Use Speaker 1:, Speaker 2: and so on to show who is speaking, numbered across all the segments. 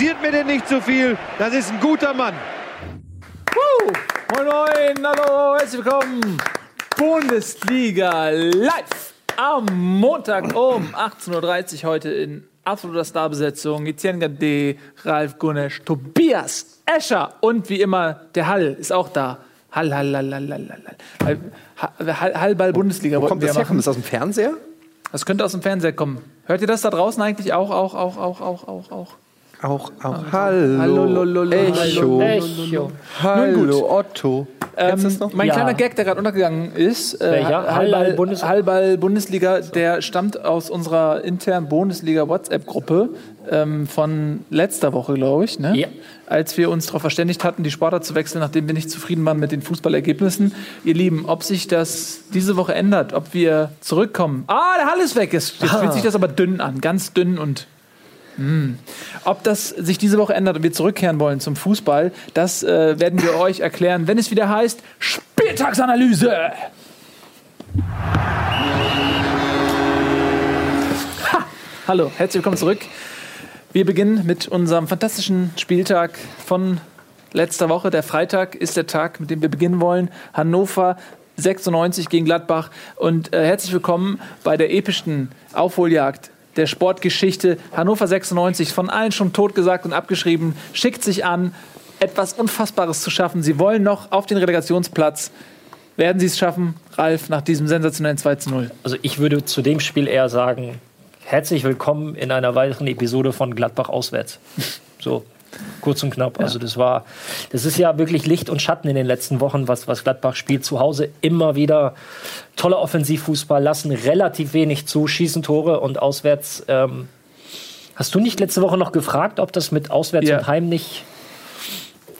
Speaker 1: kritisiert mir denn nicht so viel. Das ist ein guter Mann.
Speaker 2: Woo! Moin Moin, hallo, herzlich willkommen. Bundesliga live am Montag um 18.30 Uhr heute in absoluter Starbesetzung. Etienne Gade, Ralf Gunesch, Tobias Escher und wie immer der Hall ist auch da. Hall, Hall, Hall, Hall, Hall, Hall. Hall, Hall, Hallball Bundesliga.
Speaker 3: Wo kommt das her? Kommt das aus dem Fernseher?
Speaker 2: Das könnte aus dem Fernseher kommen. Hört ihr das da draußen eigentlich auch, auch, auch, auch, auch, auch, auch?
Speaker 3: Auch, auch. Hallo.
Speaker 2: Hallo, lolo,
Speaker 3: Echo.
Speaker 2: Echo.
Speaker 3: Hallo, Otto. Noch?
Speaker 2: Mein
Speaker 4: Ja.
Speaker 2: kleiner Gag, der gerade untergegangen ist, äh,
Speaker 4: Welcher?
Speaker 2: Hallball,
Speaker 4: Hallball Bundes-
Speaker 2: Hallball Bundesliga, der stammt aus unserer internen Bundesliga WhatsApp-Gruppe ähm, von letzter Woche, glaube ich, ne?
Speaker 4: Ja.
Speaker 2: als wir uns darauf verständigt hatten, die Sportart zu wechseln, nachdem wir nicht zufrieden waren mit den Fußballergebnissen. Ihr Lieben, ob sich das diese Woche ändert, ob wir zurückkommen. Ah, der Hall ist weg. Jetzt, jetzt fühlt sich das aber dünn an, ganz dünn und hm. ob das sich diese Woche ändert und wir zurückkehren wollen zum Fußball, das äh, werden wir euch erklären, wenn es wieder heißt Spieltagsanalyse. Ha! Hallo, herzlich willkommen zurück. Wir beginnen mit unserem fantastischen Spieltag von letzter Woche. Der Freitag ist der Tag, mit dem wir beginnen wollen. Hannover 96 gegen Gladbach. Und äh, herzlich willkommen bei der epischsten Aufholjagd der Sportgeschichte. Hannover 96, von allen schon totgesagt und abgeschrieben, schickt sich an, etwas Unfassbares zu schaffen. Sie wollen noch auf den Relegationsplatz. Werden sie es schaffen, Ralf, nach diesem sensationellen 2 zu 0?
Speaker 4: Also ich würde zu dem Spiel eher sagen, herzlich willkommen in einer weiteren Episode von Gladbach auswärts. So, kurz und knapp. Also das war, das ist ja wirklich Licht und Schatten in den letzten Wochen, was, was Gladbach spielt. Zu Hause immer wieder toller Offensivfußball, lassen relativ wenig zu, schießen Tore und auswärts. Ähm, hast du nicht letzte Woche noch gefragt, ob das mit Auswärts
Speaker 2: Ja.
Speaker 4: und Heim nicht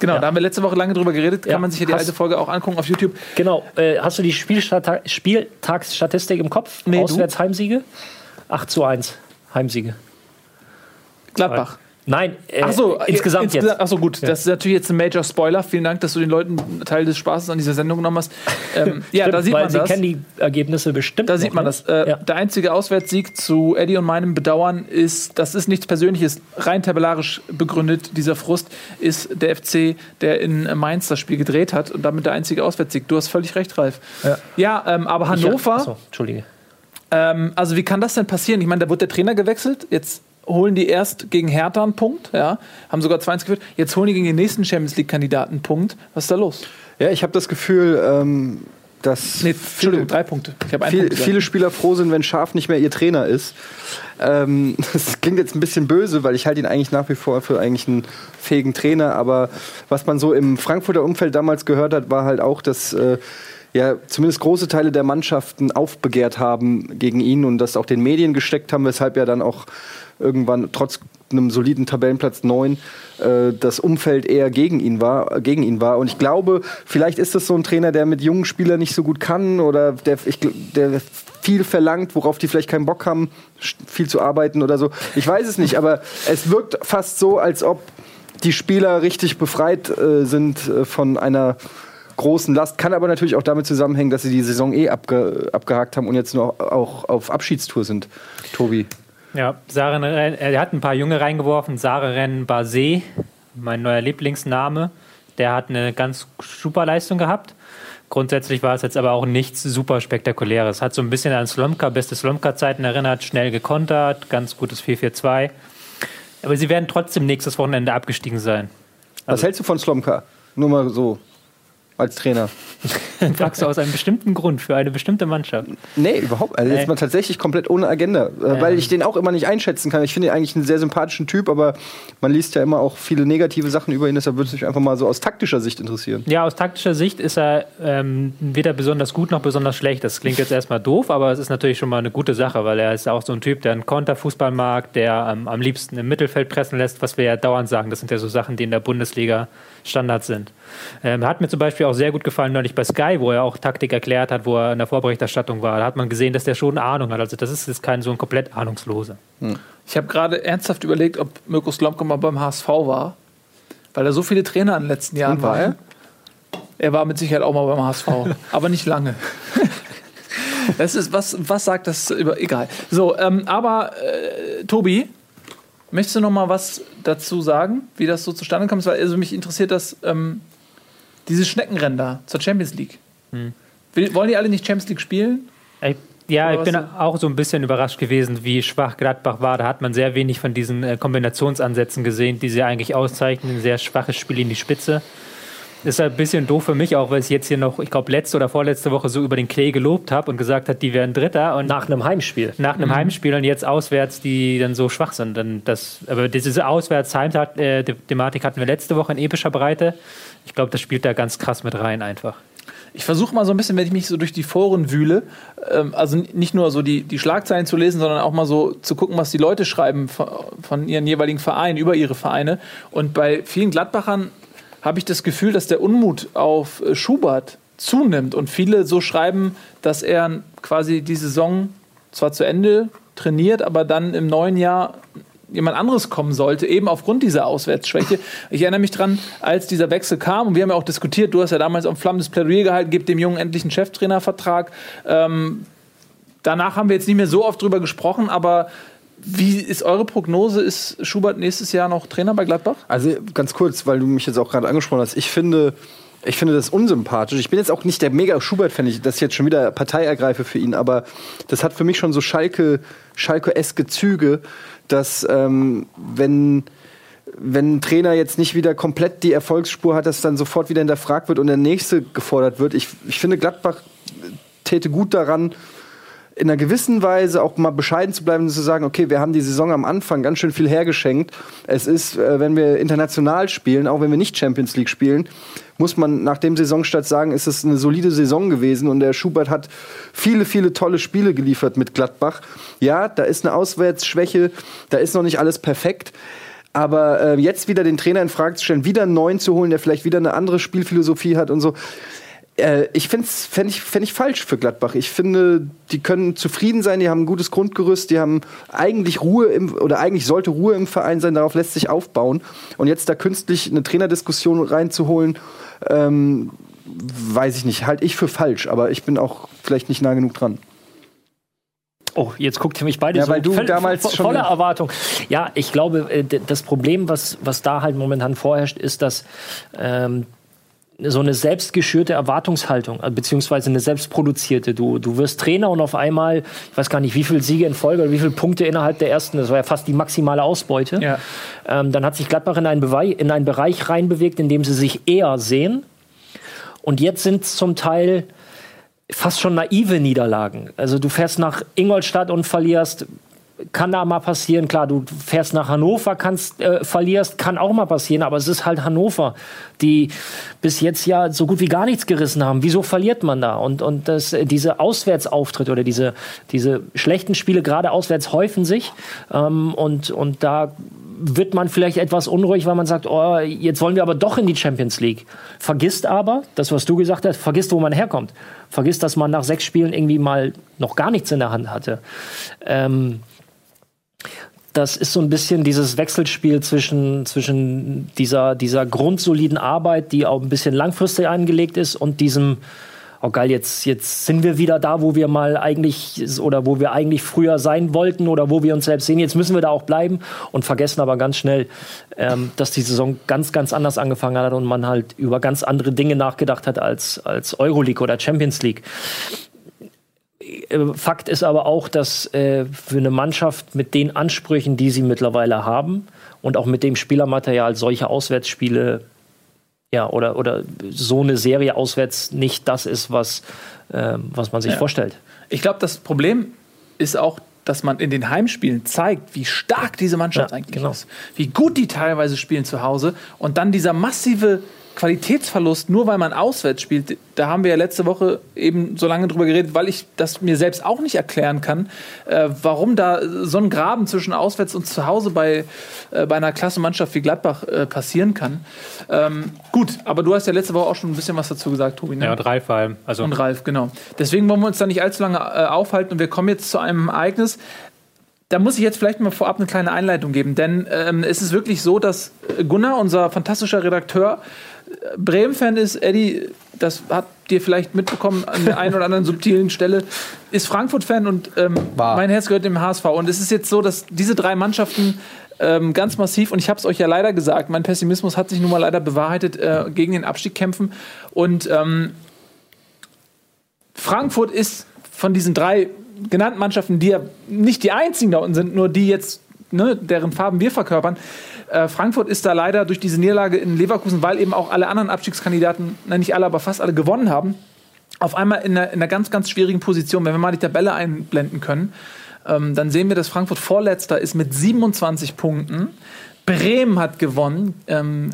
Speaker 2: Genau,
Speaker 4: Ja.
Speaker 2: da haben wir letzte Woche lange drüber geredet. Kann
Speaker 4: Ja.
Speaker 2: man sich ja die
Speaker 4: Hast-
Speaker 2: alte Folge auch angucken auf YouTube.
Speaker 4: Genau, äh, hast du die Spielstata Spieltagsstatistik im Kopf?
Speaker 2: Nee, du?
Speaker 4: Auswärts Heimsiege? 8 zu 1 Heimsiege.
Speaker 2: Gladbach.
Speaker 4: Nein, äh,
Speaker 2: Ach so,
Speaker 4: insgesamt jetzt.
Speaker 2: Ach so, gut. Das ist natürlich jetzt ein Major Spoiler. Vielen Dank, dass du den Leuten einen Teil des Spaßes an dieser Sendung genommen hast. Ähm, ja,
Speaker 4: Stimmt,
Speaker 2: da sieht man
Speaker 4: sie
Speaker 2: das.
Speaker 4: kennen die Ergebnisse bestimmt.
Speaker 2: Da
Speaker 4: noch,
Speaker 2: sieht man
Speaker 4: ne?
Speaker 2: das. Äh,
Speaker 4: Ja.
Speaker 2: Der einzige Auswärtssieg zu Eddie und meinem Bedauern ist, das ist nichts Persönliches, rein tabellarisch begründet, dieser Frust, ist der FC, der in Mainz das Spiel gedreht hat und damit der einzige Auswärtssieg. Du hast völlig recht, Ralf. Ja, ähm, aber
Speaker 4: Ich-
Speaker 2: Hannover,
Speaker 4: Achso, Entschuldige.
Speaker 2: ähm, also wie kann das denn passieren? Ich meine, da wird der Trainer gewechselt, jetzt holen die erst gegen Hertha einen Punkt, ja, haben sogar 2-1 geführt, jetzt holen die gegen den nächsten Champions League-Kandidaten einen Punkt. Was ist da los?
Speaker 3: Ja, ich habe das Gefühl, ähm, dass
Speaker 2: Nee, Entschuldigung, drei Punkte.
Speaker 3: Viel,
Speaker 2: Punkt
Speaker 3: viele Spieler froh sind, wenn Schaf nicht mehr ihr Trainer ist. Ähm, das klingt jetzt ein bisschen böse, weil ich halte ihn eigentlich nach wie vor für eigentlich einen fähigen Trainer. Aber was man so im Frankfurter Umfeld damals gehört hat, war halt auch, dass äh, ja zumindest große Teile der Mannschaften aufbegehrt haben gegen ihn und das auch den Medien gesteckt haben, weshalb ja dann auch irgendwann trotz einem soliden Tabellenplatz 9 äh, das Umfeld eher gegen ihn war, gegen ihn war. Und ich glaube, vielleicht ist das so ein Trainer, der mit jungen Spielern nicht so gut kann oder der, ich, der viel verlangt, worauf die vielleicht keinen Bock haben, viel zu arbeiten oder so. Ich weiß es nicht, aber es wirkt fast so, als ob die Spieler richtig befreit äh, sind äh, von einer großen Last. Kann aber natürlich auch damit zusammenhängen, dass sie die Saison eh abge abgehakt haben und jetzt nur auch auf Abschiedstour sind. Tobi.
Speaker 5: Ja, Saren, er hat ein paar Junge reingeworfen. Saren Basé, mein neuer Lieblingsname. Der hat eine ganz super Leistung gehabt. Grundsätzlich war es jetzt aber auch nichts super spektakuläres. Hat so ein bisschen an Slomka, beste Slomka-Zeiten erinnert, schnell gekontert, ganz gutes 4-4-2. Aber sie werden trotzdem nächstes Wochenende abgestiegen sein.
Speaker 3: Was hältst du von Slomka? Nur mal so als Trainer.
Speaker 5: Fragst du aus einem bestimmten Grund für eine bestimmte Mannschaft.
Speaker 3: Nee, überhaupt. Also jetzt mal tatsächlich komplett ohne Agenda. Äh, Weil ich den auch immer nicht einschätzen kann. Ich finde ihn eigentlich einen sehr sympathischen Typ, aber man liest ja immer auch viele negative Sachen über ihn. Deshalb würde es mich einfach mal so aus taktischer Sicht interessieren.
Speaker 5: Ja, aus taktischer Sicht ist er ähm, weder besonders gut noch besonders schlecht. Das klingt jetzt erstmal doof, aber es ist natürlich schon mal eine gute Sache, weil er ist auch so ein Typ, der einen Konterfußball mag, der ähm, am liebsten im Mittelfeld pressen lässt, was wir ja dauernd sagen. Das sind ja so Sachen, die in der Bundesliga Standard sind. Ähm, hat mir zum Beispiel auch sehr gut gefallen neulich bei Sky, wo er auch Taktik erklärt hat, wo er in der Vorberichterstattung war. Da hat man gesehen, dass der schon Ahnung hat. Also das ist jetzt kein so ein komplett Ahnungsloser.
Speaker 2: Ich habe gerade ernsthaft überlegt, ob Mirko Slomka mal beim HSV war, weil er so viele Trainer in den letzten Jahren
Speaker 3: Und war
Speaker 2: war.
Speaker 3: er?
Speaker 2: Er war mit Sicherheit auch mal beim HSV, aber nicht lange. Das ist, was, was sagt das über. Egal. So, ähm, aber äh, Tobi, möchtest du noch mal was dazu sagen, wie das so zustande kommt? Weil also mich interessiert das, ähm, dieses Schneckenrennen da zur Champions League. Will, wollen die alle nicht Champions League spielen?
Speaker 5: Ich, ja,
Speaker 2: Oder
Speaker 5: ich bin
Speaker 2: so?
Speaker 5: auch so ein bisschen überrascht gewesen, wie schwach Gladbach war. Da hat man sehr wenig von diesen äh, Kombinationsansätzen gesehen, die sie eigentlich auszeichnen. Ein sehr schwaches Spiel in die Spitze. Ist halt ein bisschen doof für mich auch, weil ich jetzt hier noch, ich glaube, letzte oder vorletzte Woche so über den Klee gelobt habe und gesagt hat, die wären Dritter und
Speaker 4: Nach einem Heimspiel.
Speaker 5: nach einem Heimspiel und jetzt auswärts, die dann so schwach sind. Dann das, aber diese Auswärts-Heim-Thematik hatten wir letzte Woche in epischer Breite. Ich glaube, das spielt da ganz krass mit rein einfach.
Speaker 2: Ich versuche mal so ein bisschen, wenn ich mich so durch die Foren wühle, ähm, also nicht nur so die, die Schlagzeilen zu lesen, sondern auch mal so zu gucken, was die Leute schreiben von, von ihren jeweiligen Vereinen, über ihre Vereine. Und bei vielen Gladbachern habe ich das Gefühl, dass der Unmut auf äh, Schubert zunimmt und viele so schreiben, dass er quasi die Saison zwar zu Ende trainiert, aber dann im neuen Jahr jemand anderes kommen sollte, eben aufgrund dieser Auswärtsschwäche. Ich erinnere mich dran, als dieser Wechsel kam, und wir haben ja auch diskutiert, du hast ja damals ein flammendes Plädoyer gehalten, gib dem Jungen endlich einen Cheftrainervertrag. Ähm, danach haben wir jetzt nicht mehr so oft drüber gesprochen, aber wie ist eure Prognose? Ist Schubert nächstes Jahr noch Trainer bei Gladbach?
Speaker 3: Also ganz kurz, weil du mich jetzt auch gerade angesprochen hast. Ich finde, ich finde das unsympathisch. Ich bin jetzt auch nicht der mega Schubert-Fan, ich- dass ich jetzt schon wieder Partei ergreife für ihn, aber das hat für mich schon so Schalke, Schalke-eske Züge, dass ähm, wenn wenn ein Trainer jetzt nicht wieder komplett die Erfolgsspur hat, dass dann sofort wieder hinterfragt wird und der nächste gefordert wird. Ich, ich finde, Gladbach täte gut daran, in einer gewissen Weise auch mal bescheiden zu bleiben und zu sagen, okay, wir haben die Saison am Anfang ganz schön viel hergeschenkt. Es ist, äh, wenn wir international spielen, auch wenn wir nicht Champions League spielen, muss man nach dem Saisonstart sagen, ist es eine solide Saison gewesen und der Schubert hat viele, viele tolle Spiele geliefert mit Gladbach. Ja, da ist eine Auswärtsschwäche, da ist noch nicht alles perfekt. Aber äh, jetzt wieder den Trainer in Frage zu stellen, wieder einen neuen zu holen, der vielleicht wieder eine andere Spielphilosophie hat und so, äh, ich finde es fänd ich, fänd ich falsch für Gladbach. Ich finde, die können zufrieden sein, die haben ein gutes Grundgerüst, die haben eigentlich Ruhe im, oder eigentlich sollte Ruhe im Verein sein, darauf lässt sich aufbauen. Und jetzt da künstlich eine Trainerdiskussion reinzuholen, ähm, weiß ich nicht, halte ich für falsch, aber ich bin auch vielleicht nicht nah genug dran.
Speaker 4: Oh, jetzt guckt ihr mich beide
Speaker 3: Ja,
Speaker 4: so
Speaker 3: weil du damals schon-
Speaker 4: voller Erwartung. Ja, ich glaube, äh, das Problem, was, was da halt momentan vorherrscht, ist, dass ähm, so eine selbstgeschürte Erwartungshaltung, äh, beziehungsweise eine selbstproduzierte. Du, du wirst Trainer und auf einmal, ich weiß gar nicht, wie viele Siege in Folge oder wie viele Punkte innerhalb der ersten, das war ja fast die maximale Ausbeute.
Speaker 2: Ja.
Speaker 4: Ähm, dann hat sich Gladbach in einen, in einen Bereich reinbewegt, in dem sie sich eher sehen. Und jetzt sind es zum Teil fast schon naive Niederlagen. Also du fährst nach Ingolstadt und verlierst, kann da mal passieren. Klar, du fährst nach Hannover, kannst äh, verlierst, kann auch mal passieren. Aber es ist halt Hannover, die bis jetzt ja so gut wie gar nichts gerissen haben. Wieso verliert man da? Und und das, äh, diese Auswärtsauftritte oder diese diese schlechten Spiele gerade auswärts häufen sich. Ähm, und und da wird man vielleicht etwas unruhig, weil man sagt, oh, jetzt wollen wir aber doch in die Champions League. Vergisst aber, das, was du gesagt hast, vergisst, wo man herkommt. Vergisst, dass man nach sechs Spielen irgendwie mal noch gar nichts in der Hand hatte. Ähm, das ist so ein bisschen dieses Wechselspiel zwischen, zwischen dieser, dieser grundsoliden Arbeit, die auch ein bisschen langfristig angelegt ist, und diesem, oh geil, jetzt, jetzt sind wir wieder da, wo wir mal eigentlich oder wo wir eigentlich früher sein wollten oder wo wir uns selbst sehen. Jetzt müssen wir da auch bleiben und vergessen aber ganz schnell, ähm, dass die Saison ganz, ganz anders angefangen hat und man halt über ganz andere Dinge nachgedacht hat als, als Euroleague oder Champions League. Fakt ist aber auch, dass äh, für eine Mannschaft mit den Ansprüchen, die sie mittlerweile haben und auch mit dem Spielermaterial solche Auswärtsspiele ja, oder, oder so eine Serie auswärts nicht das ist, was, äh, was man sich
Speaker 2: Ja.
Speaker 4: vorstellt.
Speaker 2: Ich glaube, das Problem ist auch, dass man in den Heimspielen zeigt, wie stark diese Mannschaft
Speaker 4: Ja,
Speaker 2: eigentlich
Speaker 4: genau.
Speaker 2: ist. Wie gut die teilweise spielen zu Hause. Und dann dieser massive Qualitätsverlust, nur weil man auswärts spielt, da haben wir ja letzte Woche eben so lange drüber geredet, weil ich das mir selbst auch nicht erklären kann, äh, warum da so ein Graben zwischen auswärts und zu Hause bei, äh, bei einer Klassenmannschaft wie Gladbach äh, passieren kann. Ähm, gut, aber du hast ja letzte Woche auch schon ein bisschen was dazu gesagt, Tobi. Ne?
Speaker 5: Ja, und Ralf vor allem. Also,
Speaker 2: Und Ralf, genau. Deswegen wollen wir uns da nicht allzu lange äh, aufhalten und wir kommen jetzt zu einem Ereignis. Da muss ich jetzt vielleicht mal vorab eine kleine Einleitung geben, denn ähm, es ist wirklich so, dass äh, Gunnar, unser fantastischer Redakteur, Bremen-Fan ist. Eddie, das habt ihr vielleicht mitbekommen an der einen oder anderen subtilen Stelle, ist Frankfurt-Fan und ähm, mein Herz gehört dem HSV. Und es ist jetzt so, dass diese drei Mannschaften ähm, ganz massiv. Und ich habe es euch ja leider gesagt, mein Pessimismus hat sich nun mal leider bewahrheitet, äh, gegen den Abstieg kämpfen. Und ähm, Frankfurt ist von diesen drei genannten Mannschaften, die ja nicht die einzigen da unten sind, nur die jetzt, ne, deren Farben wir verkörpern. Äh, Frankfurt ist da leider durch diese Niederlage in Leverkusen, weil eben auch alle anderen Abstiegskandidaten, na, nicht alle, aber fast alle gewonnen haben, auf einmal in einer, in einer ganz, ganz schwierigen Position. Wenn wir mal die Tabelle einblenden können, ähm, dann sehen wir, dass Frankfurt Vorletzter ist mit 27 Punkten. Bremen hat gewonnen. Ähm,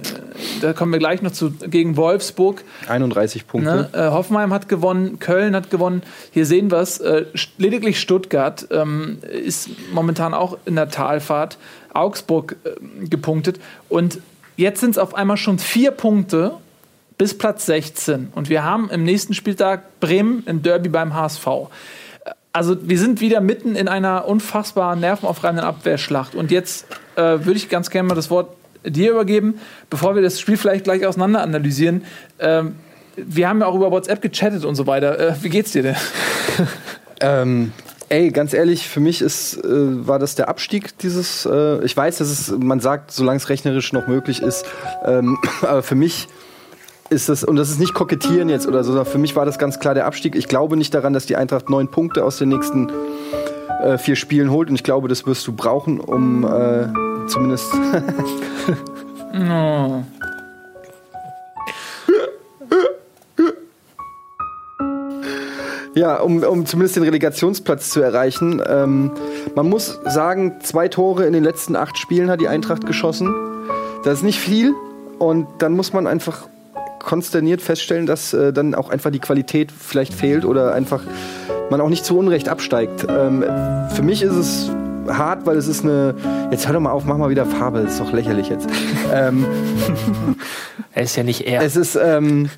Speaker 2: da kommen wir gleich noch zu gegen Wolfsburg.
Speaker 3: 31 Punkte.
Speaker 2: Ne? Äh, Hoffenheim hat gewonnen, Köln hat gewonnen. Hier sehen wir es. Äh, lediglich Stuttgart ähm, ist momentan auch in der Talfahrt. Augsburg äh, gepunktet. Und jetzt sind es auf einmal schon vier Punkte bis Platz 16. Und wir haben im nächsten Spieltag Bremen im Derby beim HSV. Also wir sind wieder mitten in einer unfassbar nervenaufreibenden Abwehrschlacht. Und jetzt äh, würde ich ganz gerne mal das Wort dir übergeben, bevor wir das Spiel vielleicht gleich auseinander analysieren. Ähm, wir haben ja auch über WhatsApp gechattet und so weiter. Äh, wie geht's dir denn?
Speaker 3: Ähm, ey, ganz ehrlich, für mich ist, äh, war das der Abstieg dieses. Äh, ich weiß, dass es, man sagt, solange es rechnerisch noch möglich ist, ähm, aber für mich ist das, und das ist nicht kokettieren jetzt oder so, sondern für mich war das ganz klar der Abstieg. Ich glaube nicht daran, dass die Eintracht neun Punkte aus den nächsten äh, vier Spielen holt und ich glaube, das wirst du brauchen, um äh, zumindest.
Speaker 2: Oh.
Speaker 3: Ja, um, um zumindest den Relegationsplatz zu erreichen. Ähm, man muss sagen, zwei Tore in den letzten acht Spielen hat die Eintracht geschossen. Das ist nicht viel. Und dann muss man einfach konsterniert feststellen, dass äh, dann auch einfach die Qualität vielleicht fehlt oder einfach man auch nicht zu Unrecht absteigt. Ähm, für mich ist es hart, weil es ist eine. Jetzt hör doch mal auf, mach mal wieder Farbe, ist doch lächerlich jetzt. ähm,
Speaker 4: Er ist ja nicht er.
Speaker 3: es ist, ähm,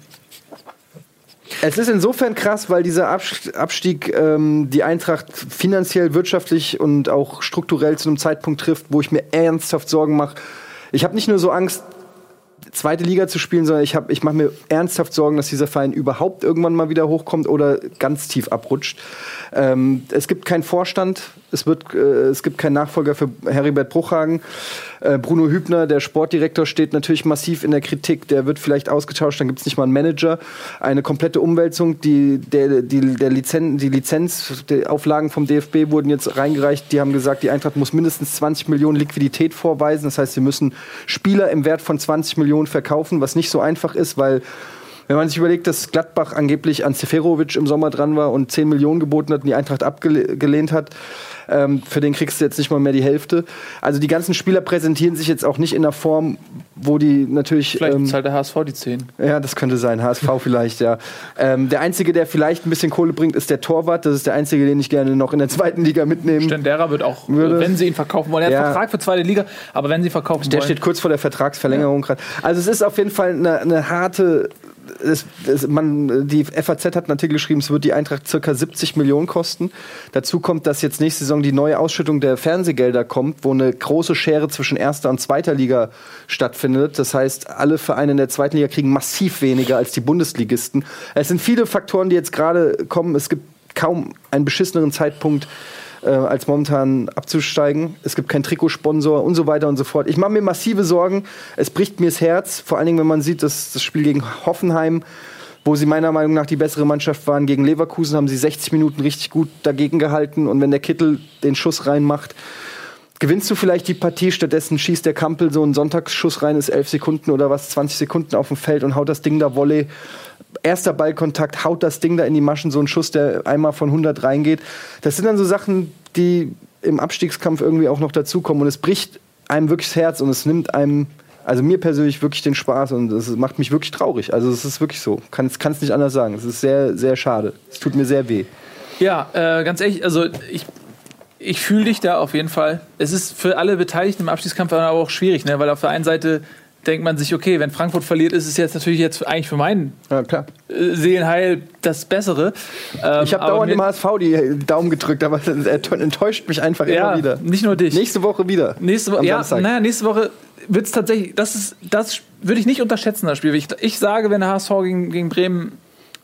Speaker 3: es ist insofern krass, weil dieser Abst- Abstieg ähm, die Eintracht finanziell, wirtschaftlich und auch strukturell zu einem Zeitpunkt trifft, wo ich mir ernsthaft Sorgen mache. Ich habe nicht nur so Angst, zweite Liga zu spielen, sondern ich, ich mache mir ernsthaft Sorgen, dass dieser Verein überhaupt irgendwann mal wieder hochkommt oder ganz tief abrutscht. Ähm, es gibt keinen Vorstand, es, wird, äh, es gibt keinen Nachfolger für Heribert Bruchhagen. Äh, Bruno Hübner, der Sportdirektor, steht natürlich massiv in der Kritik. Der wird vielleicht ausgetauscht, dann gibt es nicht mal einen Manager. Eine komplette Umwälzung. Die, der, die, der Lizen, die Lizenz, die Auflagen vom DFB wurden jetzt reingereicht. Die haben gesagt, die Eintracht muss mindestens 20 Millionen Liquidität vorweisen. Das heißt, sie müssen Spieler im Wert von 20 Millionen verkaufen, was nicht so einfach ist, weil wenn man sich überlegt, dass Gladbach angeblich an Seferovic im Sommer dran war und 10 Millionen geboten hat und die Eintracht abgelehnt hat, ähm, für den kriegst du jetzt nicht mal mehr die Hälfte. Also die ganzen Spieler präsentieren sich jetzt auch nicht in der Form, wo die natürlich.
Speaker 2: Vielleicht
Speaker 3: ähm,
Speaker 2: zahlt der HSV die 10.
Speaker 3: ja, das könnte sein. HSV vielleicht, ja. Ähm, der Einzige, der vielleicht ein bisschen Kohle bringt, ist der Torwart. Das ist der Einzige, den ich gerne noch in der zweiten Liga mitnehmen
Speaker 2: Stendera wird auch,
Speaker 3: Würde-
Speaker 2: wenn sie ihn verkaufen wollen. Er hat
Speaker 3: Ja.
Speaker 2: einen Vertrag für zweite Liga, aber wenn sie verkaufen
Speaker 3: Der
Speaker 2: wollen.
Speaker 3: steht kurz vor der Vertragsverlängerung gerade. Also es ist auf jeden Fall eine, eine harte. Es, es, man, die FAZ hat einen Artikel geschrieben, es wird die Eintracht circa 70 Millionen kosten. Dazu kommt, dass jetzt nächste Saison die neue Ausschüttung der Fernsehgelder kommt, wo eine große Schere zwischen erster und zweiter Liga stattfindet. Das heißt, alle Vereine in der zweiten Liga kriegen massiv weniger als die Bundesligisten. Es sind viele Faktoren, die jetzt gerade kommen. Es gibt kaum einen beschisseneren Zeitpunkt, äh, als momentan abzusteigen. Es gibt keinen Trikotsponsor und so weiter und so fort. Ich mache mir massive Sorgen. Es bricht mir das Herz, vor allen Dingen, wenn man sieht, dass das Spiel gegen Hoffenheim, wo sie meiner Meinung nach die bessere Mannschaft waren, gegen Leverkusen haben sie 60 Minuten richtig gut dagegen gehalten. Und wenn der Kittel den Schuss reinmacht, gewinnst du vielleicht die Partie. Stattdessen schießt der Kampel so einen Sonntagsschuss rein, ist 11 Sekunden oder was, 20 Sekunden auf dem Feld und haut das Ding da Volley. Erster Ballkontakt, haut das Ding da in die Maschen, so ein Schuss, der einmal von 100 reingeht. Das sind dann so Sachen, die im Abstiegskampf irgendwie auch noch dazukommen. Und es bricht einem wirklich das Herz und es nimmt einem, also mir persönlich, wirklich den Spaß und es macht mich wirklich traurig. Also es ist wirklich so. Kann es nicht anders sagen. Es ist sehr, sehr schade. Es tut mir sehr weh.
Speaker 2: Ja, äh, ganz ehrlich, also ich, ich fühle dich da auf jeden Fall. Es ist für alle Beteiligten im Abstiegskampf aber auch schwierig, ne? weil auf der einen Seite denkt man sich, okay, wenn Frankfurt verliert, ist es jetzt natürlich jetzt eigentlich für meinen
Speaker 3: Ja, klar.
Speaker 2: äh, Seelenheil das Bessere. Ähm,
Speaker 3: Ich habe dauernd dem HSV die Daumen gedrückt, aber es enttäuscht mich einfach
Speaker 2: ja,
Speaker 3: immer wieder.
Speaker 2: nicht nur dich.
Speaker 3: Nächste Woche wieder.
Speaker 2: Nächste Woche, ja,
Speaker 3: Samstag.
Speaker 2: naja, nächste Woche wird es tatsächlich, das ist, das würde ich nicht unterschätzen, das Spiel. Ich, ich sage, wenn der HSV gegen, gegen Bremen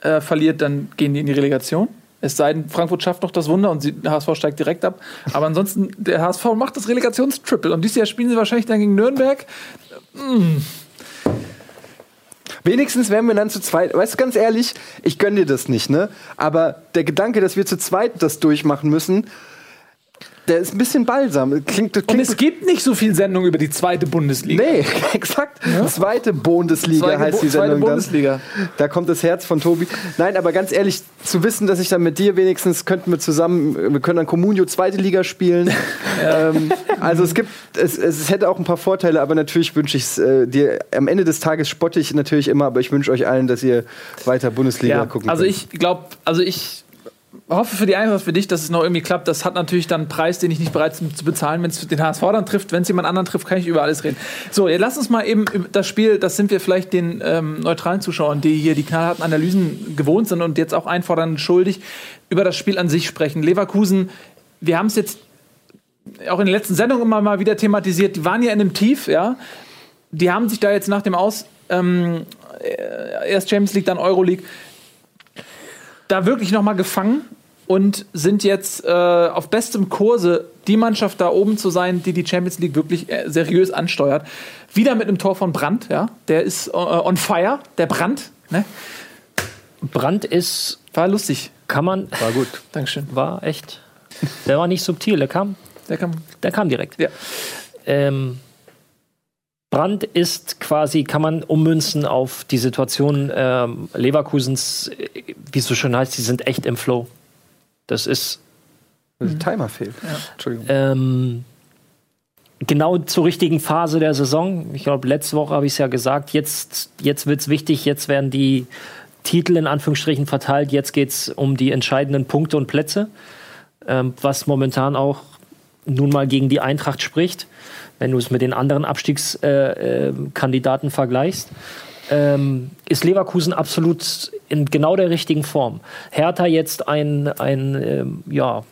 Speaker 2: äh, verliert, dann gehen die in die Relegation. Es sei denn, Frankfurt schafft noch das Wunder und der HSV steigt direkt ab. Aber ansonsten, der HSV macht das Relegationstriple. Und dieses Jahr spielen sie wahrscheinlich dann gegen Nürnberg.
Speaker 3: Wenigstens wären wir dann zu zweit. Weißt du, ganz ehrlich, ich gönn dir das nicht, ne? Aber der Gedanke, dass wir zu zweit das durchmachen müssen, der ist ein bisschen balsam. Klingt,
Speaker 2: Und
Speaker 3: klingt
Speaker 2: es gibt nicht so viel Sendung über die zweite Bundesliga.
Speaker 3: Nee, exakt. Zweite Bundesliga
Speaker 2: Zweite
Speaker 3: heißt die
Speaker 2: zweite
Speaker 3: Sendung
Speaker 2: Bundesliga.
Speaker 3: dann. Da kommt das Herz von Tobi. Nein, aber ganz ehrlich, zu wissen, dass ich dann mit dir wenigstens könnten wir zusammen, wir können dann Comunio zweite Liga spielen. ähm, also es gibt, es, es hätte auch ein paar Vorteile, aber natürlich wünsche ich es äh, dir. Am Ende des Tages spotte ich natürlich immer, aber ich wünsche euch allen, dass ihr weiter Bundesliga
Speaker 2: Ja,
Speaker 3: gucken
Speaker 2: also
Speaker 3: könnt.
Speaker 2: ich glaube, also ich hoffe für die Eintracht, für dich, dass es noch irgendwie klappt. Das hat natürlich dann einen Preis, den ich nicht bereit bin zu bezahlen, wenn es den HSV dann trifft. Wenn es jemand anderen trifft, kann ich über alles reden. So, jetzt lass uns mal eben das Spiel, das sind wir vielleicht den ähm, neutralen Zuschauern, die hier die knallharten Analysen gewohnt sind und jetzt auch einfordern schuldig, über das Spiel an sich sprechen. Leverkusen, wir haben es jetzt auch in den letzten Sendungen immer mal wieder thematisiert, die waren ja in einem Tief, ja. Die haben sich da jetzt nach dem Aus, ähm, äh, erst Champions League, dann Euroleague, da wirklich nochmal gefangen und sind jetzt äh, auf bestem Kurse, die Mannschaft da oben zu sein, die die Champions League wirklich äh, seriös ansteuert. Wieder mit einem Tor von Brandt, ja. Der ist äh, on fire, der Brandt, ne?
Speaker 4: Brand ist,
Speaker 2: War lustig.
Speaker 4: kann man,
Speaker 3: War gut.
Speaker 2: Dankeschön.
Speaker 4: war echt, der war nicht subtil, der kam,
Speaker 2: Der kam.
Speaker 4: der kam direkt.
Speaker 2: Ja.
Speaker 4: Ähm, Brand ist quasi, kann man ummünzen auf die Situation ähm, Leverkusens, äh, wie es so schön heißt, die sind echt im Flow. Das ist
Speaker 3: Der Timer fehlt. Entschuldigung.
Speaker 4: ähm, genau zur richtigen Phase der Saison. Ich glaube, letzte Woche habe ich es ja gesagt, jetzt, jetzt wird es wichtig, jetzt werden die Titel in Anführungsstrichen verteilt, jetzt geht es um die entscheidenden Punkte und Plätze, ähm, was momentan auch nun mal gegen die Eintracht spricht, wenn du es mit den anderen Abstiegskandidaten Kandidaten vergleichst. Ähm, ist Leverkusen absolut in genau der richtigen Form. Hertha jetzt ein, ein ähm, ja,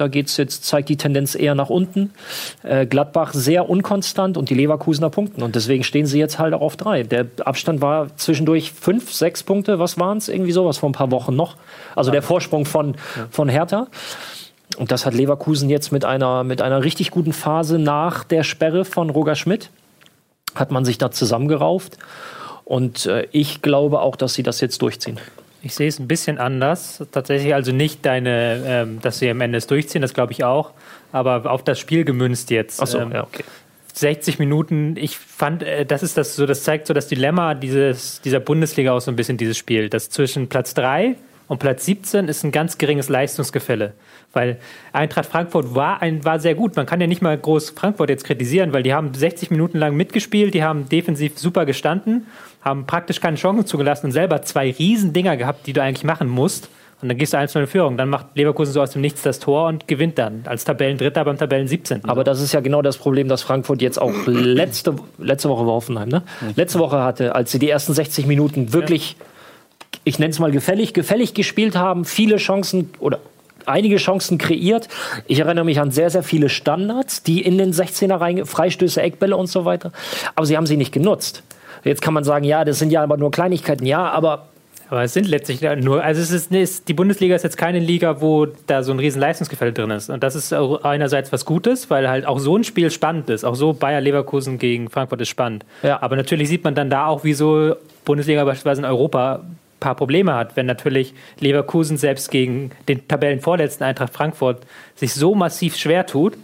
Speaker 4: da geht's jetzt, zeigt die Tendenz eher nach unten. Äh, Gladbach sehr unkonstant und die Leverkusener punkten. Und deswegen stehen sie jetzt halt auch auf drei. Der Abstand war zwischendurch fünf, sechs Punkte, was waren es? Irgendwie sowas vor ein paar Wochen noch. Also der Vorsprung von, von Hertha. Und das hat Leverkusen jetzt mit einer, mit einer richtig guten Phase nach der Sperre von Roger Schmidt. Hat man sich da zusammengerauft. Und äh, ich glaube auch, dass sie das jetzt durchziehen.
Speaker 5: Ich sehe es ein bisschen anders. Tatsächlich also nicht deine, ähm, dass sie am Ende es durchziehen, das glaube ich auch. Aber auf das Spiel gemünzt jetzt.
Speaker 4: Achso,
Speaker 5: Ähm,
Speaker 4: ja, okay.
Speaker 5: 60 Minuten, ich fand, äh, das ist das so, das zeigt so das Dilemma dieses, dieser Bundesliga auch so ein bisschen, dieses Spiel. Das zwischen Platz 3 und Platz 17 ist ein ganz geringes Leistungsgefälle. Weil Eintracht Frankfurt war, ein, war sehr gut. Man kann ja nicht mal groß Frankfurt jetzt kritisieren, weil die haben 60 Minuten lang mitgespielt, die haben defensiv super gestanden, haben praktisch keine Chancen zugelassen und selber zwei Riesendinger gehabt, die du eigentlich machen musst. Und dann gehst du 1 in Führung. Dann macht Leverkusen so aus dem Nichts das Tor und gewinnt dann als Tabellendritter beim Tabellen 17.
Speaker 4: Aber das ist ja genau das Problem, das Frankfurt jetzt auch letzte, letzte Woche war Hoffenheim, ne? Letzte Woche hatte, als sie die ersten 60 Minuten wirklich, ich nenne es mal gefällig, gefällig gespielt haben, viele Chancen oder einige Chancen kreiert. Ich erinnere mich an sehr, sehr viele Standards, die in den 16er rein, Freistöße, Eckbälle und so weiter. Aber sie haben sie nicht genutzt. Jetzt kann man sagen, ja, das sind ja aber nur Kleinigkeiten. Ja, aber
Speaker 5: Aber es sind letztlich nur, also es ist, ist, die Bundesliga ist jetzt keine Liga, wo da so ein riesen Leistungsgefälle drin ist. Und das ist einerseits was Gutes, weil halt auch so ein Spiel spannend ist. Auch so Bayer Leverkusen gegen Frankfurt ist spannend.
Speaker 4: Ja.
Speaker 5: Aber natürlich sieht man dann da auch, wieso Bundesliga beispielsweise in Europa paar Probleme hat, wenn natürlich Leverkusen selbst gegen den Tabellenvorletzten Eintracht Frankfurt sich so massiv schwer tut,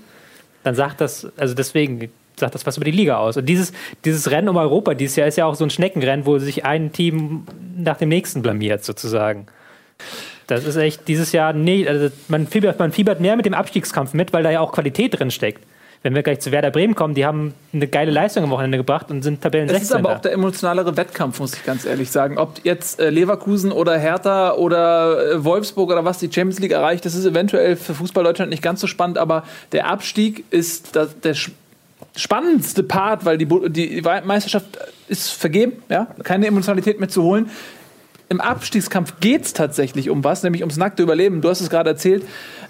Speaker 5: dann sagt das, also deswegen sagt das was über die Liga aus. Und dieses, dieses Rennen um Europa dieses Jahr ist ja auch so ein Schneckenrennen, wo sich ein Team nach dem nächsten blamiert, sozusagen. Das ist echt dieses Jahr, nee, also man fiebert, man fiebert mehr mit dem Abstiegskampf mit, weil da ja auch Qualität drin steckt. Wenn wir gleich zu Werder Bremen kommen, die haben eine geile Leistung am Wochenende gebracht und sind Tabellen
Speaker 2: Es ist
Speaker 5: 16.
Speaker 2: aber auch der emotionalere Wettkampf, muss ich ganz ehrlich sagen. Ob jetzt äh, Leverkusen oder Hertha oder äh, Wolfsburg oder was die Champions League erreicht, das ist eventuell für Fußball Deutschland nicht ganz so spannend, aber der Abstieg ist das, der sch- spannendste Part, weil die, die Meisterschaft ist vergeben, ja, keine Emotionalität mehr zu holen. Im Abstiegskampf geht es tatsächlich um was, nämlich ums nackte Überleben. Du hast es gerade erzählt,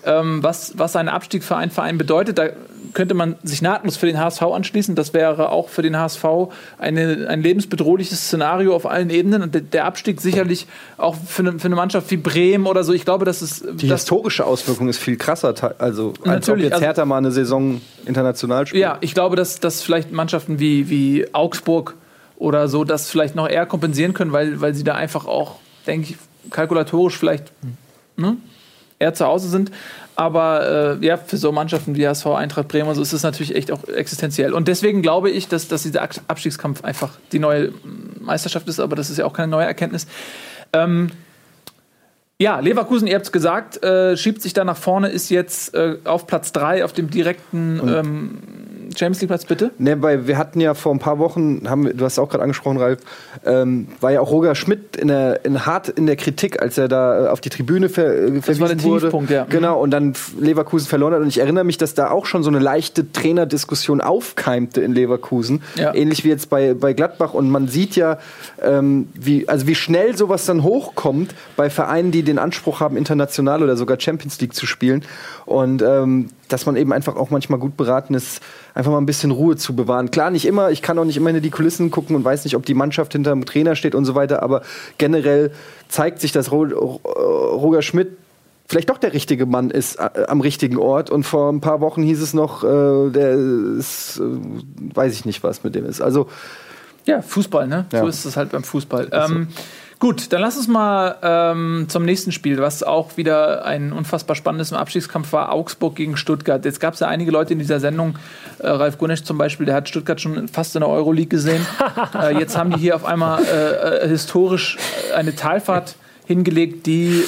Speaker 2: ähm, was, was ein Abstieg für einen Verein bedeutet. Da könnte man sich nahtlos für den HSV anschließen. Das wäre auch für den HSV eine, ein lebensbedrohliches Szenario auf allen Ebenen. Und der, der Abstieg sicherlich auch für eine, für eine Mannschaft wie Bremen oder so. Ich glaube, das ist.
Speaker 3: Die
Speaker 2: das,
Speaker 3: historische Auswirkung ist viel krasser, also als ob
Speaker 2: Natürlich,
Speaker 3: jetzt
Speaker 2: also-
Speaker 3: Hertha mal eine Saison international spielt.
Speaker 2: Ja, ich glaube, dass, dass vielleicht Mannschaften wie, wie Augsburg oder so das vielleicht noch eher kompensieren können, weil, weil sie da einfach auch, denke ich, kalkulatorisch vielleicht ne, eher zu Hause sind. Aber äh, ja, für so Mannschaften wie HSV, Eintracht Bremen, so ist es natürlich echt auch existenziell. Und deswegen glaube ich, dass, dass dieser Ab- Abstiegskampf einfach die neue Meisterschaft ist, aber das ist ja auch keine neue Erkenntnis. Ähm, ja, Leverkusen, ihr habt es gesagt, äh, schiebt sich da nach vorne, ist jetzt äh, auf Platz 3 auf dem direkten ähm, Champions League Platz, bitte.
Speaker 3: Ne, weil wir hatten ja vor ein paar Wochen, haben wir, du hast auch gerade angesprochen, Ralf, ähm, war ja auch Roger Schmidt in der, in hart in der Kritik, als er da äh, auf die Tribüne ver, äh, verwiesen
Speaker 2: war der
Speaker 3: wurde.
Speaker 2: Tiefpunkt, ja.
Speaker 3: Genau, und dann Leverkusen verloren hat. Und ich erinnere mich, dass da auch schon so eine leichte Trainerdiskussion aufkeimte in Leverkusen.
Speaker 2: Ja.
Speaker 3: Ähnlich wie jetzt bei, bei Gladbach. Und man sieht ja, ähm, wie, also wie schnell sowas dann hochkommt bei Vereinen, die den Anspruch haben, international oder sogar Champions League zu spielen. Und ähm, dass man eben einfach auch manchmal gut beraten ist, einfach mal ein bisschen Ruhe zu bewahren. Klar, nicht immer, ich kann auch nicht immer hinter die Kulissen gucken und weiß nicht, ob die Mannschaft hinter dem Trainer steht und so weiter, aber generell zeigt sich, dass Ro Roger Schmidt vielleicht doch der richtige Mann ist äh, am richtigen Ort. Und vor ein paar Wochen hieß es noch, äh, der ist, äh, weiß ich nicht, was mit dem ist. Also
Speaker 2: Ja, Fußball, ne?
Speaker 3: Ja.
Speaker 2: So ist es halt beim Fußball. Ähm, gut, dann lass uns mal ähm, zum nächsten Spiel, was auch wieder ein unfassbar spannendes Abstiegskampf war. Augsburg gegen Stuttgart. Jetzt gab es ja einige Leute in dieser Sendung, äh, Ralf Gunesch zum Beispiel, der hat Stuttgart schon fast in der Euroleague gesehen. äh, jetzt haben die hier auf einmal äh, äh, historisch eine Talfahrt hingelegt, die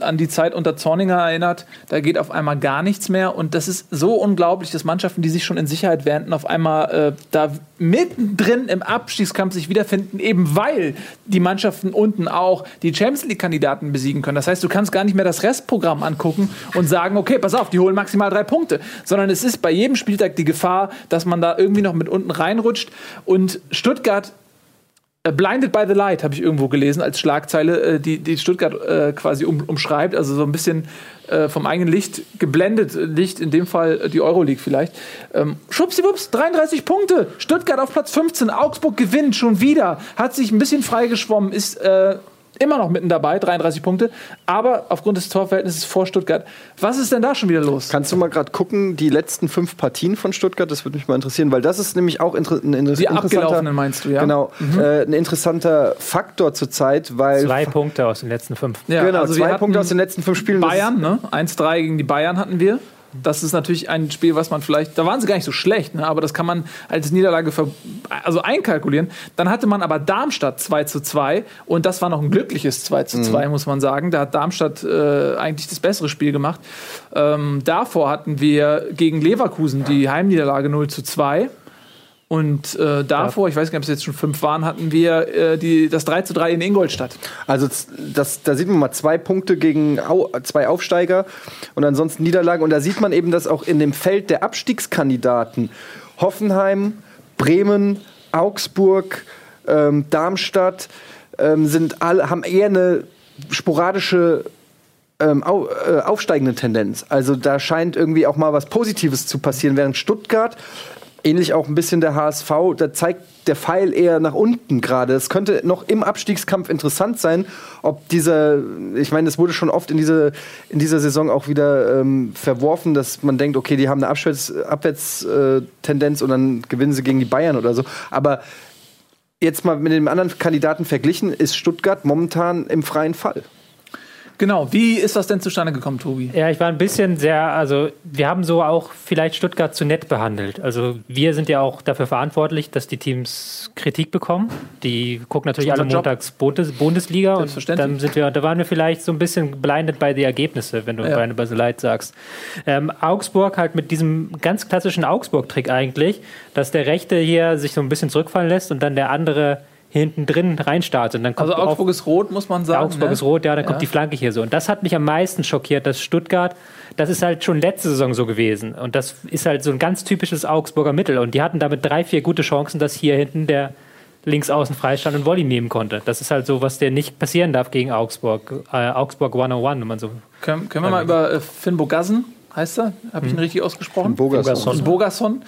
Speaker 2: an die Zeit unter Zorninger erinnert. Da geht auf einmal gar nichts mehr. Und das ist so unglaublich, dass Mannschaften, die sich schon in Sicherheit wähnten, auf einmal äh, da mittendrin im Abstiegskampf sich wiederfinden, eben weil die Mannschaften unten auch die Champions League-Kandidaten besiegen können. Das heißt, du kannst gar nicht mehr das Restprogramm angucken und sagen, okay, pass auf, die holen maximal drei Punkte. Sondern es ist bei jedem Spieltag die Gefahr, dass man da irgendwie noch mit unten reinrutscht. Und Stuttgart Blinded by the Light habe ich irgendwo gelesen als Schlagzeile, äh, die, die Stuttgart äh, quasi um, umschreibt. Also so ein bisschen äh, vom eigenen Licht geblendet. äh, Licht, in dem Fall äh, die Euroleague vielleicht. Ähm, Schwuppsiwupps, 33 Punkte. Stuttgart auf Platz 15. Augsburg gewinnt schon wieder. Hat sich ein bisschen freigeschwommen, ist äh, immer noch mitten dabei, 33 Punkte. Aber aufgrund des Torverhältnisses vor Stuttgart. Was ist denn da schon wieder los?
Speaker 3: kannst du mal gerade gucken, die letzten fünf Partien von Stuttgart, das würde mich mal interessieren, weil das ist nämlich auch inter ein inter
Speaker 2: Die
Speaker 3: interessanter,
Speaker 2: abgelaufenen meinst du, ja?
Speaker 3: Genau, äh, ein interessanter Faktor zurzeit, weil
Speaker 5: Zwei Punkte aus den letzten fünf.
Speaker 2: Ja,
Speaker 3: genau,
Speaker 2: also
Speaker 3: zwei Punkte aus den letzten fünf Spielen.
Speaker 2: Bayern, ne? 1-3 gegen die Bayern hatten wir. Das ist natürlich ein Spiel, was man vielleicht, da waren sie gar nicht so schlecht, ne? aber das kann man als Niederlage also einkalkulieren. Dann hatte man aber Darmstadt 2 zu 2 und das war noch ein glückliches 2 zu 2, muss man sagen. Da hat Darmstadt äh, eigentlich das bessere Spiel gemacht. Ähm, davor hatten wir gegen Leverkusen die Heimniederlage 0 zu 2. Und äh, davor, ich weiß gar nicht, ob es jetzt schon fünf waren, hatten wir äh, die, das 3 zu 3 in Ingolstadt.
Speaker 3: Also das, da sieht man mal zwei Punkte gegen Au, zwei Aufsteiger und ansonsten Niederlagen. Und da sieht man eben, dass auch in dem Feld der Abstiegskandidaten Hoffenheim, Bremen, Augsburg, ähm, Darmstadt ähm, sind alle, haben eher eine sporadische ähm, au, äh, aufsteigende Tendenz. Also da scheint irgendwie auch mal was Positives zu passieren, während Stuttgart ähnlich auch ein bisschen der HSV, da zeigt der Pfeil eher nach unten gerade. Es könnte noch im Abstiegskampf interessant sein, ob dieser, ich meine, es wurde schon oft in, diese, in dieser Saison auch wieder ähm, verworfen, dass man denkt, okay, die haben eine Abwärts, Abwärtstendenz und dann gewinnen sie gegen die Bayern oder so. Aber jetzt mal mit dem anderen Kandidaten verglichen, ist Stuttgart momentan im freien Fall.
Speaker 2: Genau, wie ist das denn zustande gekommen, Tobi?
Speaker 5: Ja, ich war ein bisschen sehr, also wir haben so auch vielleicht Stuttgart zu nett behandelt. Also wir sind ja auch dafür verantwortlich, dass die Teams Kritik bekommen. Die gucken natürlich alle
Speaker 2: Job.
Speaker 5: montags Bundes Bundesliga und dann sind wir, da waren wir vielleicht so ein bisschen blinded bei die Ergebnisse, wenn du
Speaker 2: Ja.
Speaker 5: Basel Light sagst. Ähm, Augsburg halt mit diesem ganz klassischen Augsburg-Trick eigentlich, dass der Rechte hier sich so ein bisschen zurückfallen lässt und dann der andere hinten drin reinstartet. Und dann kommt
Speaker 2: Also
Speaker 5: auf-
Speaker 2: Augsburg ist rot, muss man sagen.
Speaker 5: Augsburg
Speaker 2: ne?
Speaker 5: ist rot, ja, dann
Speaker 2: Ja.
Speaker 5: kommt die Flanke hier so. Und das hat mich am meisten schockiert, dass Stuttgart, das ist halt schon letzte Saison so gewesen. Und das ist halt so ein ganz typisches Augsburger Mittel. Und die hatten damit drei, vier gute Chancen, dass hier hinten der links außen freistand und Volley nehmen konnte. Das ist halt so, was dir nicht passieren darf gegen Augsburg. Äh, Augsburg 101, wenn man so.
Speaker 2: Können, können wir mal über äh, Finn Bogassen, heißt er? Habe ich ihn richtig ausgesprochen?
Speaker 3: Bogerson.
Speaker 2: Finn Bogason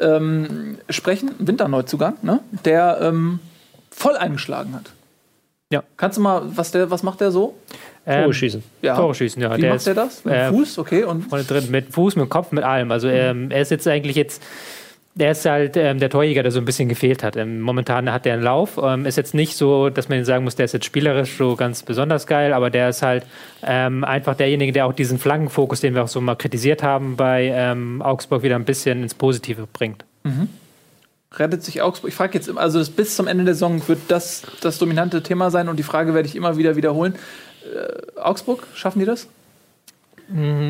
Speaker 2: ähm, sprechen, Winterneuzugang, ne? der ähm, voll eingeschlagen hat.
Speaker 5: Ja.
Speaker 2: Kannst du mal, was, der, was macht der so?
Speaker 5: Ähm,
Speaker 4: Tore schießen.
Speaker 2: Ja.
Speaker 5: Tore schießen, ja.
Speaker 2: Wie
Speaker 5: Der
Speaker 2: macht der das? Mit dem
Speaker 5: äh,
Speaker 2: Fuß, okay. Und
Speaker 5: drin, mit Fuß, mit Kopf, mit allem. Also ähm, er ist jetzt eigentlich jetzt, der ist halt ähm, der Torjäger, der so ein bisschen gefehlt hat. Ähm, momentan hat er einen Lauf. Ähm, ist jetzt nicht so, dass man ihn sagen muss, der ist jetzt spielerisch so ganz besonders geil, aber der ist halt ähm, einfach derjenige, der auch diesen Flankenfokus, den wir auch so mal kritisiert haben, bei ähm, Augsburg wieder ein bisschen ins Positive bringt.
Speaker 2: Rettet sich Augsburg? Ich frage jetzt, immer, also bis zum Ende der Saison wird das das dominante Thema sein und die Frage werde ich immer wieder wiederholen. Äh, Augsburg, schaffen die das?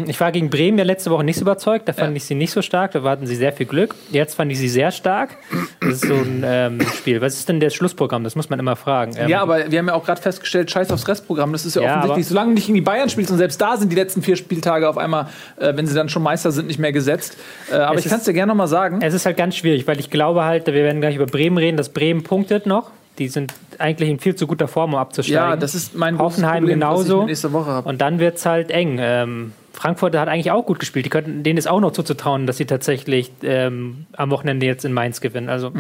Speaker 5: Ich war gegen Bremen ja letzte Woche nicht so überzeugt. Da fand
Speaker 2: Ja.
Speaker 5: ich sie nicht so stark. Da hatten sie sehr viel Glück. Jetzt fand ich sie sehr stark. Das ist so ein ähm, Spiel. Was ist denn das Schlussprogramm? Das muss man immer fragen. Ähm,
Speaker 2: Ja, aber wir haben ja auch gerade festgestellt, scheiß aufs Restprogramm. Das ist ja,
Speaker 5: Ja,
Speaker 2: offensichtlich, solange du nicht gegen die Bayern spielst und selbst da sind die letzten vier Spieltage auf einmal, äh, wenn sie dann schon Meister sind, nicht mehr gesetzt. Äh, aber
Speaker 5: Es
Speaker 2: ich kann es dir gerne nochmal sagen.
Speaker 5: Es ist halt ganz schwierig, weil ich glaube halt, wir werden gleich über Bremen reden, dass Bremen punktet noch. Die sind eigentlich in viel zu guter Form, um abzusteigen.
Speaker 2: Ja, das ist mein
Speaker 5: Hoffenheim
Speaker 2: Problem,
Speaker 5: genauso.
Speaker 2: nächste Woche habe.
Speaker 5: Und dann wird es halt eng. Ähm, Frankfurt hat eigentlich auch gut gespielt. Die könnten, denen ist auch noch zuzutrauen, dass sie tatsächlich ähm, am Wochenende jetzt in Mainz gewinnen. Also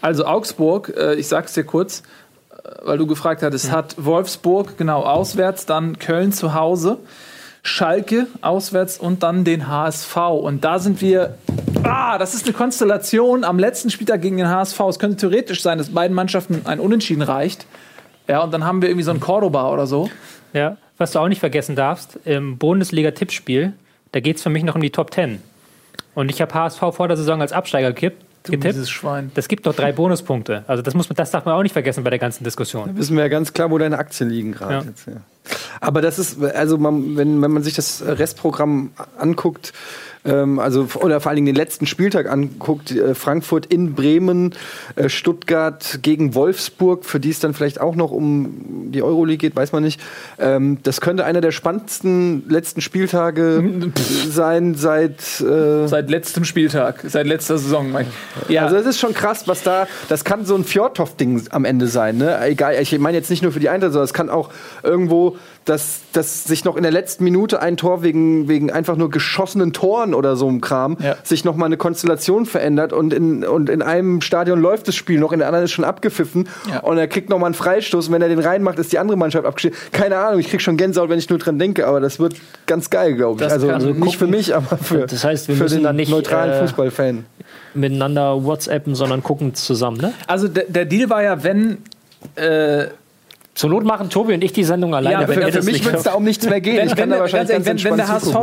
Speaker 2: Also Augsburg, äh, ich sag's dir kurz, äh, weil du gefragt hattest, hat Wolfsburg genau auswärts, dann Köln zu Hause, Schalke auswärts und dann den HSV. Und da sind wir. Ah, das ist eine Konstellation am letzten Spieltag gegen den HSV. Es könnte theoretisch sein, dass beiden Mannschaften ein Unentschieden reicht. Ja, und dann haben wir irgendwie so ein Cordoba oder so.
Speaker 5: Ja, was du auch nicht vergessen darfst, im Bundesliga-Tippspiel, da geht es für mich noch um die Top 10. Und ich habe HSV vor der Saison als Absteiger gekippt.
Speaker 2: Du,
Speaker 5: getippt.
Speaker 2: dieses Schwein.
Speaker 5: Das gibt doch drei Bonuspunkte. Also das, muss man, das darf man auch nicht vergessen bei der ganzen Diskussion.
Speaker 3: Wissen wir ja ganz klar, wo deine Aktien liegen gerade
Speaker 5: Ja.
Speaker 3: jetzt. Ja. Aber das ist, also man, wenn, wenn man sich das Restprogramm anguckt, ähm, also oder vor allen Dingen den letzten Spieltag anguckt, äh, Frankfurt in Bremen, äh, Stuttgart gegen Wolfsburg, für die es dann vielleicht auch noch um die Euroleague geht, weiß man nicht. Ähm, das könnte einer der spannendsten letzten Spieltage sein seit äh,
Speaker 2: Seit letztem Spieltag, seit letzter Saison. mein ich. Ja,
Speaker 3: Also es ist schon krass, was da, das kann so ein Fjordhoff-Ding am Ende sein, ne? Egal, ich meine jetzt nicht nur für die Eintracht, sondern es kann auch irgendwo, dass, dass sich noch in der letzten Minute ein Tor wegen, wegen einfach nur geschossenen Toren oder so einem Kram,
Speaker 2: Ja.
Speaker 3: sich noch mal eine Konstellation verändert und in, und in einem Stadion läuft das Spiel noch, in der anderen ist schon abgepfiffen
Speaker 2: Ja.
Speaker 3: und er kriegt noch mal einen Freistoß und wenn er den reinmacht, ist die andere Mannschaft abgeschnitten. Keine Ahnung, ich krieg schon Gänsehaut, wenn ich nur dran denke, aber das wird ganz geil, glaube ich.
Speaker 2: Das
Speaker 3: Also,
Speaker 2: also
Speaker 3: nicht für mich, aber für,
Speaker 4: Das heißt, wir
Speaker 3: für
Speaker 4: müssen
Speaker 3: den
Speaker 4: dann nicht,
Speaker 3: neutralen
Speaker 4: äh,
Speaker 3: Fußballfan.
Speaker 4: Miteinander WhatsAppen, sondern gucken zusammen. Ne?
Speaker 2: also der, der Deal war ja, wenn. Äh,
Speaker 4: Zur Not machen Tobi und ich die Sendung alleine.
Speaker 2: Ja, für-
Speaker 3: Für mich wird es da um nichts mehr gehen.
Speaker 2: wenn,
Speaker 3: ich kann
Speaker 2: wenn,
Speaker 3: da
Speaker 2: der-
Speaker 3: wahrscheinlich
Speaker 2: ganz
Speaker 3: ganz,
Speaker 2: wenn, wenn der HSV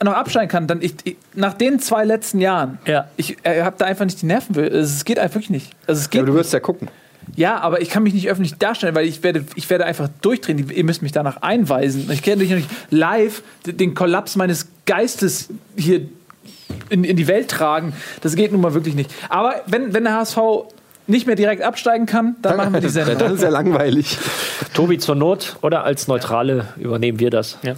Speaker 2: äh, noch absteigen kann, dann ich, ich nach den zwei letzten Jahren,
Speaker 4: Ja.
Speaker 2: ich äh, habe da einfach nicht die Nerven. für. Es geht einfach wirklich nicht. Also es
Speaker 3: Ja,
Speaker 2: geht.
Speaker 3: aber du wirst ja gucken.
Speaker 2: Ja, aber ich kann mich nicht öffentlich darstellen, weil ich werde, ich werde einfach durchdrehen. Ihr müsst mich danach einweisen. Ich kann natürlich nicht live den Kollaps meines Geistes hier in, in die Welt tragen. Das geht nun mal wirklich nicht. Aber wenn, wenn der HSV nicht mehr direkt absteigen kann, dann machen wir die Sendung.
Speaker 3: Das ist ja langweilig.
Speaker 4: Tobi zur Not oder als Neutrale übernehmen wir das.
Speaker 5: Ja.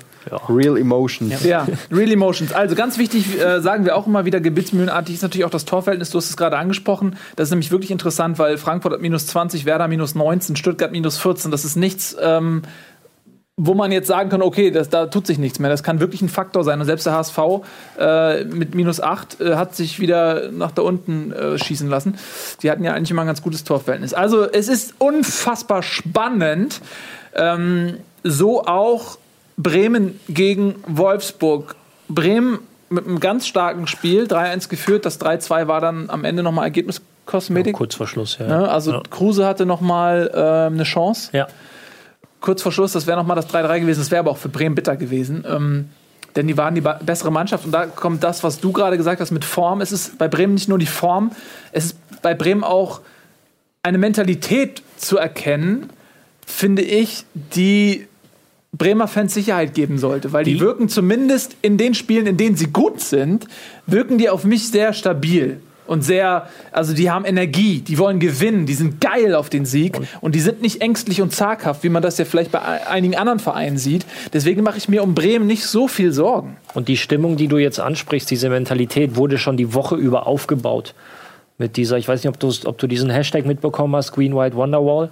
Speaker 3: Real Emotions.
Speaker 2: Ja, Real Emotions. Also ganz wichtig, äh, sagen wir auch immer wieder, gebetsmühlenartig ist natürlich auch das Torverhältnis. Du hast es gerade angesprochen. Das ist nämlich wirklich interessant, weil Frankfurt hat minus 20, Werder minus 19, Stuttgart minus 14. Das ist nichts, ähm, wo man jetzt sagen kann, okay, das, da tut sich nichts mehr. Das kann wirklich ein Faktor sein. Und selbst der HSV äh, mit minus 8 äh, hat sich wieder nach da unten äh, schießen lassen. Die hatten ja eigentlich immer ein ganz gutes Torverhältnis. Also es ist unfassbar spannend. Ähm, so auch Bremen gegen Wolfsburg. Bremen mit einem ganz starken Spiel, 3-1 geführt. Das 3-2 war dann am Ende nochmal Ergebniskosmetik.
Speaker 4: Kurz vor Schluss, ja.
Speaker 2: Ne? Also
Speaker 4: ja.
Speaker 2: Kruse hatte nochmal ähm, eine Chance.
Speaker 4: ja.
Speaker 2: Kurz vor Schluss, das wäre nochmal das 3-3 gewesen. Das wäre aber auch für Bremen bitter gewesen. Ähm, denn die waren die bessere Mannschaft. Und da kommt das, was du gerade gesagt hast mit Form. Es ist bei Bremen nicht nur die Form, es ist bei Bremen auch eine Mentalität zu erkennen, finde ich, die Bremer Fans Sicherheit geben sollte, weil die,
Speaker 4: Die-
Speaker 2: wirken zumindest in den Spielen, in denen sie gut sind, wirken die auf mich sehr stabil und sehr, also die haben Energie, die wollen gewinnen, die sind geil auf den Sieg und, die sind nicht ängstlich und zaghaft, wie man das ja vielleicht bei ei- einigen anderen Vereinen sieht. Deswegen mache ich mir um Bremen nicht so viel Sorgen.
Speaker 4: Und die Stimmung, die du jetzt ansprichst, diese Mentalität, wurde schon die Woche über aufgebaut. Mit dieser, ich weiß nicht, ob, ob du diesen Hashtag mitbekommen hast, Green White Wonderwall.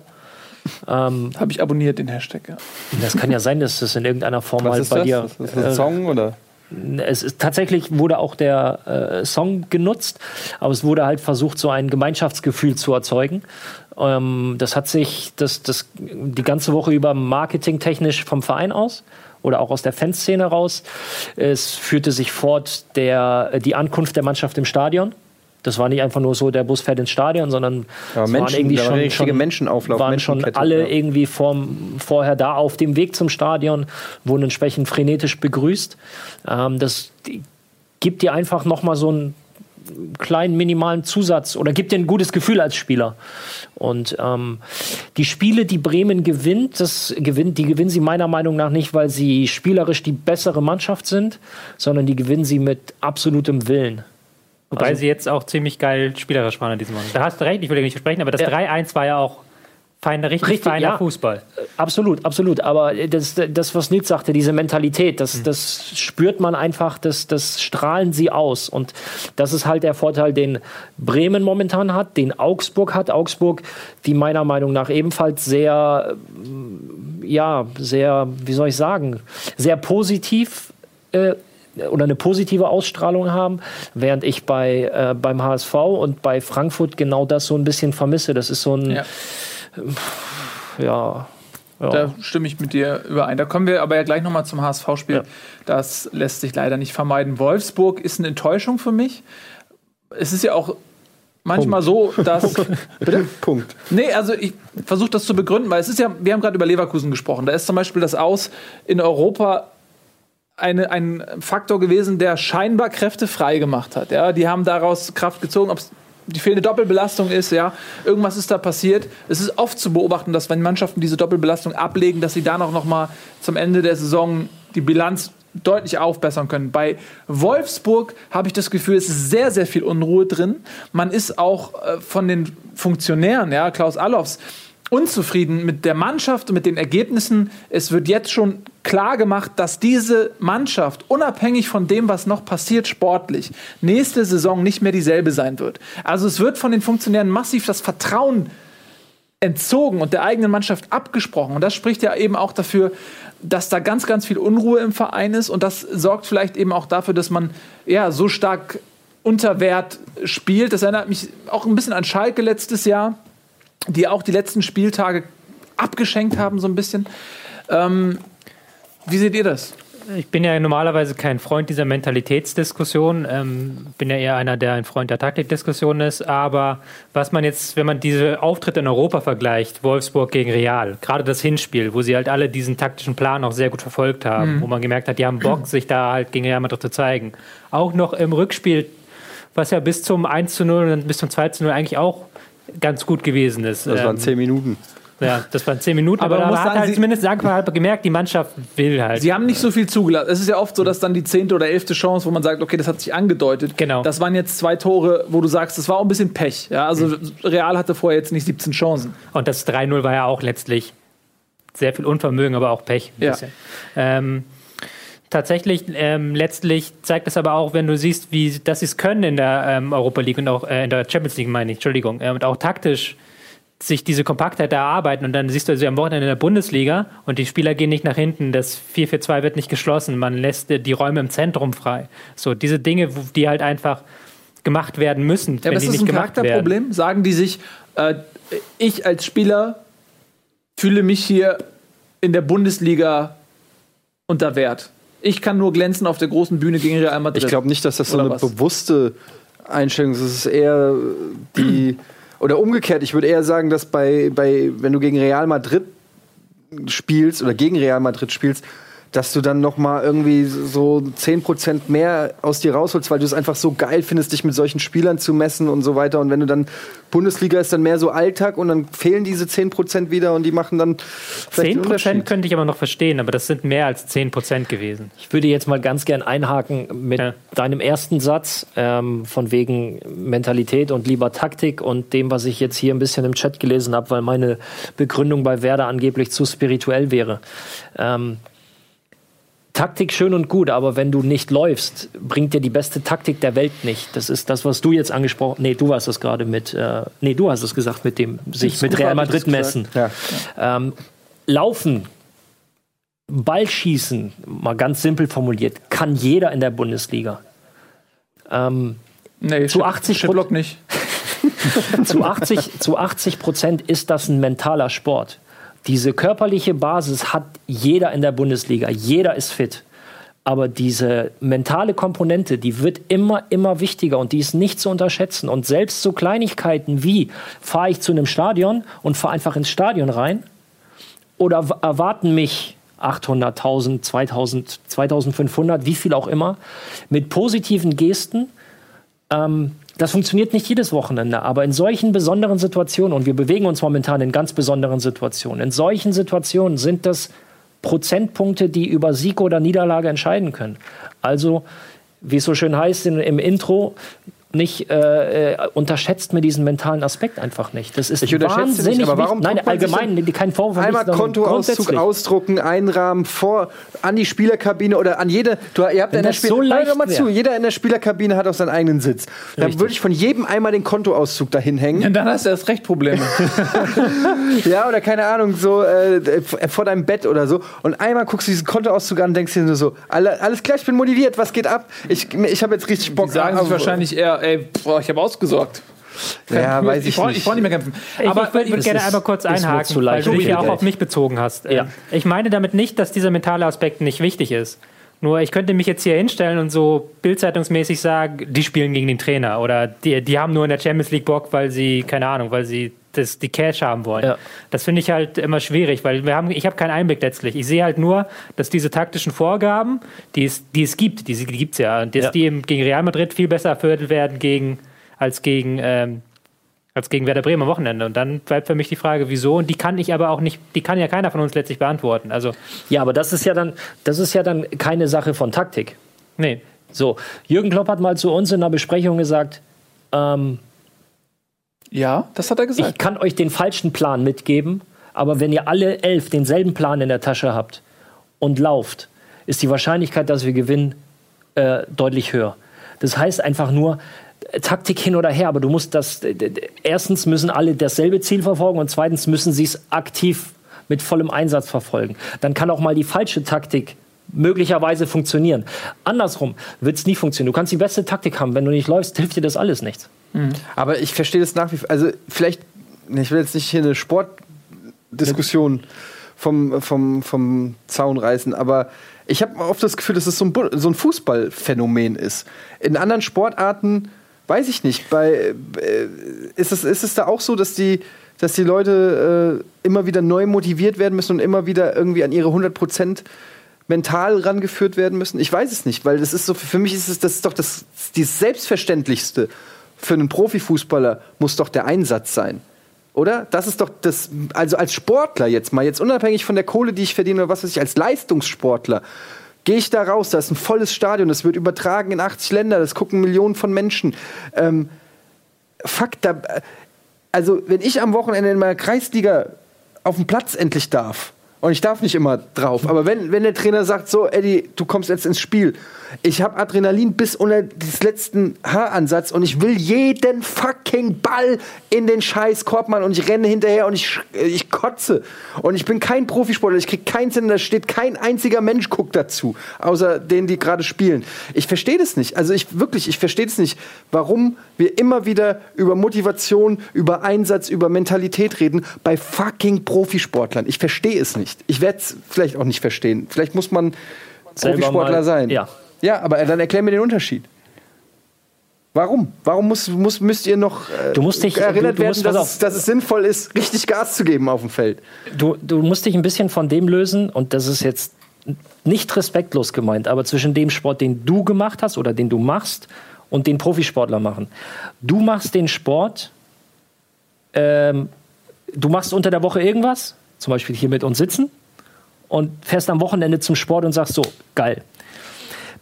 Speaker 4: Ähm,
Speaker 2: Habe ich abonniert, den Hashtag. Ja.
Speaker 4: das kann ja sein, dass das in irgendeiner Form
Speaker 3: Was
Speaker 4: halt
Speaker 3: ist
Speaker 4: bei
Speaker 3: das?
Speaker 4: dir.
Speaker 3: Ist das ein
Speaker 4: äh,
Speaker 3: Song oder?
Speaker 4: Es ist tatsächlich wurde auch der äh, Song genutzt, aber es wurde halt versucht, so ein Gemeinschaftsgefühl zu erzeugen. Ähm, das hat sich das, das die ganze Woche über marketingtechnisch vom Verein aus oder auch aus der Fanszene raus. Es führte sich fort der, die Ankunft der Mannschaft im Stadion. Das war nicht einfach nur so, der Bus fährt ins Stadion, sondern
Speaker 3: Ja,
Speaker 4: es
Speaker 3: Menschen,
Speaker 4: waren irgendwie schon, schon,
Speaker 3: Menschenauflauf,
Speaker 4: waren schon alle
Speaker 3: ja.
Speaker 4: irgendwie vorm, vorher da auf dem Weg zum Stadion, wurden entsprechend frenetisch begrüßt. Ähm, das gibt dir einfach nochmal so einen kleinen minimalen Zusatz oder gibt dir ein gutes Gefühl als Spieler. Und ähm, die Spiele, die Bremen gewinnt, das gewinnt, die gewinnen sie meiner Meinung nach nicht, weil sie spielerisch die bessere Mannschaft sind, sondern die gewinnen sie mit absolutem Willen.
Speaker 5: Wobei
Speaker 4: Also-
Speaker 5: sie jetzt auch ziemlich geil spielerisch waren in diesem Moment. Da hast du recht, ich will dir nicht versprechen, aber das
Speaker 4: Ja.
Speaker 5: 3-1 war ja auch fein, richtig,
Speaker 4: Richtig,
Speaker 5: feiner
Speaker 4: ja.
Speaker 5: Fußball.
Speaker 4: Absolut, absolut. Aber das, das was Nils sagte, diese Mentalität, das, das spürt man einfach, das, das strahlen sie aus. Und das ist halt der Vorteil, den Bremen momentan hat, den Augsburg hat. Augsburg, die meiner Meinung nach ebenfalls sehr, ähm, ja, sehr, wie soll ich sagen, sehr positiv äh, oder eine positive Ausstrahlung haben, während ich bei, äh, beim HSV und bei Frankfurt genau das so ein bisschen vermisse. Das ist so ein,
Speaker 2: Ja.
Speaker 4: ja, ja.
Speaker 2: Da stimme ich mit dir überein. Da kommen wir aber ja gleich nochmal zum HSV-Spiel.
Speaker 4: Ja.
Speaker 2: Das lässt sich leider nicht vermeiden. Wolfsburg ist eine Enttäuschung für mich. Es ist ja auch manchmal so, dass.
Speaker 3: Bitte? Punkt.
Speaker 2: Nee, also ich versuche das zu begründen, weil es ist ja, wir haben gerade über Leverkusen gesprochen. Da ist zum Beispiel das Aus in Europa eine, ein Faktor gewesen, der scheinbar Kräfte frei gemacht hat. Ja, die haben daraus Kraft gezogen, ob es die fehlende Doppelbelastung ist, ja, irgendwas ist da passiert. Es ist oft zu beobachten, dass wenn Mannschaften diese Doppelbelastung ablegen, dass sie dann auch noch mal zum Ende der Saison die Bilanz deutlich aufbessern können. Bei Wolfsburg habe ich das Gefühl, es ist sehr, sehr viel Unruhe drin. Man ist auch äh, von den Funktionären, ja, Klaus Allofs, unzufrieden mit der Mannschaft und mit den Ergebnissen. Es wird jetzt schon klar gemacht, dass diese Mannschaft, unabhängig von dem, was noch passiert sportlich, nächste Saison nicht mehr dieselbe sein wird. Also es wird von den Funktionären massiv das Vertrauen entzogen und der eigenen Mannschaft abgesprochen. Und das spricht ja eben auch dafür, dass da ganz, ganz viel Unruhe im Verein ist. Und das sorgt vielleicht eben auch dafür, dass man ja so stark unter Wert spielt. Das erinnert mich auch ein bisschen an Schalke letztes Jahr, die auch die letzten Spieltage abgeschenkt haben, so ein bisschen. Ähm, wie seht ihr das?
Speaker 5: Ich bin ja normalerweise kein Freund dieser Mentalitätsdiskussion. Ähm, bin ja eher einer, der ein Freund der Taktikdiskussion ist. Aber was man jetzt, wenn man diese Auftritte in Europa vergleicht, Wolfsburg gegen Real, gerade das Hinspiel, wo sie halt alle diesen taktischen Plan auch sehr gut verfolgt haben, wo man gemerkt hat, die haben Bock, sich da halt gegen Real Madrid zu zeigen. Auch noch im Rückspiel, was ja bis zum 1 zu 0 und bis zum 2 zu 0 eigentlich auch ganz gut gewesen ist.
Speaker 3: Das waren
Speaker 5: Ähm,
Speaker 3: zehn Minuten.
Speaker 5: Ja, das waren zehn Minuten,
Speaker 2: Aber
Speaker 5: aber,
Speaker 2: man
Speaker 5: da
Speaker 2: muss
Speaker 5: hat
Speaker 2: sagen,
Speaker 5: halt zumindest sagen wir halt gemerkt, die Mannschaft will halt.
Speaker 2: Sie haben nicht so viel zugelassen. Es ist ja oft so, dass dann die zehnte oder elfte Chance, wo man sagt, okay, das hat sich angedeutet.
Speaker 5: Genau.
Speaker 2: Das waren jetzt zwei Tore, wo du sagst, das war auch ein bisschen Pech. Ja, also Real hatte vorher jetzt nicht 17 Chancen.
Speaker 5: Und das 3-0 war ja auch letztlich sehr viel Unvermögen, aber auch Pech.
Speaker 2: Ja.
Speaker 5: Ähm, tatsächlich, ähm, letztlich zeigt es aber auch, wenn du siehst, wie, dass sie es können in der ähm, Europa League und auch äh, in der Champions League, meine ich, Entschuldigung, äh, und auch taktisch sich diese Kompaktheit erarbeiten und dann siehst du sie am Wochenende in der Bundesliga und die Spieler gehen nicht nach hinten, das 4-4-2 wird nicht geschlossen, man lässt äh, die Räume im Zentrum frei. So, diese Dinge, die halt einfach gemacht werden müssen,
Speaker 2: Ja,
Speaker 5: wenn
Speaker 2: aber
Speaker 5: die
Speaker 2: ist das
Speaker 5: nicht
Speaker 2: ein
Speaker 5: gemacht werden.
Speaker 2: Charakterproblem? Sagen die sich, äh, ich als Spieler fühle mich hier in der Bundesliga unter Wert. Ich kann nur glänzen auf der großen Bühne gegen Real Madrid.
Speaker 3: Ich glaube nicht, dass das so eine
Speaker 2: was?
Speaker 3: bewusste Einstellung ist. Es ist eher die. Oder umgekehrt, ich würde eher sagen, dass bei, bei, wenn du gegen Real Madrid spielst oder gegen Real Madrid spielst, dass du dann noch mal irgendwie so 10% mehr aus dir rausholst, weil du es einfach so geil findest, dich mit solchen Spielern zu messen und so weiter. Und wenn du dann Bundesliga ist dann mehr so Alltag und dann fehlen diese 10% wieder und die machen dann vielleicht den
Speaker 5: 10%
Speaker 3: Unterschied.
Speaker 5: könnte ich aber noch verstehen, aber das sind mehr als 10% gewesen.
Speaker 4: Ich würde jetzt mal ganz gern einhaken mit
Speaker 5: Ja.
Speaker 4: deinem ersten Satz ähm, von wegen Mentalität und lieber Taktik und dem, was ich jetzt hier ein bisschen im Chat gelesen habe, weil meine Begründung bei Werder angeblich zu spirituell wäre. Ähm, Taktik schön und gut, aber wenn du nicht läufst, bringt dir die beste Taktik der Welt nicht. Das ist das, was du jetzt angesprochen Nee, du hast es gerade mit. Äh, nee, du hast es gesagt mit dem sich mit Real Madrid messen.
Speaker 3: Ja.
Speaker 4: Ähm, laufen, Ballschießen, mal ganz simpel formuliert, kann jeder in der Bundesliga. Ähm,
Speaker 2: Nee,
Speaker 4: Zu 80
Speaker 2: Shitblock nicht.
Speaker 4: zu 80 zu 80 Prozent ist das ein mentaler Sport. Diese körperliche Basis hat jeder in der Bundesliga. Jeder ist fit. Aber diese mentale Komponente, die wird immer, immer wichtiger und die ist nicht zu unterschätzen. Und selbst so Kleinigkeiten wie, fahre ich zu einem Stadion und fahre einfach ins Stadion rein oder erwarten mich 800.000, 2000, 2500, wie viel auch immer, mit positiven Gesten, ähm, das funktioniert nicht jedes Wochenende, aber in solchen besonderen Situationen, und wir bewegen uns momentan in ganz besonderen Situationen, in solchen Situationen sind das Prozentpunkte, die über Sieg oder Niederlage entscheiden können. Also, wie es so schön heißt in, im Intro, nicht äh, äh, unterschätzt mir diesen mentalen Aspekt einfach nicht. Das ist
Speaker 3: Ich unterschätze nicht,
Speaker 4: wahnsinnig
Speaker 3: aber warum
Speaker 4: wichtig. Nein, allgemein,
Speaker 3: denn
Speaker 4: kein Vorwurf. an
Speaker 3: Einmal Kontoauszug ausdrucken, einrahmen, vor, an die Spielerkabine oder an jede. Du, ihr habt ja in der
Speaker 4: das so
Speaker 3: Spiel-
Speaker 4: leicht
Speaker 3: Hör mal zu, jeder in der Spielerkabine hat auch seinen eigenen Sitz. Dann würde ich von jedem einmal den Kontoauszug dahin hängen.
Speaker 2: Und dann hast du erst recht Probleme.
Speaker 3: Ja, oder keine Ahnung, so äh, vor deinem Bett oder so. Und einmal guckst du diesen Kontoauszug an und denkst dir nur so, alle, alles klar, ich bin motiviert, was geht ab? Ich, ich habe jetzt richtig Bock.
Speaker 2: Die sagen sich wahrscheinlich eher, ey, boah, ich habe ausgesorgt.
Speaker 3: Ja, weiß ich
Speaker 2: ich
Speaker 3: nicht.
Speaker 2: brauch nicht mehr kämpfen.
Speaker 5: Ich,
Speaker 2: Aber
Speaker 5: ich würde
Speaker 4: es
Speaker 5: gerne
Speaker 4: ist-
Speaker 5: einmal kurz einhaken, weil du dich ja auch auf mich bezogen hast.
Speaker 4: Ja.
Speaker 5: Ähm, Ich meine damit nicht, dass dieser mentale Aspekt nicht wichtig ist. Nur ich könnte mich jetzt hier hinstellen und so bildzeitungsmäßig sagen, die spielen gegen den Trainer oder die, die haben nur in der Champions League Bock, weil sie, keine Ahnung, weil sie das, die Cash haben wollen.
Speaker 4: Ja.
Speaker 5: Das finde ich halt immer schwierig, weil wir haben, ich habe keinen Einblick letztlich. Ich sehe halt nur, dass diese taktischen Vorgaben, die es, die es gibt, die, die gibt es ja, und dass
Speaker 4: Ja.
Speaker 5: die eben gegen Real Madrid viel besser erfüllt werden gegen, als gegen ähm, als gegen Werder Bremen am Wochenende. Und dann bleibt für mich die Frage, wieso? Und die kann ich aber auch nicht, die kann ja keiner von uns letztlich beantworten. Also,
Speaker 4: Ja, aber das ist ja dann, das ist ja dann keine Sache von Taktik.
Speaker 5: nee.
Speaker 4: So, Jürgen Klopp hat mal zu uns in einer Besprechung gesagt, ähm,
Speaker 2: ja, das hat er
Speaker 4: ich
Speaker 2: gesagt.
Speaker 4: kann euch den falschen Plan mitgeben, aber wenn ihr alle elf denselben Plan in der Tasche habt und lauft, ist die Wahrscheinlichkeit, dass wir gewinnen, äh, deutlich höher. Das heißt einfach nur, äh, Taktik hin oder her, aber du musst das, erstens müssen alle dasselbe Ziel verfolgen und zweitens müssen sie es aktiv mit vollem Einsatz verfolgen. Dann kann auch mal die falsche Taktik möglicherweise funktionieren. Andersrum wird es nie funktionieren. Du kannst die beste Taktik haben, wenn du nicht läufst, hilft dir das alles nichts.
Speaker 3: Aber ich verstehe das nach wie vor. Also, vielleicht, ich will jetzt nicht hier eine Sportdiskussion vom, vom, vom Zaun reißen, aber ich habe oft das Gefühl, dass es so ein, so ein Fußballphänomen ist. In anderen Sportarten weiß ich nicht. Bei, äh, ist, es, ist es da auch so, dass die, dass die Leute äh, immer wieder neu motiviert werden müssen und immer wieder irgendwie an ihre 100 Prozent mental rangeführt werden müssen? Ich weiß es nicht, weil das ist so, für mich ist es das ist doch das, die Selbstverständlichste für einen Profifußballer muss doch der Einsatz sein. Oder? Das ist doch das, also als Sportler jetzt mal, jetzt unabhängig von der Kohle, die ich verdiene oder was weiß ich, als Leistungssportler, gehe ich da raus, da ist ein volles Stadion, das wird übertragen in 80 Länder, das gucken Millionen von Menschen. Ähm, fuck, da, also wenn ich am Wochenende in meiner Kreisliga auf dem Platz endlich darf, und ich darf nicht immer drauf, aber wenn, wenn der Trainer sagt, so, Eddie, du kommst jetzt ins Spiel, ich habe Adrenalin bis unter des letzten Haaransatz und ich will jeden fucking Ball in den scheiß Korb machen und ich renne hinterher und ich, sch- ich kotze. Und ich bin kein Profisportler, ich krieg keinen Sinn, da steht kein einziger Mensch guckt dazu, außer denen, die gerade spielen. Ich verstehe das nicht. Also ich wirklich, ich verstehe das nicht, warum wir immer wieder über Motivation, über Einsatz, über Mentalität reden bei fucking Profisportlern. Ich verstehe es nicht. Ich werde es vielleicht auch nicht verstehen. Vielleicht muss man Profisportler sein.
Speaker 4: ja.
Speaker 3: Ja, aber dann erklär mir den Unterschied. Warum? Warum muss, muss, müsst ihr noch äh,
Speaker 4: Du musst dich-
Speaker 3: erinnert
Speaker 4: du- du musst-
Speaker 3: werden, dass es, dass es sinnvoll ist, richtig Gas zu geben auf dem Feld?
Speaker 4: Du, du musst dich ein bisschen von dem lösen, und das ist jetzt nicht respektlos gemeint, aber zwischen dem Sport, den du gemacht hast oder den du machst, und den Profisportler machen. Du machst den Sport, ähm, du machst unter der Woche irgendwas, zum Beispiel hier mit uns sitzen, und fährst am Wochenende zum Sport und sagst so, geil.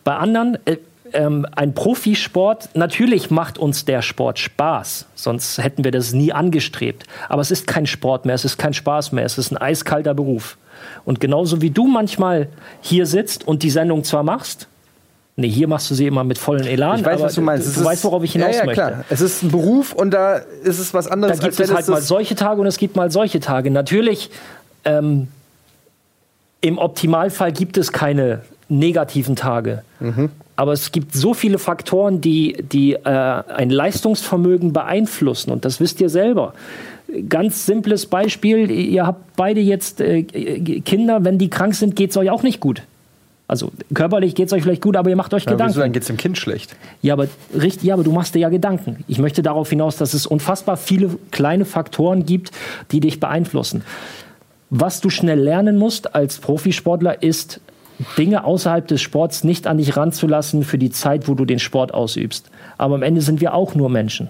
Speaker 4: Bei anderen, äh, ähm, ein Profisport, natürlich macht uns der Sport Spaß, sonst hätten wir das nie angestrebt. Aber es ist kein Sport mehr, es ist kein Spaß mehr, es ist ein eiskalter Beruf. Und genauso wie du manchmal hier sitzt und die Sendung zwar machst, nee, hier machst du sie immer mit vollen Elan,
Speaker 3: Ich weiß,
Speaker 4: aber
Speaker 3: was du meinst.
Speaker 4: Du, du
Speaker 3: ist-
Speaker 4: weißt, worauf ich hinaus
Speaker 3: ja, ja,
Speaker 4: möchte.
Speaker 3: Klar. Es ist ein Beruf und da ist es was
Speaker 4: Da
Speaker 3: anderes,
Speaker 4: gibt
Speaker 3: wenn
Speaker 4: es halt mal solche Tage und es gibt mal solche Tage. Natürlich, ähm, im Optimalfall gibt es keine negativen Tage.
Speaker 3: Mhm.
Speaker 4: Aber es gibt so viele Faktoren, die, die äh, ein Leistungsvermögen beeinflussen. Und das wisst ihr selber. Ganz simples Beispiel, ihr habt beide jetzt äh, Kinder, wenn die krank sind, geht es euch auch nicht gut. Also körperlich geht es euch vielleicht gut, aber ihr macht euch
Speaker 3: Ja,
Speaker 4: Gedanken.
Speaker 3: wieso, dann geht es dem Kind schlecht.
Speaker 4: Ja, aber richtig, ja, aber du machst dir ja Gedanken. Ich möchte darauf hinaus, dass es unfassbar viele kleine Faktoren gibt, die dich beeinflussen. Was du schnell lernen musst als Profisportler ist, Dinge außerhalb des Sports nicht an dich ranzulassen für die Zeit, wo du den Sport ausübst. Aber am Ende sind wir auch nur Menschen.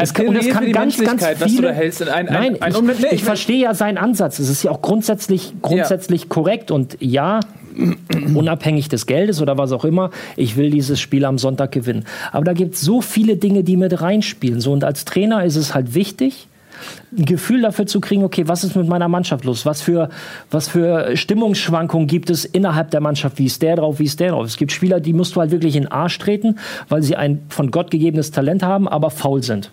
Speaker 4: Es kann, und das kann ganz, ganz viele.
Speaker 2: was du da hältst, in ein, ein,
Speaker 4: Nein,
Speaker 2: ein,
Speaker 4: ich,
Speaker 2: nee,
Speaker 4: ich verstehe ja seinen Ansatz. Es ist ja auch grundsätzlich, grundsätzlich korrekt. Und ja, unabhängig des Geldes oder was auch immer, ich will dieses Spiel am Sonntag gewinnen. Aber da gibt es so viele Dinge, die mit reinspielen. So, und als Trainer ist es halt wichtig, ein Gefühl dafür zu kriegen, okay, was ist mit meiner Mannschaft los? Was für, was für Stimmungsschwankungen gibt es innerhalb der Mannschaft? Wie ist der drauf? Wie ist der drauf? Es gibt Spieler, die musst du halt wirklich in den Arsch treten, weil sie ein von Gott gegebenes Talent haben, aber faul sind.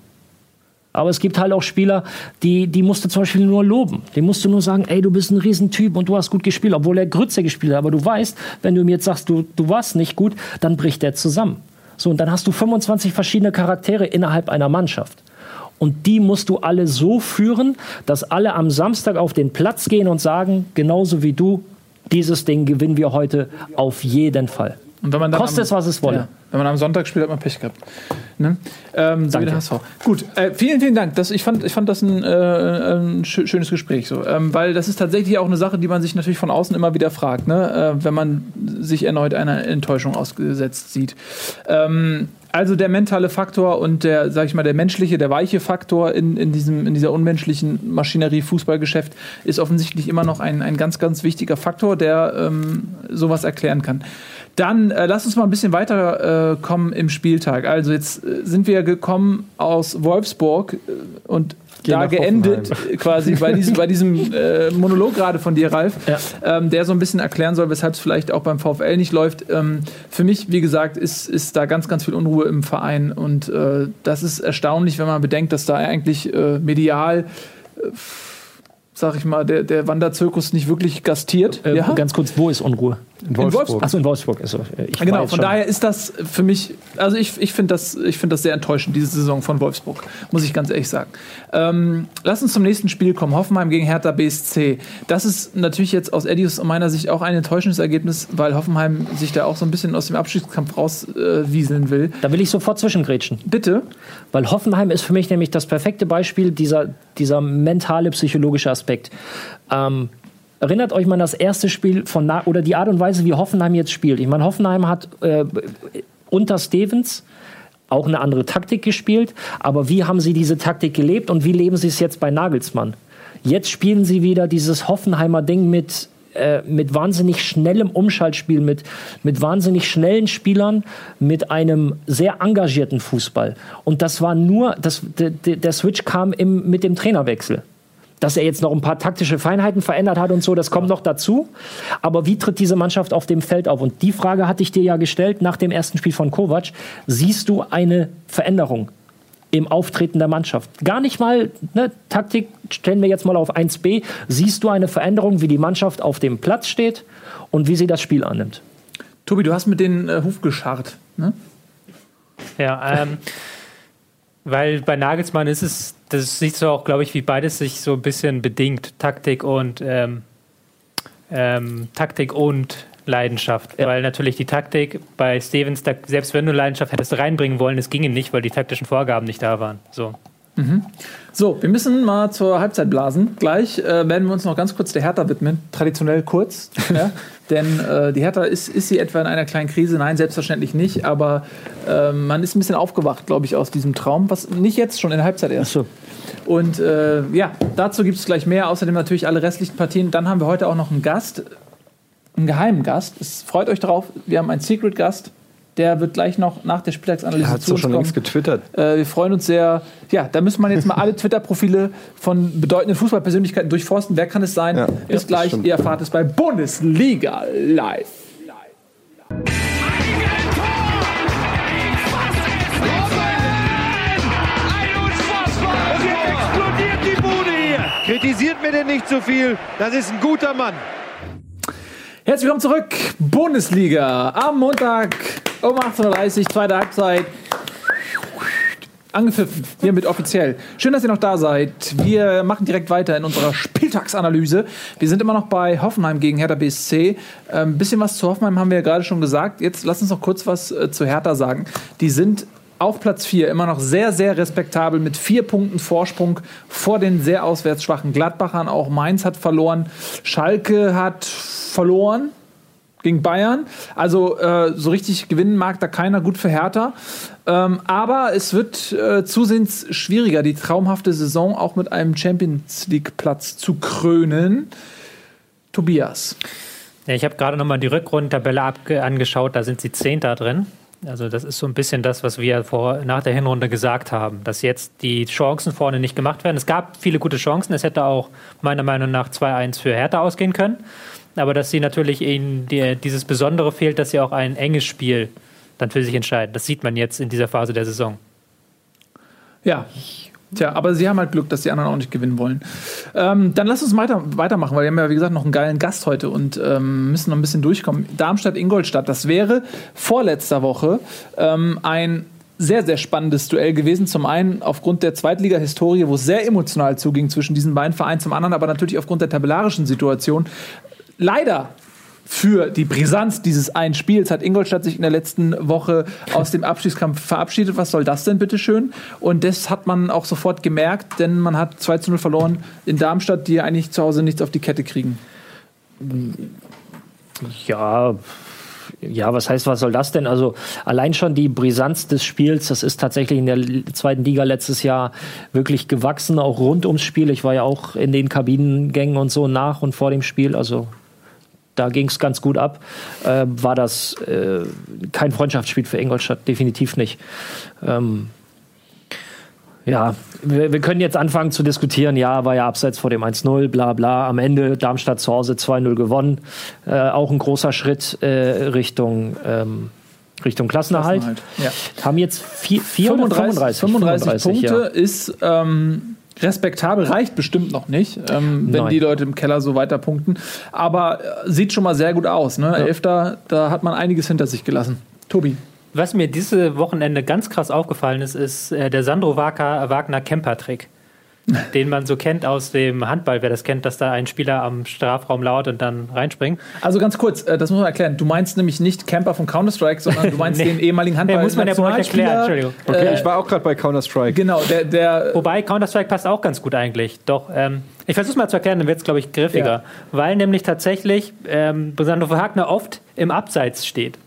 Speaker 4: Aber es gibt halt auch Spieler, die, die musst du zum Beispiel nur loben. Den musst du nur sagen, ey, du bist ein Riesentyp und du hast gut gespielt, obwohl er Grütze gespielt hat. Aber du weißt, wenn du ihm jetzt sagst, du, du warst nicht gut, dann bricht der zusammen. So, und dann hast du 25 verschiedene Charaktere innerhalb einer Mannschaft. Und die musst du alle so führen, dass alle am Samstag auf den Platz gehen und sagen, genauso wie du, dieses Ding gewinnen wir heute auf jeden Fall.
Speaker 2: Und wenn man dann
Speaker 4: Kostet
Speaker 2: am-
Speaker 4: es, was es wolle.
Speaker 2: Ja, wenn man am Sonntag spielt, hat man Pech gehabt. Ne? Ähm, so
Speaker 4: Danke.
Speaker 2: Gut, äh, vielen, vielen Dank. Das, ich, fand, ich fand das ein, äh, ein schö- schönes Gespräch. So. Ähm, weil das ist tatsächlich auch eine Sache, die man sich natürlich von außen immer wieder fragt, ne? äh, wenn man sich erneut einer Enttäuschung ausgesetzt sieht. Ähm, also der mentale Faktor und der, sag ich mal, der menschliche, der weiche Faktor in, in, diesem, in dieser unmenschlichen Maschinerie Fußballgeschäft ist offensichtlich immer noch ein, ein ganz, ganz wichtiger Faktor, der ähm, sowas erklären kann. Dann äh, lass uns mal ein bisschen weiter äh, im Spieltag. Also jetzt äh, sind wir gekommen aus Wolfsburg äh, und da geendet äh, quasi bei diesem, bei diesem äh, Monolog gerade von dir, Ralf,
Speaker 4: Ja.
Speaker 2: ähm, der so ein bisschen erklären soll, weshalb es vielleicht auch beim VfL nicht läuft. Ähm, für mich, wie gesagt, ist, ist da ganz, ganz viel Unruhe im Verein und äh, das ist erstaunlich, wenn man bedenkt, dass da eigentlich äh, medial äh, sag ich mal, der, der Wanderzirkus nicht wirklich gastiert.
Speaker 4: Äh,
Speaker 2: ja?
Speaker 4: Ganz kurz, wo ist Unruhe?
Speaker 3: In
Speaker 2: Wolfsburg.
Speaker 4: Achso, in Wolfsburg. Also, ich war
Speaker 2: Genau, von
Speaker 4: schon-
Speaker 2: daher ist das für mich, also ich, ich finde das, ich find das sehr enttäuschend, diese Saison von Wolfsburg, muss ich ganz ehrlich sagen. Ähm, lass uns zum nächsten Spiel kommen, Hoffenheim gegen Hertha BSC. Das ist natürlich jetzt aus Eddies und meiner Sicht auch ein enttäuschendes Ergebnis, weil Hoffenheim sich da auch so ein bisschen aus dem Abstiegskampf rauswieseln äh, will.
Speaker 4: Da will ich sofort zwischengrätschen.
Speaker 2: Bitte?
Speaker 4: Weil Hoffenheim ist für mich nämlich das perfekte Beispiel dieser, dieser mentale, psychologische Aspekt. Ähm, erinnert euch mal an das erste Spiel von Na oder die Art und Weise, wie Hoffenheim jetzt spielt. Ich meine, Hoffenheim hat äh, unter Stevens auch eine andere Taktik gespielt, aber wie haben sie diese Taktik gelebt und wie leben sie es jetzt bei Nagelsmann? Jetzt spielen sie wieder dieses Hoffenheimer Ding mit äh, mit wahnsinnig schnellem Umschaltspiel, mit, mit wahnsinnig schnellen Spielern, mit einem sehr engagierten Fußball. Und das war nur, das, der, der Switch kam im, mit dem Trainerwechsel. Dass er jetzt noch ein paar taktische Feinheiten verändert hat und so, das kommt noch dazu. Aber wie tritt diese Mannschaft auf dem Feld auf? Und die Frage hatte ich dir ja gestellt nach dem ersten Spiel von Kovac. Siehst du eine Veränderung? im Auftreten der Mannschaft. Gar nicht mal, ne, Taktik stellen wir jetzt mal auf 1b. Siehst du eine Veränderung, wie die Mannschaft auf dem Platz steht und wie sie das Spiel annimmt?
Speaker 2: Tobi, du hast mit den äh, Huf gescharrt. Ne?
Speaker 5: Ja, ähm, weil bei Nagelsmann ist es, das siehst du auch, glaube ich, wie beides sich so ein bisschen bedingt, Taktik und ähm, ähm, Taktik und Leidenschaft.
Speaker 4: Ja.
Speaker 5: Weil natürlich die Taktik bei Stevens, da, selbst wenn du Leidenschaft hättest reinbringen wollen, es ginge nicht, weil die taktischen Vorgaben nicht da waren. So.
Speaker 2: So, wir müssen mal zur Halbzeit blasen. Gleich äh, werden wir uns noch ganz kurz der Hertha widmen. Traditionell kurz. ja? Denn äh, die Hertha ist, ist sie etwa in einer kleinen Krise? Nein, selbstverständlich nicht. Aber äh, man ist ein bisschen aufgewacht, glaube ich, aus diesem Traum. Was nicht jetzt, schon in der Halbzeit erst.
Speaker 4: So.
Speaker 2: Und äh, ja, dazu gibt es gleich mehr. Außerdem natürlich alle restlichen Partien. Dann haben wir heute auch noch einen Gast, einen geheimen Gast. Es freut euch drauf. Wir haben einen Secret Gast. Der wird gleich noch nach der Spieltagsanalyse
Speaker 3: Er hat
Speaker 2: zu uns
Speaker 3: schon
Speaker 2: kommen.
Speaker 3: längst getwittert.
Speaker 2: Äh, wir freuen uns sehr. Ja, da müssen wir jetzt mal alle Twitter-Profile von bedeutenden Fußballpersönlichkeiten durchforsten. Wer kann es sein?
Speaker 3: Ja,
Speaker 2: Bis
Speaker 3: das
Speaker 2: gleich.
Speaker 3: stimmt.
Speaker 2: Ihr erfahrt es bei Bundesliga Live.
Speaker 1: Und jetzt explodiert die Bude hier. Kritisiert mir denn nicht zu viel. Das ist ein guter Mann.
Speaker 2: Herzlich willkommen zurück. Bundesliga am Montag um 18.30 Uhr, zweite Halbzeit. Angepfiffen, hiermit offiziell. Schön, dass ihr noch da seid. Wir machen direkt weiter in unserer Spieltagsanalyse. Wir sind immer noch bei Hoffenheim gegen Hertha BSC. Ein ähm, bisschen was zu Hoffenheim haben wir ja gerade schon gesagt. Jetzt lasst uns noch kurz was äh, zu Hertha sagen. Die sind auf Platz 4 immer noch sehr, sehr respektabel mit vier Punkten Vorsprung vor den sehr auswärts schwachen Gladbachern. Auch Mainz hat verloren. Schalke hat verloren gegen Bayern. Also äh, so richtig gewinnen mag da keiner gut für Hertha. Ähm, aber es wird äh, zusehends schwieriger, die traumhafte Saison auch mit einem Champions League-Platz zu krönen. Tobias.
Speaker 5: Ja, ich habe gerade nochmal die Rückrundentabelle angeschaut, da sind sie Zehnter drin. Also das ist so ein bisschen das, was wir vor, nach der Hinrunde gesagt haben, dass jetzt die Chancen vorne nicht gemacht werden. Es gab viele gute Chancen, es hätte auch meiner Meinung nach 2-1 für Hertha ausgehen können. Aber dass sie natürlich ihnen die, dieses Besondere fehlt, dass sie auch ein enges Spiel dann für sich entscheiden. Das sieht man jetzt in dieser Phase der Saison.
Speaker 2: Ja. Tja, aber sie haben halt Glück, dass die anderen auch nicht gewinnen wollen. Ähm, dann lass uns weiter, weitermachen, weil wir haben ja, wie gesagt, noch einen geilen Gast heute und ähm, müssen noch ein bisschen durchkommen. Darmstadt-Ingolstadt, das wäre vorletzter Woche ähm, ein sehr, sehr spannendes Duell gewesen. Zum einen aufgrund der Zweitliga-Historie, wo es sehr emotional zuging zwischen diesen beiden Vereinen, zum anderen aber natürlich aufgrund der tabellarischen Situation. Leider für die Brisanz dieses einen Spiels hat Ingolstadt sich in der letzten Woche aus dem Abstiegskampf verabschiedet. Was soll das denn bitte schön? Und das hat man auch sofort gemerkt, denn man hat 2 zu 0 verloren in Darmstadt, die eigentlich zu Hause nichts auf die Kette kriegen.
Speaker 4: Ja, ja, was heißt, was soll das denn? Also allein schon die Brisanz des Spiels, das ist tatsächlich in der zweiten Liga letztes Jahr wirklich gewachsen, auch rund ums Spiel. Ich war ja auch in den Kabinengängen und so nach und vor dem Spiel, also da ging es ganz gut ab. Äh, war das äh, kein Freundschaftsspiel für Ingolstadt, definitiv nicht. Ähm, ja, wir, wir, können jetzt anfangen zu diskutieren. Ja, war ja abseits vor dem 1-0, bla bla. Am Ende Darmstadt zu Hause 2-0 gewonnen. Äh, auch ein großer Schritt äh, Richtung, ähm, Richtung Klassenerhalt.
Speaker 2: Ja.
Speaker 4: Haben jetzt vier, vier
Speaker 2: 35, 35, 35 Punkte
Speaker 4: ja.
Speaker 2: ist ähm, respektabel, reicht bestimmt noch nicht, ähm, wenn
Speaker 4: Nein.
Speaker 2: die Leute im Keller so weiter punkten. Aber äh, sieht schon mal sehr gut aus. Ne?
Speaker 4: Ja.
Speaker 2: Elfter, da hat man einiges hinter sich gelassen. Tobi.
Speaker 5: Was mir diese Wochenende ganz krass aufgefallen ist, ist äh, der Sandro Wagner, Wagner Camper-Trick. Den man so kennt aus dem Handball, wer das kennt, dass da ein Spieler am Strafraum laut und dann reinspringt.
Speaker 2: Also ganz kurz, äh, das muss man erklären. Du meinst nämlich nicht Camper von Counter-Strike, sondern du meinst
Speaker 5: Nee.
Speaker 2: den ehemaligen Handball.
Speaker 5: Nee, muss man ja euch erklären, Entschuldigung.
Speaker 3: Okay,
Speaker 2: Äh,
Speaker 3: ich war auch gerade bei Counter-Strike.
Speaker 2: Genau, der, der
Speaker 5: Wobei Counter-Strike passt auch ganz gut eigentlich. Doch, ähm, ich versuche es mal zu erklären, dann wird es, glaube ich, griffiger.
Speaker 2: Ja.
Speaker 5: Weil nämlich tatsächlich ähm, Sandro Wagner oft im Abseits steht.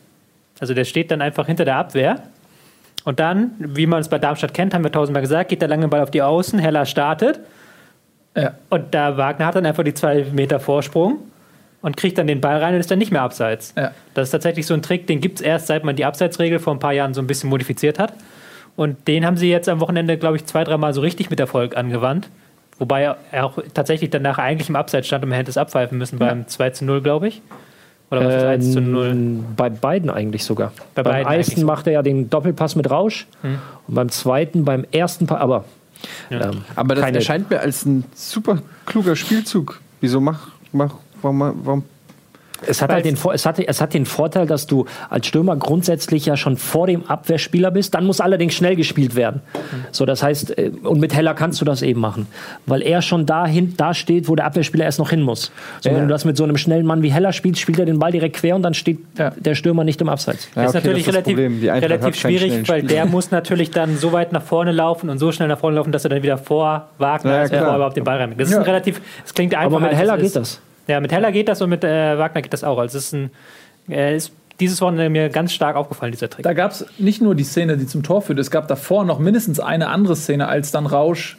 Speaker 5: Also der steht dann einfach hinter der Abwehr. Und dann, wie man es bei Darmstadt kennt, haben wir tausendmal gesagt, geht der lange Ball auf die Außen, Heller startet.
Speaker 2: ja.
Speaker 5: Und da Wagner hat dann einfach die zwei Meter Vorsprung und kriegt dann den Ball rein und ist dann nicht mehr abseits.
Speaker 2: Ja.
Speaker 5: Das ist tatsächlich so ein Trick, den gibt es erst, seit man die Abseitsregel vor ein paar Jahren so ein bisschen modifiziert hat. Und den haben sie jetzt am Wochenende, glaube ich, zwei, dreimal so richtig mit Erfolg angewandt. Wobei er auch tatsächlich danach eigentlich im Abseits stand und man hätte es abpfeifen müssen beim 2 zu 0, glaube ich. Oder was ist 1 zu 0?
Speaker 4: Ähm, Bei beiden eigentlich sogar.
Speaker 5: Bei
Speaker 4: beim
Speaker 5: beiden
Speaker 4: ersten
Speaker 5: so. Hm.
Speaker 4: macht er ja den Doppelpass mit Rausch und beim zweiten, beim ersten Pass, aber ähm,
Speaker 3: Aber das erscheint mir als ein super kluger Spielzug. Wieso mach, mach, warum, warum
Speaker 4: Es hat, halt den, es, hat, es hat den Vorteil, dass du als Stürmer grundsätzlich ja schon vor dem Abwehrspieler bist. Dann muss allerdings schnell gespielt werden. So, das heißt, äh, und mit Heller kannst du das eben machen. Weil er schon dahin, da steht, wo der Abwehrspieler erst noch hin muss. So,
Speaker 3: Ja.
Speaker 4: wenn du das mit so einem schnellen Mann wie Heller spielst, spielt er den Ball direkt quer und dann steht
Speaker 2: Ja.
Speaker 4: der Stürmer nicht im Abseits.
Speaker 3: Ja,
Speaker 5: ist
Speaker 3: okay,
Speaker 5: natürlich
Speaker 3: das ist
Speaker 5: relativ, relativ schwierig, weil der muss natürlich dann so weit nach vorne laufen und so schnell nach vorne laufen, dass er dann wieder vor Wagner
Speaker 3: Ja,
Speaker 5: ist, bevor er überhaupt den Ball reinbringt. Das ist
Speaker 2: Ja.
Speaker 5: ein relativ, es klingt einfach.
Speaker 4: Aber mit Heller
Speaker 5: ist.
Speaker 4: geht das.
Speaker 5: Ja, mit Heller geht das und mit äh, Wagner geht das auch. Also es ist ein, äh, ist dieses Wochenende mir ganz stark aufgefallen, dieser Trick.
Speaker 2: Da gab es nicht nur die Szene, die zum Tor führte, es gab davor noch mindestens eine andere Szene, als dann Rausch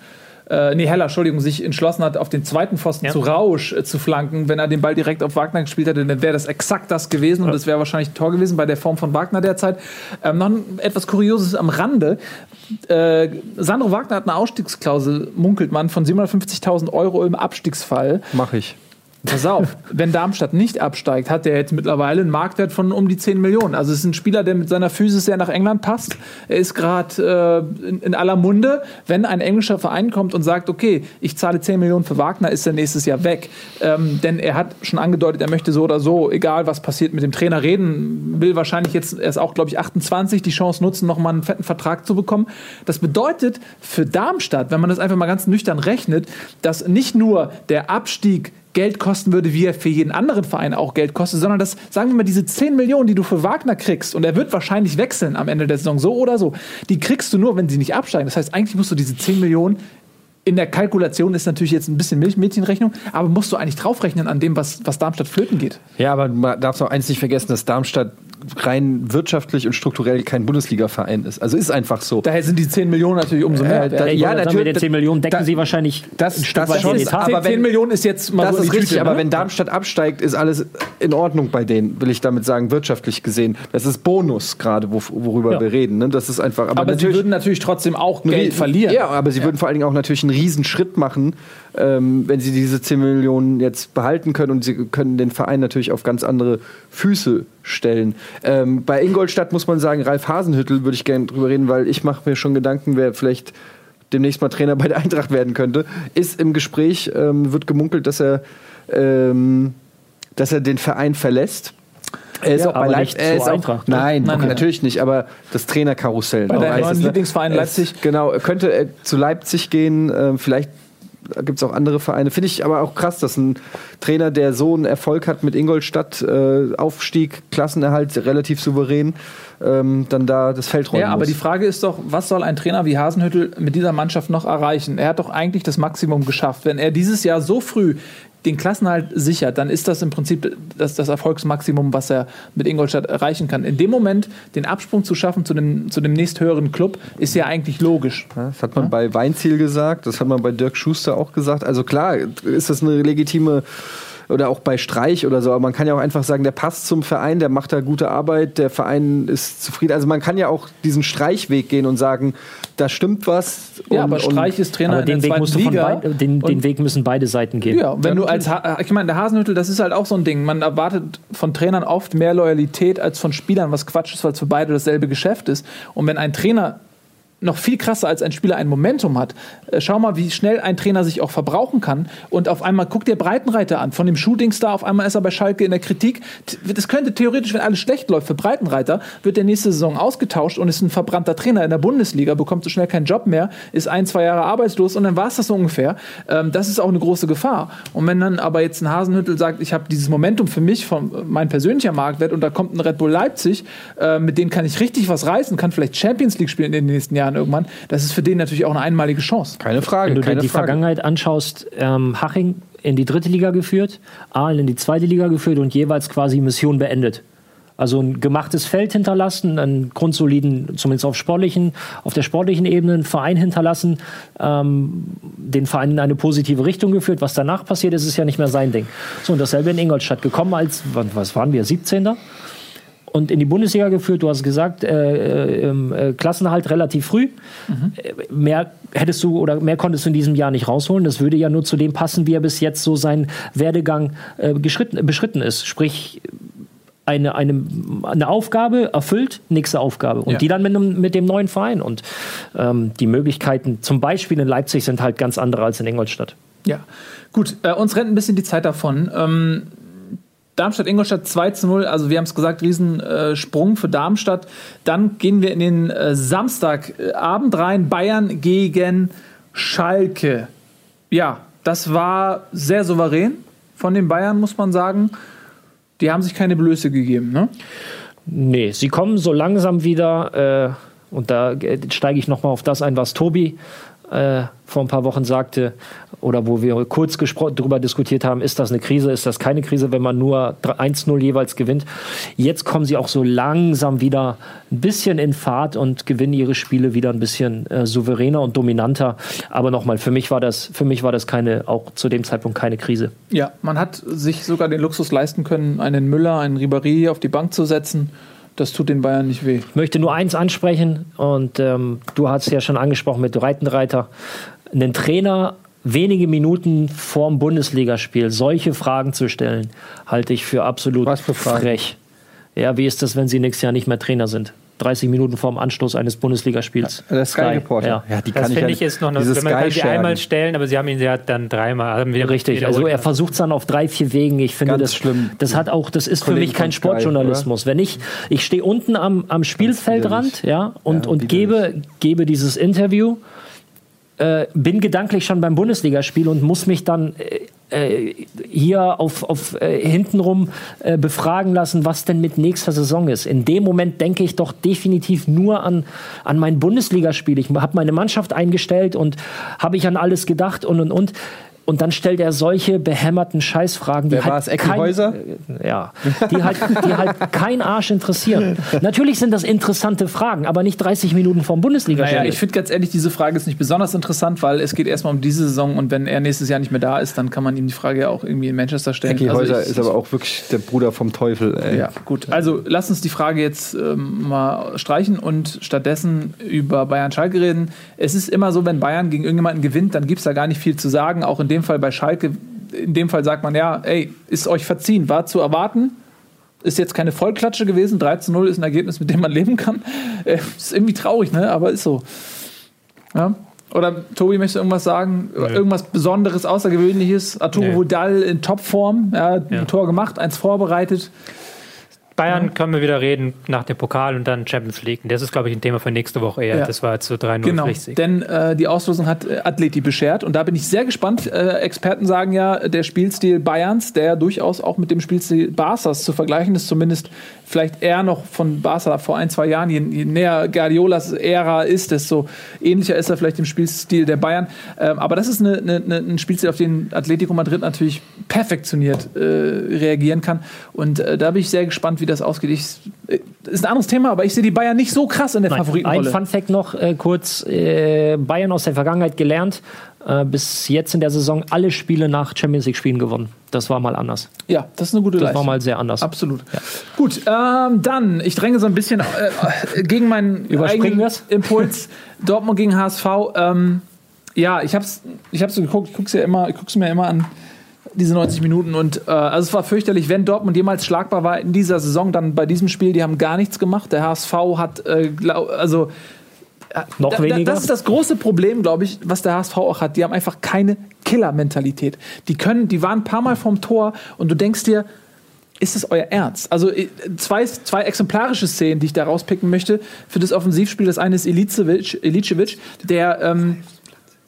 Speaker 2: äh, nee, Heller, Entschuldigung, sich entschlossen hat, auf den zweiten Pfosten
Speaker 5: Ja.
Speaker 2: zu Rausch äh, zu flanken. Wenn er den Ball direkt auf Wagner gespielt hätte, dann wäre das exakt das gewesen und das wäre wahrscheinlich ein Tor gewesen bei der Form von Wagner derzeit. Ähm, noch ein, etwas Kurioses am Rande. Äh, Sandro Wagner hat eine Ausstiegsklausel, munkelt man, von 750.000 Euro im Abstiegsfall.
Speaker 3: Mach ich.
Speaker 2: Pass auf, wenn Darmstadt nicht absteigt, hat der jetzt mittlerweile einen Marktwert von um die 10 Millionen. Also es ist ein Spieler, der mit seiner Physis sehr nach England passt. Er ist gerade äh, in, in aller Munde. Wenn ein englischer Verein kommt und sagt, okay, ich zahle 10 Millionen für Wagner, ist er nächstes Jahr weg. Ähm, denn er hat schon angedeutet, er möchte so oder so, egal was passiert, mit dem Trainer reden, will wahrscheinlich jetzt, er ist auch, glaube ich, 28, die Chance nutzen, nochmal einen fetten Vertrag zu bekommen. Das bedeutet für Darmstadt, wenn man das einfach mal ganz nüchtern rechnet, dass nicht nur der Abstieg Geld kosten würde, wie er für jeden anderen Verein auch Geld kostet, sondern dass, sagen wir mal, diese 10 Millionen, die du für Wagner kriegst, und er wird wahrscheinlich wechseln am Ende der Saison, so oder so, die kriegst du nur, wenn sie nicht absteigen. Das heißt, eigentlich musst du diese 10 Millionen in der Kalkulation ist natürlich jetzt ein bisschen Milch Mädchenrechnung, aber musst du eigentlich draufrechnen an dem, was, was Darmstadt flöten geht.
Speaker 3: Ja, aber man darf noch eins nicht vergessen, dass Darmstadt rein wirtschaftlich und strukturell kein Bundesliga-Verein ist. Also ist einfach so.
Speaker 2: Daher sind die 10 Millionen natürlich umso mehr.
Speaker 3: Äh, da- ja,
Speaker 4: sagen,
Speaker 3: natürlich,
Speaker 4: Mit den 10 Millionen decken
Speaker 3: da-
Speaker 4: sie wahrscheinlich
Speaker 3: das-
Speaker 4: ein Stück
Speaker 3: das
Speaker 4: weit
Speaker 3: schon,
Speaker 4: den Etat.
Speaker 3: aber
Speaker 2: 10,
Speaker 3: wenn-
Speaker 2: 10 Millionen ist jetzt mal
Speaker 3: Das
Speaker 2: so in
Speaker 3: ist richtig,
Speaker 2: Tüte,
Speaker 3: aber
Speaker 2: ne?
Speaker 3: wenn Darmstadt absteigt, ist alles in Ordnung bei denen, will ich damit sagen, wirtschaftlich gesehen. Das ist Bonus gerade, wo, worüber
Speaker 4: Ja.
Speaker 3: wir reden. Ne? Das ist einfach. Aber,
Speaker 2: aber sie würden natürlich trotzdem auch Geld verlieren.
Speaker 3: Ja, aber sie würden vor allen Dingen auch natürlich einen riesen Schritt machen, ähm, wenn sie diese 10 Millionen jetzt behalten können und sie können den Verein natürlich auf ganz andere Füße stellen. Ähm, bei Ingolstadt muss man sagen, Ralf Hasenhüttel würde ich gerne drüber reden, weil ich mache mir schon Gedanken, wer vielleicht demnächst mal Trainer bei der Eintracht werden könnte, ist im Gespräch, ähm, wird gemunkelt, dass er, ähm, dass er den Verein verlässt. Er ist
Speaker 4: Ja,
Speaker 3: auch bei Leipzig. Er ist auch,
Speaker 4: Eintracht, ne?
Speaker 3: nein,
Speaker 2: Nein, nein,
Speaker 3: natürlich nicht, aber das Trainerkarussell.
Speaker 2: Bei
Speaker 3: ne,
Speaker 2: deinem neuen
Speaker 3: ne?
Speaker 2: Lieblingsverein Leipzig.
Speaker 3: Genau, könnte er zu Leipzig gehen, ähm, vielleicht gibt es auch andere Vereine. Finde ich aber auch krass, dass ein Trainer, der so einen Erfolg hat mit Ingolstadt, äh, Aufstieg, Klassenerhalt, relativ souverän, ähm, dann da das Feld räumen
Speaker 2: Ja, aber
Speaker 3: muss.
Speaker 2: die Frage ist doch, was soll ein Trainer wie Hasenhüttel mit dieser Mannschaft noch erreichen? Er hat doch eigentlich das Maximum geschafft. Wenn er dieses Jahr so früh den Klassenhalt sichert, dann ist das im Prinzip das, das Erfolgsmaximum, was er mit Ingolstadt erreichen kann. In dem Moment den Absprung zu schaffen zu dem, zu dem nächsthöheren Club, ist ja eigentlich logisch.
Speaker 3: Das hat man bei Weinziel gesagt, das hat man bei Dirk Schuster auch gesagt. Also klar, ist das eine legitime oder auch bei Streich oder so, aber man kann ja auch einfach sagen, der passt zum Verein, der macht da gute Arbeit, der Verein ist zufrieden. Also man kann ja auch diesen Streichweg gehen und sagen, da stimmt was.
Speaker 2: Ja,
Speaker 3: und,
Speaker 2: aber Streich ist Trainer
Speaker 4: Aber
Speaker 2: in der
Speaker 4: den Weg,
Speaker 2: zweiten
Speaker 4: musst du von
Speaker 2: Liga.
Speaker 4: beid, den, den Weg müssen beide Seiten gehen.
Speaker 2: Ja, wenn du als, ha ich meine, der Hasenhüttel, das ist halt auch so ein Ding. Man erwartet von Trainern oft mehr Loyalität als von Spielern, was Quatsch ist, weil es für beide dasselbe Geschäft ist. Und wenn ein Trainer noch viel krasser als ein Spieler ein Momentum hat. Äh, Schau mal, wie schnell ein Trainer sich auch verbrauchen kann. Und auf einmal guck dir Breitenreiter an. Von dem Shootingstar, auf einmal ist er bei Schalke in der Kritik. Das könnte theoretisch, wenn alles schlecht läuft für Breitenreiter, wird der nächste Saison ausgetauscht und ist ein verbrannter Trainer in der Bundesliga, bekommt so schnell keinen Job mehr, ist ein, zwei Jahre arbeitslos und dann war es das so ungefähr. Ähm, das ist auch eine große Gefahr. Und wenn dann aber jetzt ein Hasenhüttel sagt, ich habe dieses Momentum für mich, von äh, mein persönlicher Marktwert und da kommt ein Red Bull Leipzig, äh, mit denen kann ich richtig was reißen, kann vielleicht Champions League spielen in den nächsten Jahren irgendwann. Das ist für den natürlich auch eine einmalige Chance.
Speaker 3: keine Frage.
Speaker 4: Wenn du dir die
Speaker 3: Frage.
Speaker 4: Vergangenheit anschaust, ähm, Haching in die dritte Liga geführt, Aalen in die zweite Liga geführt und jeweils quasi Mission beendet. Also ein gemachtes Feld hinterlassen, einen grundsoliden, zumindest auf sportlichen, auf der sportlichen Ebene, einen Verein hinterlassen, ähm, den Verein in eine positive Richtung geführt. Was danach passiert ist, ist ja nicht mehr sein Ding. So, und dasselbe in Ingolstadt gekommen als, wann- was waren wir, 17 und in die Bundesliga geführt. Du hast gesagt, äh, äh, äh, Klassenerhalt relativ früh. Äh, Mehr hättest du oder mehr konntest du in diesem Jahr nicht rausholen. Das würde ja nur zu dem passen, wie er bis jetzt so sein Werdegang äh, beschritten ist. Sprich, eine, eine, eine Aufgabe erfüllt, nächste Aufgabe. Und
Speaker 2: Ja.
Speaker 4: die dann mit, einem, mit dem neuen Verein. Und ähm, die Möglichkeiten, zum Beispiel in Leipzig, sind halt ganz andere als in Ingolstadt.
Speaker 2: Ja, gut, äh, uns rennt ein bisschen die Zeit davon. Ähm, Darmstadt-Ingolstadt 2 zu 0, also wir haben es gesagt, Riesensprung äh, für Darmstadt. Dann gehen wir in den äh, Samstagabend rein, Bayern gegen Schalke. Ja, das war sehr souverän von den Bayern, muss man sagen. Die haben sich keine Blöße gegeben, ne?
Speaker 4: Nee, sie kommen so langsam wieder, äh, und da äh, steige ich nochmal auf das ein, was Tobi äh, vor ein paar Wochen sagte, oder wo wir kurz darüber diskutiert haben, ist das eine Krise, ist das keine Krise, wenn man nur 1-0 jeweils gewinnt. Jetzt kommen sie auch so langsam wieder ein bisschen in Fahrt und gewinnen ihre Spiele wieder ein bisschen äh, souveräner und dominanter. Aber nochmal, für mich war das, für mich war das keine, auch zu dem Zeitpunkt keine Krise.
Speaker 2: Ja, man hat sich sogar den Luxus leisten können, einen Müller, einen Ribéry auf die Bank zu setzen. Das tut den Bayern nicht weh.
Speaker 4: Ich möchte nur eins ansprechen und ähm, du hast es ja schon angesprochen mit Reitenreiter. Einen Trainer wenige Minuten vorm Bundesligaspiel solche Fragen zu stellen, halte ich für absolut
Speaker 3: Was für Fragen?
Speaker 4: frech. Ja, wie ist das, wenn Sie nächstes Jahr nicht mehr Trainer sind? 30 Minuten vorm Anstoß eines Bundesligaspiels.
Speaker 3: Der Sky Reporter.
Speaker 4: Ja.
Speaker 3: die
Speaker 5: Das
Speaker 3: kann
Speaker 5: finde
Speaker 3: ja,
Speaker 5: ich ist noch eine, wenn man kann sie einmal stellen, aber sie haben ihn ja dann dreimal. Haben wir
Speaker 4: Richtig, also er versucht es dann auf drei, vier Wegen. Ich finde,
Speaker 3: Ganz
Speaker 4: das,
Speaker 3: schlimm.
Speaker 4: das hat auch, das ist für
Speaker 3: Kollegen
Speaker 4: mich kein
Speaker 3: Sky,
Speaker 4: Sportjournalismus. Wenn ich, ich stehe unten am, am Spielfeldrand, ja, und,
Speaker 3: Ja,
Speaker 4: und gebe, gebe dieses Interview, äh, bin gedanklich schon beim Bundesligaspiel und muss mich dann äh, äh, hier auf, auf äh, hintenrum äh, befragen lassen, was denn mit nächster Saison ist. In dem Moment denke ich doch definitiv nur an, an mein Bundesligaspiel. Ich habe meine Mannschaft eingestellt und habe ich an alles gedacht und und und. Und dann stellt er solche behämmerten Scheißfragen, die
Speaker 3: Wer
Speaker 4: halt
Speaker 3: war es, Ecki
Speaker 4: kein- äh, ja, die halt, die halt kein Arsch interessieren. Natürlich sind das interessante Fragen, aber nicht 30 Minuten vom Bundesligaspiel.
Speaker 2: Naja, ich finde ganz ehrlich, diese Frage ist nicht besonders interessant, weil es geht erstmal um diese Saison und wenn er nächstes Jahr nicht mehr da ist, dann kann man ihm die Frage ja auch irgendwie in Manchester stellen.
Speaker 3: Ecki
Speaker 2: Also
Speaker 3: Häuser
Speaker 2: ich-
Speaker 3: ist aber auch wirklich der Bruder vom Teufel. Ey.
Speaker 2: Ja, gut. Also lass uns die Frage jetzt ähm, mal streichen und stattdessen über Bayern Schalke reden. Es ist immer so, wenn Bayern gegen irgendjemanden gewinnt, dann gibt es da gar nicht viel zu sagen. Auch in dem Fall bei Schalke. In dem Fall sagt man ja, ey, ist euch verziehen, war zu erwarten. Ist jetzt keine Vollklatsche gewesen. 3 zu 0 ist ein Ergebnis, mit dem man leben kann. Äh, ist irgendwie traurig, ne? Aber ist so. Ja. Oder Tobi, möchtest du irgendwas sagen? Irgendwas Besonderes, Außergewöhnliches? Arturo
Speaker 5: Nö.
Speaker 2: Vidal in Topform, ja,
Speaker 5: Ja.
Speaker 2: ein Tor gemacht, eins vorbereitet.
Speaker 5: Bayern können wir wieder reden nach dem Pokal und dann Champions League. Und das ist, glaube ich, ein Thema für nächste Woche eher.
Speaker 2: Ja.
Speaker 5: Das war zu 3-0
Speaker 2: Genau,
Speaker 5: Pflichtsieg.
Speaker 2: denn äh, die Auslosung hat äh, Atleti beschert und da bin ich sehr gespannt. Äh, Experten sagen ja, der Spielstil Bayerns, der durchaus auch mit dem Spielstil Barças zu vergleichen ist, zumindest vielleicht eher noch von Barca vor ein, zwei Jahren. Je, je näher Guardiolas Ära ist, desto ähnlicher ist er vielleicht dem Spielstil der Bayern. Ähm, aber das ist eine, eine, eine, ein Spielstil, auf den Atletico Madrid natürlich perfektioniert äh, reagieren kann. Und äh, da bin ich sehr gespannt, wie das ausgeht. Ich, äh, ist ein anderes Thema, aber ich sehe die Bayern nicht so krass in der
Speaker 4: Nein, ein
Speaker 2: Favoritenrolle.
Speaker 4: Fun Fact noch äh, kurz: äh, Bayern aus der Vergangenheit gelernt. Äh, bis jetzt in der Saison alle Spiele nach Champions League Spielen gewonnen. Das war mal anders.
Speaker 2: Ja, das ist eine gute
Speaker 4: Das
Speaker 2: Leistung.
Speaker 4: war mal sehr anders.
Speaker 2: Absolut. Gut, ähm, dann, ich dränge so ein bisschen äh, äh, gegen meinen eigenen
Speaker 4: wir's?
Speaker 2: Impuls. Dortmund gegen HSV. Ähm, ja, ich hab's, ich hab's so geguckt, ich guck's ja immer, ich guck's mir immer an, diese 90 Minuten. Und äh, also es war fürchterlich, wenn Dortmund jemals schlagbar war in dieser Saison, dann bei diesem Spiel, die haben gar nichts gemacht. Der HSV hat, äh, glaub, also
Speaker 4: Noch
Speaker 2: da,
Speaker 4: weniger.
Speaker 2: Das ist das große Problem, glaube ich, was der HSV auch hat. Die haben einfach keine Killer-Mentalität. Die können, die waren ein paar Mal vom Tor und du denkst dir, ist es euer Ernst? Also äh, zwei, zwei exemplarische Szenen, die ich da rauspicken möchte für das Offensivspiel. Das eine ist Ilicevic, Ilicevic der ähm,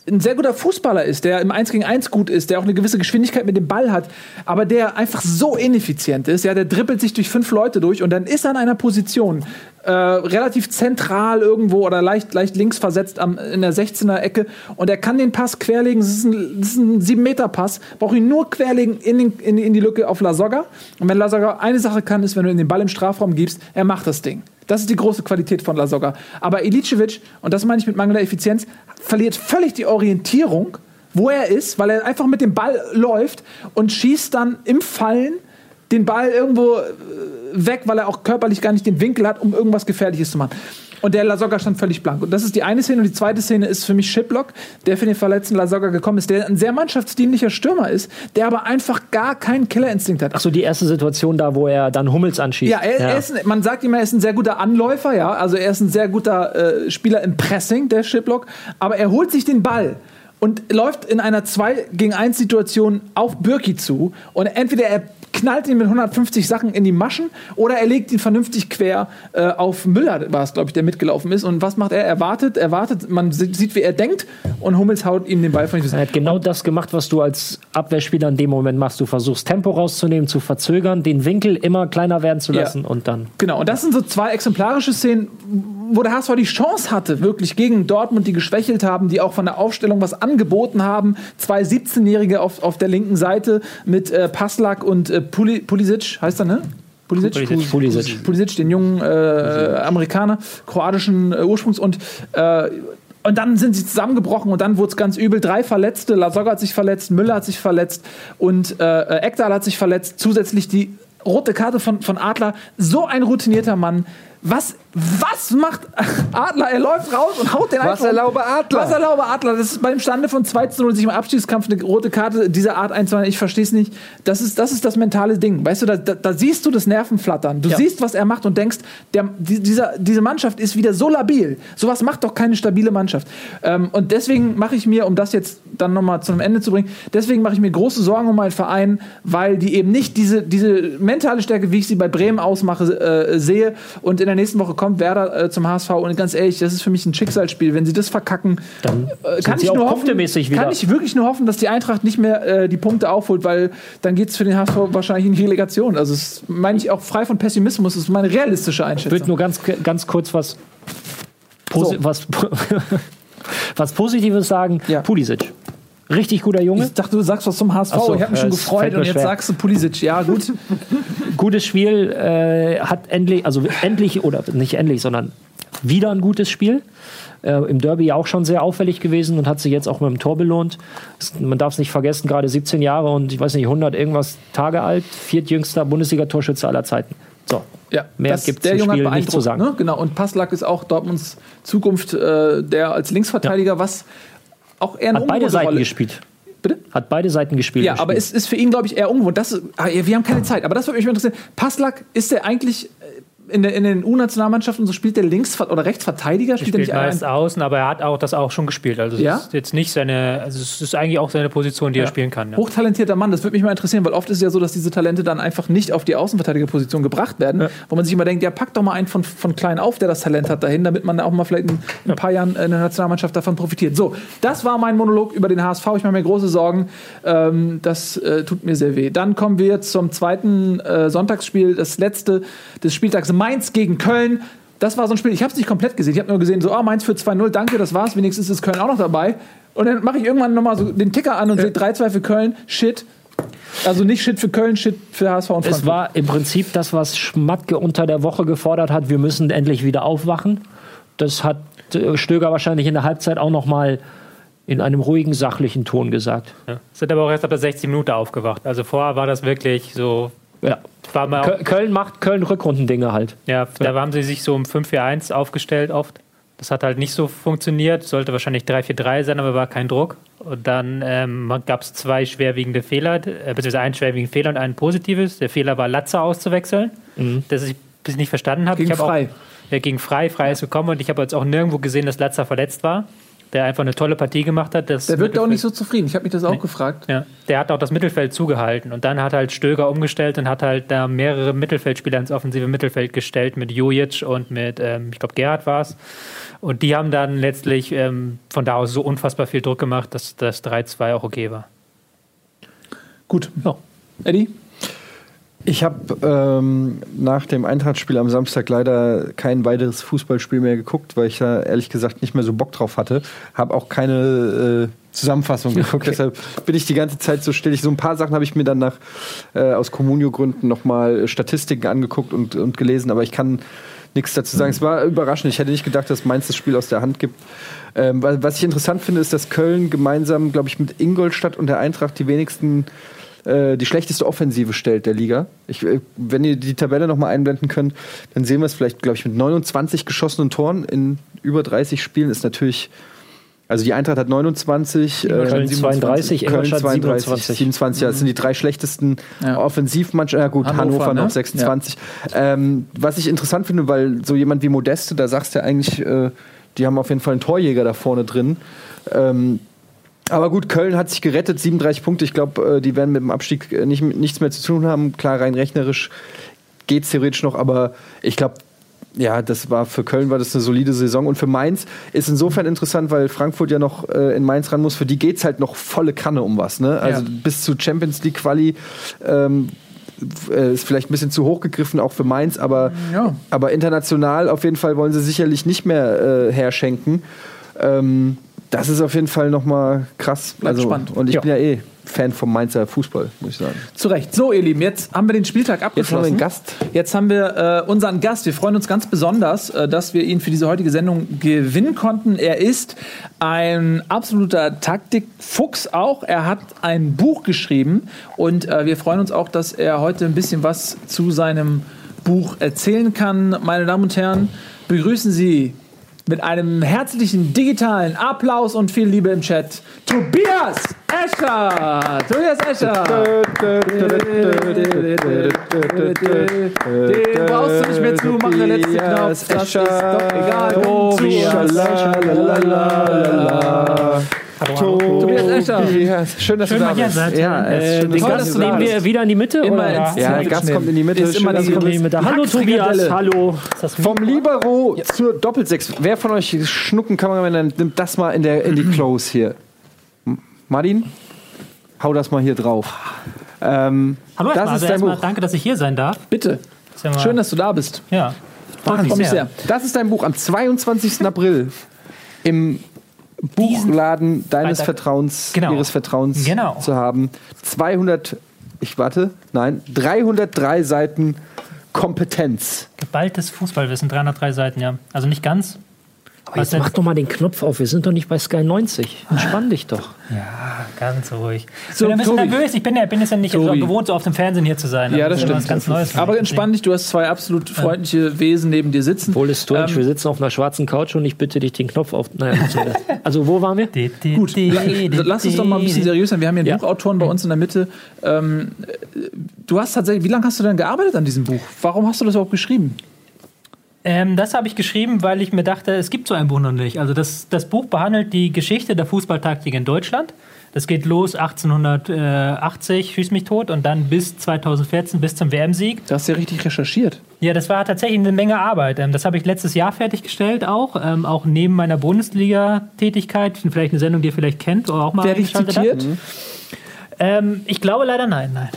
Speaker 2: ein sehr guter Fußballer ist, der im 1 gegen 1 gut ist, der auch eine gewisse Geschwindigkeit mit dem Ball hat, aber der einfach so ineffizient ist. Ja, der dribbelt sich durch fünf Leute durch und dann ist er in einer Position, äh, relativ zentral irgendwo oder leicht, leicht links versetzt am, in der 16er Ecke und er kann den Pass querlegen. Das ist ein, ein 7-Meter-Pass. Braucht ihn nur querlegen in, den, in, in die Lücke auf Lasogga. Und wenn Lasogga eine Sache kann, ist, wenn du ihm den Ball im Strafraum gibst, er macht das Ding. Das ist die große Qualität von Lasogga. Aber Ilicevic, und das meine ich mit mangelnder Effizienz, verliert völlig die Orientierung, wo er ist, weil er einfach mit dem Ball läuft und schießt dann im Fallen den Ball irgendwo äh, weg, weil er auch körperlich gar nicht den Winkel hat, um irgendwas Gefährliches zu machen. Und der Lasogga stand völlig blank. Und das ist die eine Szene. Und die zweite Szene ist für mich Shiplock, der für den verletzten Lasogga gekommen ist, der ein sehr mannschaftsdienlicher Stürmer ist, der aber einfach gar keinen Killerinstinkt hat.
Speaker 4: Ach so, die erste Situation da, wo er dann Hummels anschießt.
Speaker 2: Ja, er, er ist, ein- man sagt immer, er ist ein sehr guter Anläufer, ja. Also er ist ein sehr guter äh, Spieler im Pressing, der Shiplock. Aber er holt sich den Ball und läuft in einer 2 gegen 1 Situation auf Birki zu. Und entweder er knallt ihn mit 150 Sachen in die Maschen oder er legt ihn vernünftig quer äh, auf Müller, war es, glaube ich, der mitgelaufen ist. Und was macht er? Er wartet, er wartet, man sieht, wie er denkt und Hummels haut ihm den Ball von.
Speaker 4: Er hat genau das gemacht, was du als Abwehrspieler in dem Moment machst. Du versuchst Tempo rauszunehmen, zu verzögern, den Winkel immer kleiner werden zu
Speaker 2: Ja.
Speaker 4: lassen und dann.
Speaker 2: Genau, und das sind so zwei exemplarische Szenen, wo der HSV die Chance hatte, wirklich gegen Dortmund, die geschwächelt haben, die auch von der Aufstellung was angeboten haben. Zwei 17-Jährige auf, auf der linken Seite mit äh, Paslak und äh, Puli, Pulisic, heißt er, ne? Pulisic?
Speaker 4: Pulisic. Pulisic.
Speaker 2: Pulisic, den jungen äh, Amerikaner, kroatischen äh, Ursprungs. Und, äh, und dann sind sie zusammengebrochen und dann wurde es ganz übel. Drei Verletzte, Lasogga hat sich verletzt, Müller hat sich verletzt und äh, Ekdal hat sich verletzt. Zusätzlich die rote Karte von, von Adler. So ein routinierter Mann. Was, was macht Adler? Er läuft raus und haut den einfach. um.
Speaker 3: Wasserlaube Adler.
Speaker 2: Wasserlaube Adler. Das ist beim Stande von 2 zu 0 sich im Abstiegskampf eine rote Karte dieser Art einzuhalten. Ich verstehe es nicht. Das ist, das ist das mentale Ding. Weißt du, da, da, da siehst du das Nervenflattern. Du
Speaker 4: Ja.
Speaker 2: siehst, was er macht und denkst, der, die, dieser, diese Mannschaft ist wieder so labil. Sowas macht doch keine stabile Mannschaft. Ähm, und deswegen mache ich mir, um das jetzt dann nochmal zu einem Ende zu bringen, deswegen mache ich mir große Sorgen um meinen Verein, weil die eben nicht diese, diese mentale Stärke, wie ich sie bei Bremen ausmache, äh, sehe. Und in der nächsten Woche kommt Werder äh, zum HSV. Und ganz ehrlich, das ist für mich ein Schicksalsspiel. Wenn sie das verkacken,
Speaker 4: Dann
Speaker 2: äh, kann ich nur hoffen, kann ich wirklich nur hoffen, dass die Eintracht nicht mehr äh, die Punkte aufholt, weil dann geht es für den HSV wahrscheinlich in die Relegation. Also das meine ich auch frei von Pessimismus. Das ist meine realistische
Speaker 4: Ich würde
Speaker 2: Einschätzung.
Speaker 4: nur ganz, ganz kurz was, Posi
Speaker 2: So.
Speaker 4: was, was Positives sagen.
Speaker 2: Ja.
Speaker 4: Pulisic. Richtig guter Junge.
Speaker 2: Ich dachte, du sagst was zum HSV.
Speaker 4: So,
Speaker 2: ich habe mich schon
Speaker 4: es
Speaker 2: gefreut und jetzt
Speaker 4: schwer.
Speaker 2: sagst du Pulisic. Ja, gut.
Speaker 4: Gutes Spiel. Äh, hat endlich, also endlich, oder nicht endlich, sondern wieder ein gutes Spiel. Äh, Im Derby ja auch schon sehr auffällig gewesen und hat sich jetzt auch mit dem Tor belohnt. Es- Man darf es nicht vergessen, gerade 17 Jahre und ich weiß nicht, 100 irgendwas Tage alt, viertjüngster Bundesliga-Torschütze aller Zeiten. So,
Speaker 2: Ja,
Speaker 4: Mehr
Speaker 2: das,
Speaker 4: gibt's
Speaker 2: der
Speaker 4: im
Speaker 2: Junge hat
Speaker 4: Spiel nicht zu sagen.
Speaker 2: Ne? Genau. Und Passlack ist auch Dortmunds Zukunft, äh, der als Linksverteidiger, was auch eher eine
Speaker 4: hat beide Seiten
Speaker 2: Rolle-
Speaker 4: gespielt.
Speaker 2: Bitte?
Speaker 4: Hat beide Seiten gespielt.
Speaker 2: Ja, aber es ist für ihn, glaube ich, eher ungewohnt. Das ist, ah, wir haben keine Zeit, aber das würde mich interessieren. Passlack, ist der eigentlich in, der, in den U-Nationalmannschaften so spielt der Links- oder Rechtsverteidiger? Spielt,
Speaker 5: Spielt
Speaker 2: er nicht
Speaker 5: meist
Speaker 2: ein?
Speaker 5: außen, aber er hat auch das auch schon gespielt. Also es
Speaker 2: Ja?
Speaker 5: ist jetzt nicht seine, also es ist eigentlich auch seine Position, die er spielen kann. Ja.
Speaker 2: Hochtalentierter Mann, das würde mich mal interessieren, weil oft ist es ja so, dass diese Talente dann einfach nicht auf die Außenverteidigerposition gebracht werden, wo man sich immer denkt, ja, pack doch mal einen von, von klein auf, der das Talent hat dahin, damit man auch mal vielleicht in, in ein paar Jahren in der Nationalmannschaft davon profitiert. So, das war mein Monolog über den HSV. Ich mache mir große Sorgen. Ähm, das äh, tut mir sehr weh. Dann kommen wir zum zweiten äh, Sonntagsspiel, das letzte des Spieltags Mainz gegen Köln. Das war so ein Spiel, ich habe es nicht komplett gesehen. Ich habe nur gesehen, so, ah, Mainz für 2-0, danke, das war's. Wenigstens ist Köln auch noch dabei. Und dann mache ich irgendwann nochmal so den Ticker an und sehe 3-2 für Köln. Shit. Also nicht Shit für Köln, Shit für HSV und Frankfurt.
Speaker 4: Es war im Prinzip das, was Schmatke unter der Woche gefordert hat. Wir müssen endlich wieder aufwachen. Das hat äh, Stöger wahrscheinlich in der Halbzeit auch noch mal in einem ruhigen, sachlichen Ton gesagt.
Speaker 5: Ja. Sind aber auch erst ab der 60 Minute aufgewacht. Also vorher war das wirklich so.
Speaker 4: Ja.
Speaker 5: War mal
Speaker 4: Kö- Köln macht Köln-Rückrundendinge halt.
Speaker 5: Ja, da haben sie sich so um 5-4-1 aufgestellt oft. Das hat halt nicht so funktioniert. Sollte wahrscheinlich 3-4-3 sein, aber war kein Druck. Und dann ähm, gab es zwei schwerwiegende Fehler, äh, beziehungsweise einen schwerwiegenden Fehler und einen positives. Der Fehler war, Latze auszuwechseln, das ich bis nicht verstanden habe.
Speaker 2: Gegen
Speaker 5: ich hab
Speaker 2: Frei.
Speaker 5: Auch, ja, gegen Frei. Frei ist gekommen und ich habe jetzt auch nirgendwo gesehen, dass Latzer verletzt war. Der einfach eine tolle Partie gemacht hat. Das
Speaker 2: Der wirkt auch nicht so zufrieden. Ich habe mich das auch gefragt.
Speaker 5: ja, der hat auch das Mittelfeld zugehalten. Und dann hat halt Stöger umgestellt und hat halt da mehrere Mittelfeldspieler ins offensive Mittelfeld gestellt mit Jojic und mit, ähm, ich glaube, Gerhard war es. Und die haben dann letztlich ähm, von da aus so unfassbar viel Druck gemacht, dass das 3-2 auch okay war.
Speaker 2: Gut. Ja. Eddie?
Speaker 3: Ich habe ähm, nach dem Eintrachtspiel am Samstag leider kein weiteres Fußballspiel mehr geguckt, weil ich da ehrlich gesagt nicht mehr so Bock drauf hatte. Habe auch keine äh, Zusammenfassung geguckt, deshalb bin ich die ganze Zeit so still. Ich, so ein paar Sachen habe ich mir dann nach äh, aus Communio-Gründen nochmal Statistiken angeguckt und, und gelesen, aber ich kann nichts dazu sagen. Es war überraschend. Ich hätte nicht gedacht, dass Mainz das Spiel aus der Hand gibt. Ähm, wa- was ich interessant finde, ist, dass Köln gemeinsam, glaube ich, mit Ingolstadt und der Eintracht die wenigsten äh, die schlechteste Offensive stellt der Liga. Ich, äh, wenn ihr die Tabelle noch mal einblenden könnt, dann sehen wir es vielleicht, glaube ich, mit 29 geschossenen Toren in über 30 Spielen ist natürlich. Also die Eintracht hat 29,
Speaker 4: Köln 32,
Speaker 3: Köln
Speaker 4: Ingolstadt
Speaker 3: 32,
Speaker 4: 27.
Speaker 3: 27. Ja, das sind die drei schlechtesten
Speaker 2: Ja.
Speaker 3: Offensivmannschaften. Ja gut,
Speaker 2: Hannover,
Speaker 3: Hannover,
Speaker 2: ne?
Speaker 3: noch 26. Ähm, was ich interessant finde, weil so jemand wie Modeste, da sagst du ja eigentlich, äh, die haben auf jeden Fall einen Torjäger da vorne drin. Ähm, aber gut, Köln hat sich gerettet, 37 Punkte. Ich glaube, äh, die werden mit dem Abstieg äh, nicht, nichts mehr zu tun haben. Klar, rein rechnerisch geht es theoretisch noch, aber ich glaube, ja, das war für Köln war das eine solide Saison und für Mainz ist insofern interessant, weil Frankfurt ja noch äh, in Mainz ran muss. Für die geht's halt noch volle Kanne um was. Ne? Also
Speaker 2: Ja.
Speaker 3: bis zu Champions League Quali ähm, äh, ist vielleicht ein bisschen zu hoch gegriffen, auch für Mainz, aber,
Speaker 2: Ja.
Speaker 3: aber international auf jeden Fall wollen sie sicherlich nicht mehr äh, herschenken. Ähm, das ist auf jeden Fall nochmal krass.
Speaker 2: Bleibt
Speaker 3: also,
Speaker 2: spannend.
Speaker 3: Und ich
Speaker 4: Ja.
Speaker 3: bin ja eh Fan vom Mainzer Fußball, muss ich sagen.
Speaker 2: Zu Recht. So, ihr Lieben, jetzt haben wir den Spieltag
Speaker 3: Jetzt haben wir
Speaker 2: abgeschlossen.
Speaker 3: einen Gast.
Speaker 2: Jetzt haben wir äh, unseren Gast. Wir freuen uns ganz besonders, äh, dass wir ihn für diese heutige Sendung gewinnen konnten. Er ist ein absoluter Taktikfuchs auch. Er hat ein Buch geschrieben und äh, wir freuen uns auch, dass er heute ein bisschen was zu seinem Buch erzählen kann. Meine Damen und Herren, begrüßen Sie mit einem herzlichen digitalen Applaus und viel Liebe im Chat Tobias Escher. Tobias Escher. Den brauchst du nicht mehr zu, mach der letzte Knopf. Das ist doch egal.
Speaker 3: Tobias.
Speaker 2: Tobias Escher.
Speaker 3: Schön, dass
Speaker 5: Schön,
Speaker 3: du da bist.
Speaker 5: seid.
Speaker 3: Ja,
Speaker 4: Äh,
Speaker 3: schön,
Speaker 4: den
Speaker 3: dass du
Speaker 4: Gast
Speaker 3: da
Speaker 4: nehmen
Speaker 3: bist.
Speaker 4: wir wieder in die Mitte?
Speaker 2: Immer
Speaker 4: oder?
Speaker 2: ins
Speaker 3: Ja, der Gast kommt in die Mitte.
Speaker 2: Ist
Speaker 3: Schön,
Speaker 2: immer die
Speaker 4: In die Mitte. Hallo. Tobias, hallo.
Speaker 3: Vom Libero zur Doppelsechs. Wer von euch Schnuckenkameramann nimmt das mal in, der, in die Close hier? Martin? Hau das mal hier drauf. Ähm,
Speaker 5: Hallo
Speaker 3: das
Speaker 5: erstmal,
Speaker 3: ist
Speaker 5: also
Speaker 3: dein
Speaker 5: erstmal
Speaker 3: Buch.
Speaker 5: danke, dass ich hier sein darf.
Speaker 2: Bitte.
Speaker 5: Ja
Speaker 2: Schön, dass du da bist.
Speaker 5: Ja, freut
Speaker 2: mich sehr.
Speaker 3: Das ist dein Buch am 22. April im Buchladen deines
Speaker 5: Freitag.
Speaker 3: Vertrauens,
Speaker 5: Genau.
Speaker 3: ihres Vertrauens
Speaker 5: Genau.
Speaker 3: zu haben. 200, ich warte, nein, 303 Seiten Kompetenz.
Speaker 5: Geballtes Fußballwissen, 303 Seiten, ja. Also nicht ganz.
Speaker 4: Aber jetzt mach doch mal den Knopf auf. Wir sind doch nicht bei Sky 90. Entspann dich doch.
Speaker 5: Ja, ganz ruhig. Ich
Speaker 2: So,
Speaker 5: bin ein bisschen
Speaker 2: Tobi.
Speaker 5: nervös. Ich bin ja, bin jetzt ja nicht
Speaker 2: Tobi.
Speaker 5: gewohnt, so auf dem Fernsehen hier zu sein.
Speaker 2: Ja,
Speaker 5: Also
Speaker 2: das
Speaker 5: ist immer
Speaker 2: stimmt.
Speaker 5: Was ganz Neues. für
Speaker 2: Aber entspann dich, du hast zwei absolut freundliche Wesen neben dir sitzen.
Speaker 4: Wohl ist strange.
Speaker 2: Ähm,
Speaker 4: wir sitzen auf einer schwarzen Couch und ich bitte dich, den Knopf auf. Naja, das? also, wo waren wir?
Speaker 2: Gut, lass uns doch mal ein bisschen seriös sein. Wir haben hier einen
Speaker 4: Ja.
Speaker 2: Buchautoren bei uns in der Mitte. Ähm, du hast tatsächlich, wie lange hast du denn gearbeitet an diesem Buch? Warum hast du das überhaupt geschrieben?
Speaker 5: Ähm, das habe ich geschrieben, weil ich mir dachte, es gibt so ein Buch noch nicht. Also das, das Buch behandelt die Geschichte der Fußballtaktik in Deutschland. Das geht los 1880, schieß mich tot, und dann bis 2014, bis zum WM-Sieg.
Speaker 2: Du hast ja richtig recherchiert.
Speaker 5: Ja, das war tatsächlich eine Menge Arbeit. Ähm, Das habe ich letztes Jahr fertiggestellt auch, ähm, auch neben meiner Bundesliga-Tätigkeit. Vielleicht eine Sendung, die ihr vielleicht kennt oder auch mal
Speaker 2: Wer dich
Speaker 5: eingeschaltet habt.
Speaker 2: zitiert?
Speaker 5: Ähm, ich glaube leider nein, nein.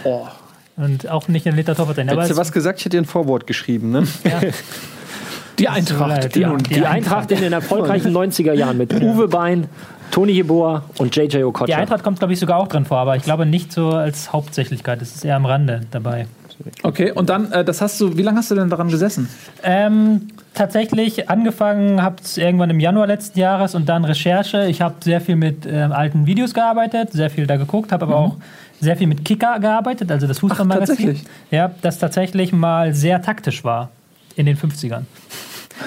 Speaker 5: Und auch nicht in Literatur. Aber
Speaker 3: Hättest du was gesagt? Ich hätte dir ein Vorwort geschrieben, ne?
Speaker 2: Die Eintracht.
Speaker 5: Die,
Speaker 4: Die Eintracht in den erfolgreichen 90er Jahren mit Uwe Bein, Toni Jeboa und JJ
Speaker 5: Die
Speaker 4: Okocha.
Speaker 5: Eintracht kommt, glaube ich, sogar auch drin vor, aber ich glaube nicht so als Hauptsächlichkeit. Das ist eher am Rande dabei.
Speaker 2: Okay, und dann, äh, das hast du, wie lange hast du denn daran gesessen?
Speaker 5: Ähm, tatsächlich angefangen habe es irgendwann im Januar letzten Jahres und dann Recherche. Ich habe sehr viel mit ähm, alten Videos gearbeitet, sehr viel da geguckt, habe aber auch sehr viel mit Kicker gearbeitet, also das Fußballmagazin.
Speaker 2: tatsächlich?
Speaker 5: Ja, das tatsächlich mal sehr taktisch war in den 50ern.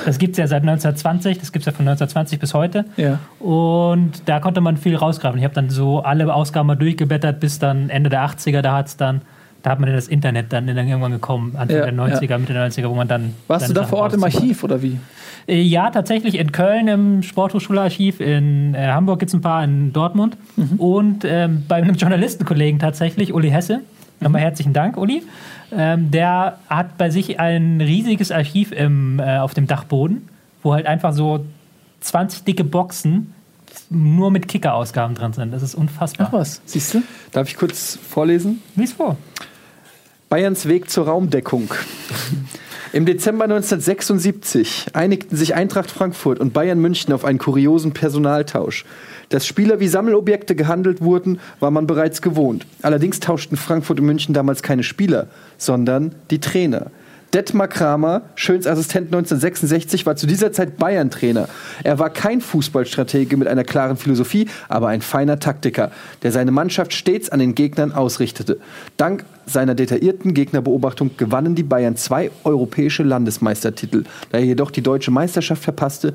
Speaker 5: Das gibt es ja seit 1920, das gibt es ja von 1920 bis heute.
Speaker 2: Ja.
Speaker 5: Und da konnte man viel rausgraben. Ich habe dann so alle Ausgaben mal durchgeblättert bis dann Ende der 80er, da hat's dann, da hat man dann das Internet dann irgendwann gekommen, Anfang
Speaker 2: Ja,
Speaker 5: der 90er, Mitte der 90er, wo man dann.
Speaker 2: Warst du da vor Ort im Archiv oder wie?
Speaker 5: Äh, Ja, tatsächlich in Köln im Sporthochschularchiv, in äh, Hamburg gibt es ein paar, in Dortmund und ähm, bei einem Journalistenkollegen tatsächlich, Uli Hesse. Nochmal herzlichen Dank, Uli. Ähm, der hat bei sich ein riesiges Archiv im, äh, auf dem Dachboden, wo halt einfach so 20 dicke Boxen nur mit Kicker-Ausgaben drin sind. Das ist unfassbar.
Speaker 2: Ach was, siehst du?
Speaker 3: Darf ich kurz vorlesen?
Speaker 5: Lies vor.
Speaker 3: Bayerns Weg zur Raumdeckung. Im Dezember 1976 einigten sich Eintracht Frankfurt und Bayern München auf einen kuriosen Personaltausch. Dass Spieler wie Sammelobjekte gehandelt wurden, war man bereits gewohnt. Allerdings tauschten Frankfurt und München damals keine Spieler, sondern die Trainer. Detmar Kramer, Schöns Assistent 1966, war zu dieser Zeit Bayern-Trainer. Er war kein Fußballstratege mit einer klaren Philosophie, aber ein feiner Taktiker, der seine Mannschaft stets an den Gegnern ausrichtete. Dank seiner detaillierten Gegnerbeobachtung gewannen die Bayern zwei europäische Landesmeistertitel. Da er jedoch die deutsche Meisterschaft verpasste,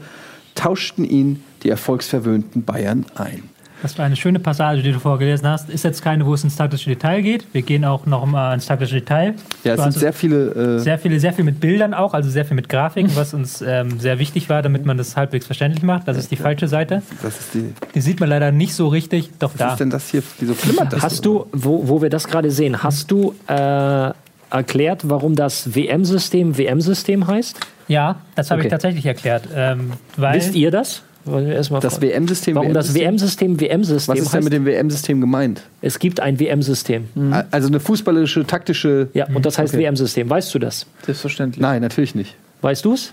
Speaker 3: tauschten ihn die erfolgsverwöhnten Bayern ein.
Speaker 5: Das war eine schöne Passage, die du vorgelesen hast. Ist jetzt keine, wo es ins taktische Detail geht. Wir gehen auch noch mal ins taktische Detail.
Speaker 3: Ja, es sind sehr viele. Äh,
Speaker 5: sehr viele, sehr viel mit Bildern auch, also sehr viel mit Grafiken, was uns ähm, sehr wichtig war, damit man das halbwegs verständlich macht. Das ist die falsche Seite.
Speaker 3: was ist, die,
Speaker 5: Die sieht man leider nicht so richtig. Doch
Speaker 3: was
Speaker 5: da.
Speaker 3: ist denn das hier? Wieso flimmert das?
Speaker 4: Hast du, wo, wo wir das gerade sehen, hast du äh, erklärt, warum das WM-System WM-System heißt?
Speaker 5: Ja, das habe
Speaker 4: Okay.
Speaker 5: ich tatsächlich erklärt. Ähm, weil,
Speaker 4: Wisst ihr das? Wollen wir erstmal
Speaker 3: Das. WM-System.
Speaker 4: Warum das WM-System WM-System
Speaker 3: Was ist denn mit dem WM-System gemeint?
Speaker 4: Es gibt ein WM-System.
Speaker 3: Also eine fußballerische, taktische.
Speaker 4: Ja, und das heißt
Speaker 3: Okay.
Speaker 4: WM-System. Weißt du das?
Speaker 2: Selbstverständlich.
Speaker 3: Nein, natürlich nicht.
Speaker 4: Weißt du es?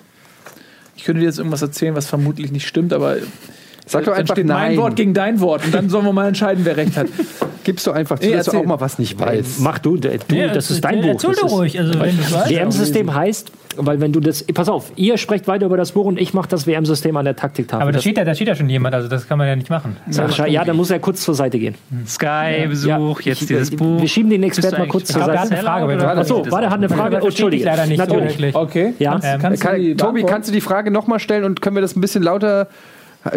Speaker 2: Ich könnte dir jetzt irgendwas erzählen, was vermutlich nicht stimmt, aber
Speaker 3: Sag doch
Speaker 2: dann
Speaker 3: einfach
Speaker 2: steht mein
Speaker 3: nein.
Speaker 2: Wort gegen dein Wort und dann sollen wir mal entscheiden, wer recht hat.
Speaker 3: Gibst du einfach zu,
Speaker 2: Nee,
Speaker 3: dass du auch mal was nicht weißt.
Speaker 4: Mach du, du das ist dein Buch.
Speaker 6: Erzähl
Speaker 4: Das
Speaker 6: doch
Speaker 4: ist-
Speaker 6: ruhig. Also, wenn.
Speaker 4: WM-System heißt, weil wenn du das, pass auf, ihr sprecht weiter über das Buch und ich mache das WM-System an der Taktiktafel.
Speaker 5: Aber da
Speaker 4: Das-
Speaker 5: steht, ja, da steht ja schon jemand, also das kann man ja nicht machen.
Speaker 4: Sascha, ja, dann muss er kurz zur Seite gehen.
Speaker 5: Sky-Besuch, jetzt dieses Buch.
Speaker 4: Wir schieben den Experten mal kurz
Speaker 5: Ich
Speaker 4: zur Seite.
Speaker 5: ich
Speaker 4: Achso, warte, hat eine Frage.
Speaker 5: Das
Speaker 4: Oh,
Speaker 5: ich
Speaker 4: Entschuldige.
Speaker 5: leider nicht
Speaker 4: Natürlich.
Speaker 2: Okay.
Speaker 4: Ja.
Speaker 2: Kannst,
Speaker 4: Äh,
Speaker 2: kannst
Speaker 3: Kann,
Speaker 2: du die
Speaker 3: Tobi, kannst du die Frage nochmal stellen und können wir das ein bisschen lauter.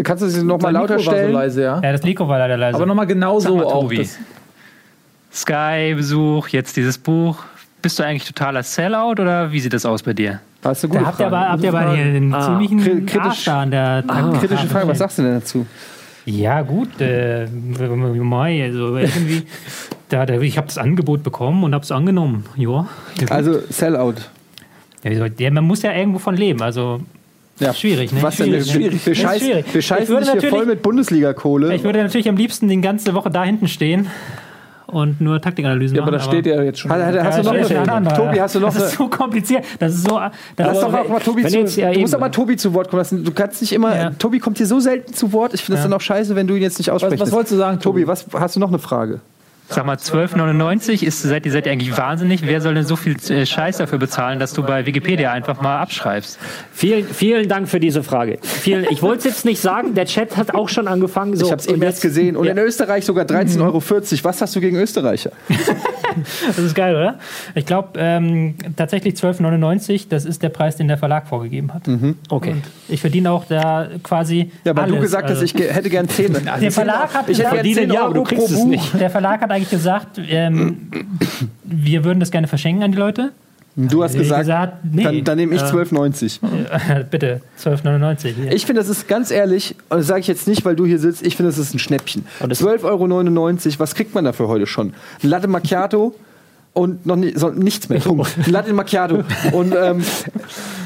Speaker 3: Kannst du sie nochmal lauter
Speaker 2: Mikro war so
Speaker 3: stellen?
Speaker 2: leise, ja.
Speaker 5: Ja, das Liko war leider leise.
Speaker 2: Aber nochmal genau so
Speaker 7: mal,
Speaker 2: auch.
Speaker 7: Sky-Besuch, jetzt dieses Buch. Bist du eigentlich totaler Sellout oder wie sieht das aus bei dir?
Speaker 3: Hast du
Speaker 5: da
Speaker 3: gute
Speaker 5: habt ihr aber, habt ihr aber hier einen
Speaker 4: Ah,
Speaker 5: ziemlichen
Speaker 3: kri- kritisch-
Speaker 5: Arsch da an der
Speaker 3: Kritische Frage, was sagst du denn dazu?
Speaker 5: Ja, gut. Äh, Mai, also irgendwie. Da, da, ich habe das Angebot bekommen und habe es angenommen. Ja.
Speaker 3: Also Sellout.
Speaker 5: Ja, wie soll- ja, man muss ja irgendwo von leben. Also
Speaker 3: Ja.
Speaker 5: schwierig, ne?
Speaker 3: Was denn?
Speaker 5: Schwierig,
Speaker 3: Wir, wir,
Speaker 5: Das ist
Speaker 3: scheißen,
Speaker 5: schwierig.
Speaker 3: wir
Speaker 5: Ich
Speaker 3: scheißen
Speaker 5: würde
Speaker 3: dich hier
Speaker 5: natürlich-
Speaker 3: voll mit Bundesliga-Kohle.
Speaker 5: Ich würde natürlich am liebsten die ganze Woche da hinten stehen und nur Taktikanalysen
Speaker 2: ja, aber
Speaker 5: machen.
Speaker 2: da steht ja jetzt schon.
Speaker 3: Hat- hat-
Speaker 5: Ja,
Speaker 3: hast du noch eine Frage?
Speaker 5: andere.
Speaker 3: Tobi, hast du noch
Speaker 5: Das
Speaker 3: eine.
Speaker 5: ist so kompliziert. Das ist so. Das
Speaker 3: Lass doch auch mal Tobi zu,
Speaker 4: jetzt- ja,
Speaker 3: du musst doch mal Tobi zu Wort kommen lassen. Du kannst nicht immer.
Speaker 5: Ja.
Speaker 3: Tobi kommt hier so selten zu Wort. Ich finde das
Speaker 5: Ja.
Speaker 3: dann auch scheiße, wenn du ihn jetzt nicht aussprichst.
Speaker 2: was wolltest du sagen,
Speaker 3: Tobi?
Speaker 2: Tobi?
Speaker 3: was hast du noch eine Frage?
Speaker 7: Sag mal, 12,99 ist, seid ihr seid ihr eigentlich wahnsinnig? Wer soll denn so viel äh, Scheiß dafür bezahlen, dass du bei Wikipedia einfach mal abschreibst?
Speaker 4: Vielen, vielen Dank für diese Frage. Vielen, ich wollte es jetzt nicht sagen, der Chat hat auch schon angefangen. So,
Speaker 3: Ich habe es eben
Speaker 4: und
Speaker 3: erst gesehen. Und
Speaker 4: Ja.
Speaker 3: in Österreich sogar 13,40 Euro. Was hast du gegen Österreicher?
Speaker 5: Das ist geil, oder? Ich glaube, ähm, tatsächlich 12,99, das ist der Preis, den der Verlag vorgegeben hat.
Speaker 4: Okay.
Speaker 5: Ich verdiene auch da quasi.
Speaker 3: Ja, weil
Speaker 5: alles.
Speaker 3: du gesagt hast,
Speaker 5: Also,
Speaker 3: ich ge- hätte gern 10.
Speaker 5: Der Verlag hat
Speaker 3: Ich hätte gern 10
Speaker 4: ja, aber du
Speaker 3: Euro
Speaker 4: kriegst
Speaker 3: pro
Speaker 4: es
Speaker 3: Buch.
Speaker 4: nicht.
Speaker 5: der Verlag hat eigentlich gesagt, ähm, wir würden das gerne verschenken an die Leute.
Speaker 3: Du hast
Speaker 5: Ich
Speaker 3: gesagt,
Speaker 5: gesagt, nee.
Speaker 3: dann, dann nehme ich
Speaker 5: Äh,
Speaker 3: 12,90.
Speaker 5: Bitte, 12,99. hier.
Speaker 3: Ich finde, das ist ganz ehrlich, und das sage ich jetzt nicht, weil du hier sitzt, ich finde, das ist ein Schnäppchen.
Speaker 4: Und das-
Speaker 3: 12,99 Euro, was kriegt man dafür heute schon? Ein Latte Macchiato und noch ni so, nichts mehr. Punkt. Ein Latte Macchiato. Und ähm,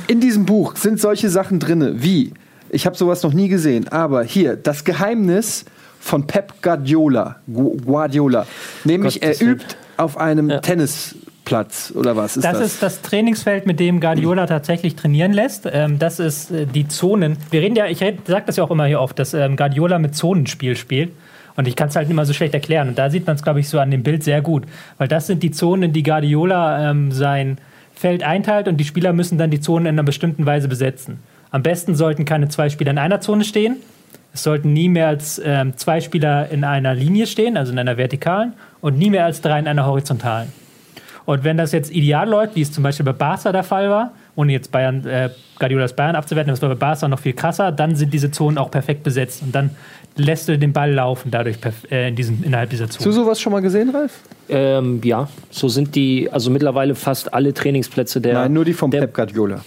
Speaker 3: in diesem Buch sind solche Sachen drin, wie, ich habe sowas noch nie gesehen, aber hier, das Geheimnis von Pep Guardiola. Gu- Guardiola. Nämlich,
Speaker 4: Gottes
Speaker 3: er übt auf einem
Speaker 4: Ja.
Speaker 3: Tennisplatz, oder was ist das?
Speaker 5: Das ist das Trainingsfeld, mit dem Guardiola tatsächlich trainieren lässt. Ähm, das ist äh, die Zonen. Wir reden ja, ich sage das ja auch immer hier oft, dass ähm, Guardiola mit Zonenspiel spielt. Und ich kann es halt immer so schlecht erklären. Und da sieht man es, glaube ich, so an dem Bild sehr gut. Weil das sind die Zonen, in die Guardiola ähm, sein Feld einteilt und die Spieler müssen dann die Zonen in einer bestimmten Weise besetzen. Am besten sollten keine zwei Spieler in einer Zone stehen. Es sollten nie mehr als ähm, zwei Spieler in einer Linie stehen, also in einer vertikalen, und nie mehr als drei in einer horizontalen. Und wenn das jetzt ideal läuft, wie es zum Beispiel bei Barca der Fall war, ohne jetzt Bayern, äh, Guardiolas Bayern abzuwerten, das war bei Barca noch viel krasser, dann sind diese Zonen auch perfekt besetzt. Und dann lässt du den Ball laufen dadurch äh, in diesen, innerhalb dieser
Speaker 3: Hast du
Speaker 5: Zone.
Speaker 3: sowas schon mal gesehen, Ralf?
Speaker 4: Ähm, ja, so sind die, also mittlerweile fast alle Trainingsplätze der.
Speaker 3: Nein, nur die vom
Speaker 4: der,
Speaker 3: Pep Guardiola.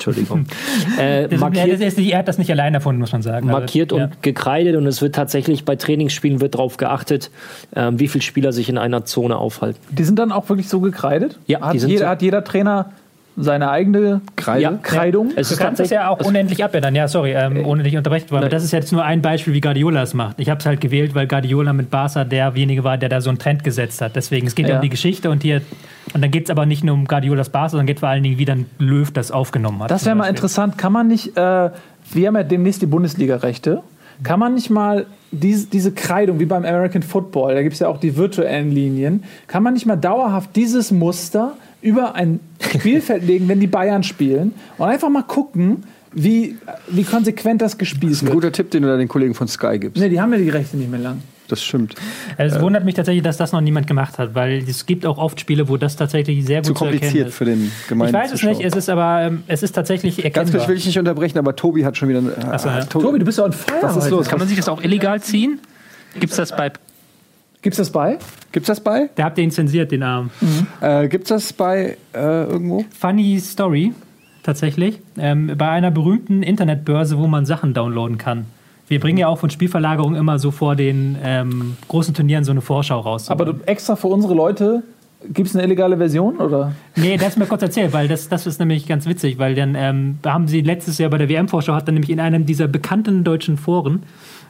Speaker 4: Entschuldigung. äh,
Speaker 5: Das,
Speaker 4: markiert,
Speaker 5: das nicht- er hat das nicht allein erfunden, muss man sagen. Also,
Speaker 4: markiert
Speaker 5: ja.
Speaker 4: und gekreidet und es wird tatsächlich bei Trainingsspielen wird darauf geachtet, ähm, wie viele Spieler sich in einer Zone aufhalten.
Speaker 2: Die sind dann auch wirklich so gekreidet?
Speaker 4: Ja,
Speaker 2: hat,
Speaker 4: die sind
Speaker 2: jeder,
Speaker 4: so.
Speaker 2: hat jeder Trainer seine eigene
Speaker 3: Kreide?
Speaker 4: Ja.
Speaker 2: Kreidung?
Speaker 4: Es
Speaker 5: Du
Speaker 4: ist
Speaker 5: kannst es ja auch unendlich abändern. Ja, sorry, ähm, ohne dich unterbrechen zu wollen. Aber das ist jetzt nur ein Beispiel, wie Guardiola es macht. Ich habe es halt gewählt, weil Guardiola mit Barca derjenige war, der da so einen Trend gesetzt hat. Deswegen, es geht ja
Speaker 2: Ja.
Speaker 5: um die Geschichte und hier. Und dann geht es aber nicht nur um Guardiolas Barca, sondern geht vor allen Dingen, wie dann Löw das aufgenommen hat.
Speaker 2: Das wäre mal interessant. Kann man nicht, äh, wir haben ja demnächst die Bundesliga-Rechte, kann man nicht mal diese, diese Kreidung, wie beim American Football, da gibt es ja auch die virtuellen Linien, kann man nicht mal dauerhaft dieses Muster über ein Spielfeld legen, wenn die Bayern spielen und einfach mal gucken, wie, wie konsequent das gespielt
Speaker 3: Ein
Speaker 2: wird.
Speaker 3: guter Tipp, den du da den Kollegen von Sky gibst.
Speaker 2: Ne, die haben ja die Rechte nicht mehr lang.
Speaker 3: Das stimmt.
Speaker 5: Also es wundert mich tatsächlich, dass das noch niemand gemacht hat, weil es gibt auch oft Spiele, wo das tatsächlich sehr gut
Speaker 3: Zu
Speaker 5: zu, erkennen
Speaker 3: kompliziert
Speaker 5: ist.
Speaker 3: für den gemeinen
Speaker 5: Ich weiß es nicht, es ist aber ähm, es ist tatsächlich
Speaker 3: Ganz
Speaker 5: erkennbar.
Speaker 3: kurz will ich nicht unterbrechen, aber Tobi hat schon wieder. Eine,
Speaker 5: Ach so, ja.
Speaker 3: To-
Speaker 2: Tobi, du bist ja on fire.
Speaker 3: Was ist
Speaker 2: heute.
Speaker 3: los?
Speaker 7: Kann man sich das auch illegal ziehen? Gibt es das bei
Speaker 2: Gibt's das bei?
Speaker 3: Gibt's das bei?
Speaker 5: Der habt den zensiert, den Arm.
Speaker 3: Äh, gibt's das bei äh, irgendwo?
Speaker 5: Funny Story, tatsächlich. Ähm, bei einer berühmten Internetbörse, wo man Sachen downloaden kann. Wir bringen ja auch von Spielverlagerung immer so vor den ähm, großen Turnieren so eine Vorschau raus.
Speaker 2: Aber du extra für unsere Leute Gibt es eine illegale Version? Oder?
Speaker 5: Nee, das mir kurz erzählt, weil das, das ist nämlich ganz witzig, weil dann ähm, haben sie letztes Jahr bei der WM-Vorschau, hat dann nämlich in einem dieser bekannten deutschen Foren,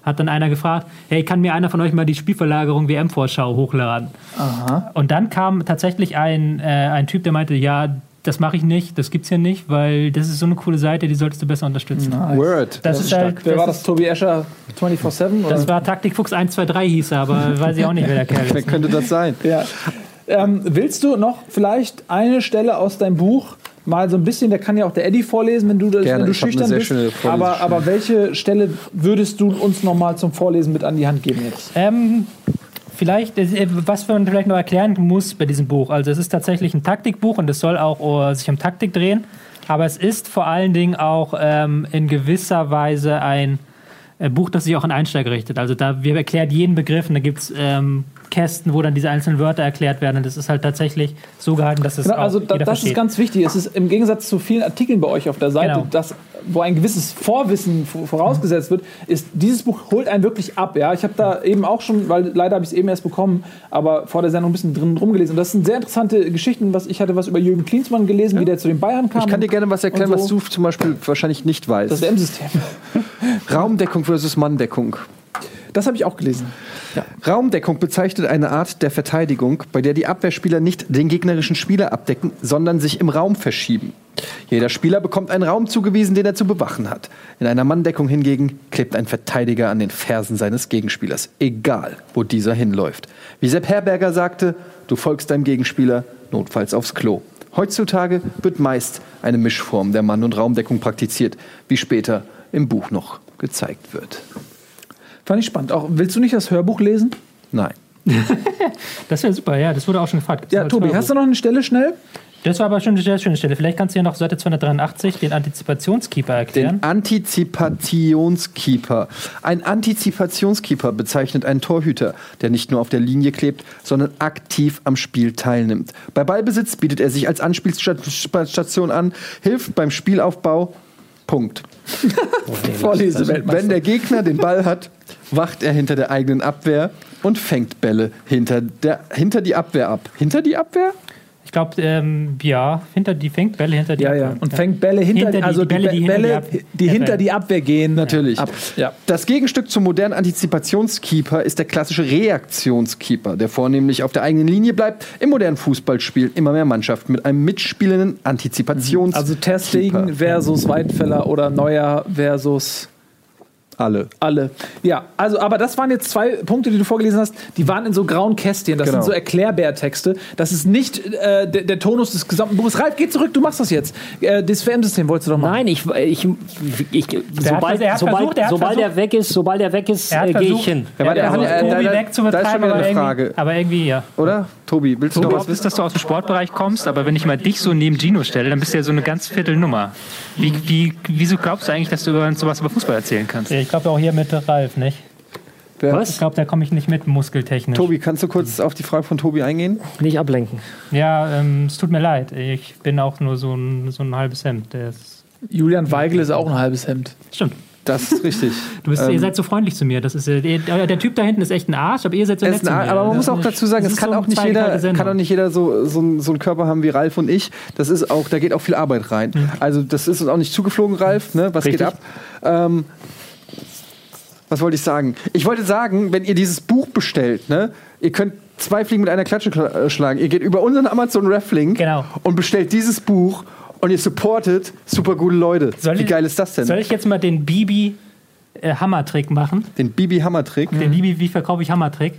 Speaker 5: hat dann einer gefragt, hey, kann mir einer von euch mal die Spielverlagerung WM-Vorschau hochladen?
Speaker 2: Aha.
Speaker 5: Und dann kam tatsächlich ein, äh, ein Typ, der meinte, ja, das mache ich nicht, das gibt's hier nicht, weil das ist so eine coole Seite, die solltest du besser unterstützen.
Speaker 3: Word.
Speaker 5: Das, ist halt,
Speaker 2: Wer war
Speaker 5: das,
Speaker 2: das? Tobi Escher 24-7?
Speaker 5: das war Taktikfuchs 123 hieß er, aber weiß ich auch nicht, wer der Kerl
Speaker 3: Wer
Speaker 5: ist.
Speaker 3: könnte das sein?
Speaker 2: Ja. Ähm, willst du noch vielleicht eine Stelle aus deinem Buch mal so ein bisschen, der kann ja auch der Eddie vorlesen, wenn du, das,
Speaker 3: Gerne,
Speaker 2: wenn du schüchtern
Speaker 3: sehr
Speaker 2: bist. Aber, aber welche Stelle würdest du uns noch mal zum Vorlesen mit an die Hand geben jetzt?
Speaker 5: Ähm, vielleicht, äh, was man vielleicht noch erklären muss bei diesem Buch. Also es ist tatsächlich ein Taktikbuch und es soll auch äh, sich um Taktik drehen. Aber es ist vor allen Dingen auch ähm, in gewisser Weise ein äh, Buch, das sich auch an Einsteiger richtet. Also da wir erklärt jeden Begriff und da gibt es ähm, Kästen, wo dann diese einzelnen Wörter erklärt werden. Und das ist halt tatsächlich so gehalten, dass es
Speaker 2: Genau,
Speaker 5: auch
Speaker 2: also da,
Speaker 5: jeder
Speaker 2: das ist
Speaker 5: versteht.
Speaker 2: ganz wichtig. Es ist im Gegensatz zu vielen Artikeln bei euch auf der Seite,
Speaker 5: Genau.
Speaker 2: das, wo ein gewisses Vorwissen vorausgesetzt wird, ist dieses Buch holt einen wirklich ab. Ja, ich habe da eben auch schon, weil leider habe ich es eben erst bekommen, aber vor der Sendung ein bisschen drin rumgelesen. Und das sind sehr interessante Geschichten. Was ich hatte was über Jürgen Klinsmann gelesen, wie der zu den Bayern kam.
Speaker 3: Ich kann dir gerne was erklären,
Speaker 2: so.
Speaker 3: was du zum Beispiel wahrscheinlich nicht weißt.
Speaker 2: Das WM-System.
Speaker 3: Raumdeckung versus Manndeckung.
Speaker 2: Das habe ich auch gelesen.
Speaker 3: Raumdeckung bezeichnet eine Art der Verteidigung, bei der die Abwehrspieler nicht den gegnerischen Spieler abdecken, sondern sich im Raum verschieben. Jeder Spieler bekommt einen Raum zugewiesen, den er zu bewachen hat. In einer Manndeckung hingegen klebt ein Verteidiger an den Fersen seines Gegenspielers, egal wo dieser hinläuft. Wie Sepp Herberger sagte, du folgst deinem Gegenspieler, notfalls aufs Klo. Heutzutage wird meist eine Mischform der Mann- und Raumdeckung praktiziert, wie später im Buch noch gezeigt wird.
Speaker 2: Fand ich spannend. Auch, willst du nicht das Hörbuch lesen?
Speaker 3: Nein.
Speaker 5: Das wäre super, ja, das wurde auch schon gefragt. Gibt's
Speaker 2: Ja, Tobi,
Speaker 5: Hörbuch?
Speaker 2: hast du noch eine Stelle schnell?
Speaker 5: Das war aber schon eine sehr schöne Stelle. Vielleicht kannst du ja noch Seite 283 den Antizipationskeeper erklären.
Speaker 3: Den Antizipationskeeper. Ein Antizipationskeeper bezeichnet einen Torhüter, der nicht nur auf der Linie klebt, sondern aktiv am Spiel teilnimmt. Bei Ballbesitz bietet er sich als Anspielstation an, hilft beim Spielaufbau. Punkt.
Speaker 2: Vorlese
Speaker 3: Wenn der Gegner den Ball hat, wacht er hinter der eigenen Abwehr und fängt Bälle hinter, der, hinter die Abwehr ab. Hinter die Abwehr?
Speaker 5: Ich glaube, ähm, ja, hinter die fängt Bälle hinter die
Speaker 2: Ja, ja.
Speaker 5: Abwehr.
Speaker 2: Und fängt Bälle hinter,
Speaker 5: Hinter die-
Speaker 2: also
Speaker 5: die Bälle, die hinter die
Speaker 2: Bälle, die
Speaker 5: Abwehr.
Speaker 2: hinter die Abwehr gehen.
Speaker 3: Natürlich.
Speaker 2: Ab. Ja.
Speaker 3: Das Gegenstück zum modernen Antizipationskeeper ist der klassische Reaktionskeeper, der vornehmlich auf der eigenen Linie bleibt. Im modernen Fußball spielen immer mehr Mannschaften mit einem mitspielenden Antizipationskeeper.
Speaker 2: Also Stegen versus Weidenfeller oder Neuer versus
Speaker 3: alle.
Speaker 2: alle. Ja, also, aber das waren jetzt zwei Punkte, die du vorgelesen hast, die waren in so grauen Kästchen. Das
Speaker 3: Genau.
Speaker 2: sind so Erklärbärtexte. Das ist nicht äh, der, der Tonus des gesamten Buches. Ralf, geh zurück, du machst das jetzt. Äh, das WM-System wolltest du doch machen.
Speaker 4: Nein, ich, ich, ich, sobald,
Speaker 5: er hat
Speaker 4: sobald,
Speaker 5: versucht, er hat
Speaker 4: sobald
Speaker 5: versucht-
Speaker 4: er weg ist, sobald er weg ist, äh, gehe ich hin.
Speaker 3: Ja, warte,
Speaker 5: er
Speaker 3: er
Speaker 5: hat
Speaker 3: äh,
Speaker 5: Tobi
Speaker 3: da-
Speaker 5: weg zu
Speaker 3: da ist schon wieder
Speaker 5: aber
Speaker 3: eine Frage.
Speaker 5: aber irgendwie, ja.
Speaker 3: Oder? Tobi, willst du
Speaker 7: Du
Speaker 3: noch was
Speaker 7: glaubst, dass du aus dem Sportbereich kommst, aber wenn ich mal dich so neben Gino stelle, dann bist du ja so eine ganz Viertelnummer. Wie, wie, wieso glaubst du eigentlich, dass du über, sowas über Fußball erzählen kannst?
Speaker 5: Ich glaube auch hier mit Ralf, nicht?
Speaker 3: Wer-
Speaker 5: Ich glaube, da komme ich nicht mit, muskeltechnisch.
Speaker 3: Tobi, kannst du kurz auf die Frage von Tobi eingehen?
Speaker 4: Nicht ablenken.
Speaker 5: Ja, ähm, es tut mir leid. Ich bin auch nur so ein, so ein halbes Hemd. Der ist,
Speaker 2: Julian Weigel ist auch ein halbes Hemd.
Speaker 5: stimmt.
Speaker 3: Das ist richtig.
Speaker 5: Du bist,
Speaker 3: Ähm,
Speaker 5: ihr seid so freundlich zu mir. Das ist, äh, der, der Typ da hinten ist echt ein Arsch, aber ihr seid so nett zu mir.
Speaker 3: aber man muss auch dazu sagen, es kann
Speaker 5: so
Speaker 3: auch nicht jeder, kann auch nicht jeder so, so, so einen Körper haben wie Ralf und ich. Das ist auch, da geht auch viel Arbeit rein.
Speaker 5: Mhm.
Speaker 3: Also das ist uns auch nicht zugeflogen, Ralf. Ne? Was geht
Speaker 4: Richtig.
Speaker 3: ab? Ähm, was wollte ich sagen? Ich wollte sagen, wenn ihr dieses Buch bestellt, ne, ihr könnt zwei Fliegen mit einer Klatsche kla- äh, schlagen. Ihr geht über unseren Amazon Reflink
Speaker 5: Genau.
Speaker 3: und bestellt dieses Buch und ihr supportet super gute Leute.
Speaker 5: Soll
Speaker 3: Wie
Speaker 5: ich-
Speaker 3: geil ist das denn?
Speaker 5: Soll ich jetzt mal den Bibi äh, Hammertrick machen?
Speaker 3: Den Bibi Hammer-Trick.
Speaker 5: Den Bibi, wie verkaufe ich Hammertrick?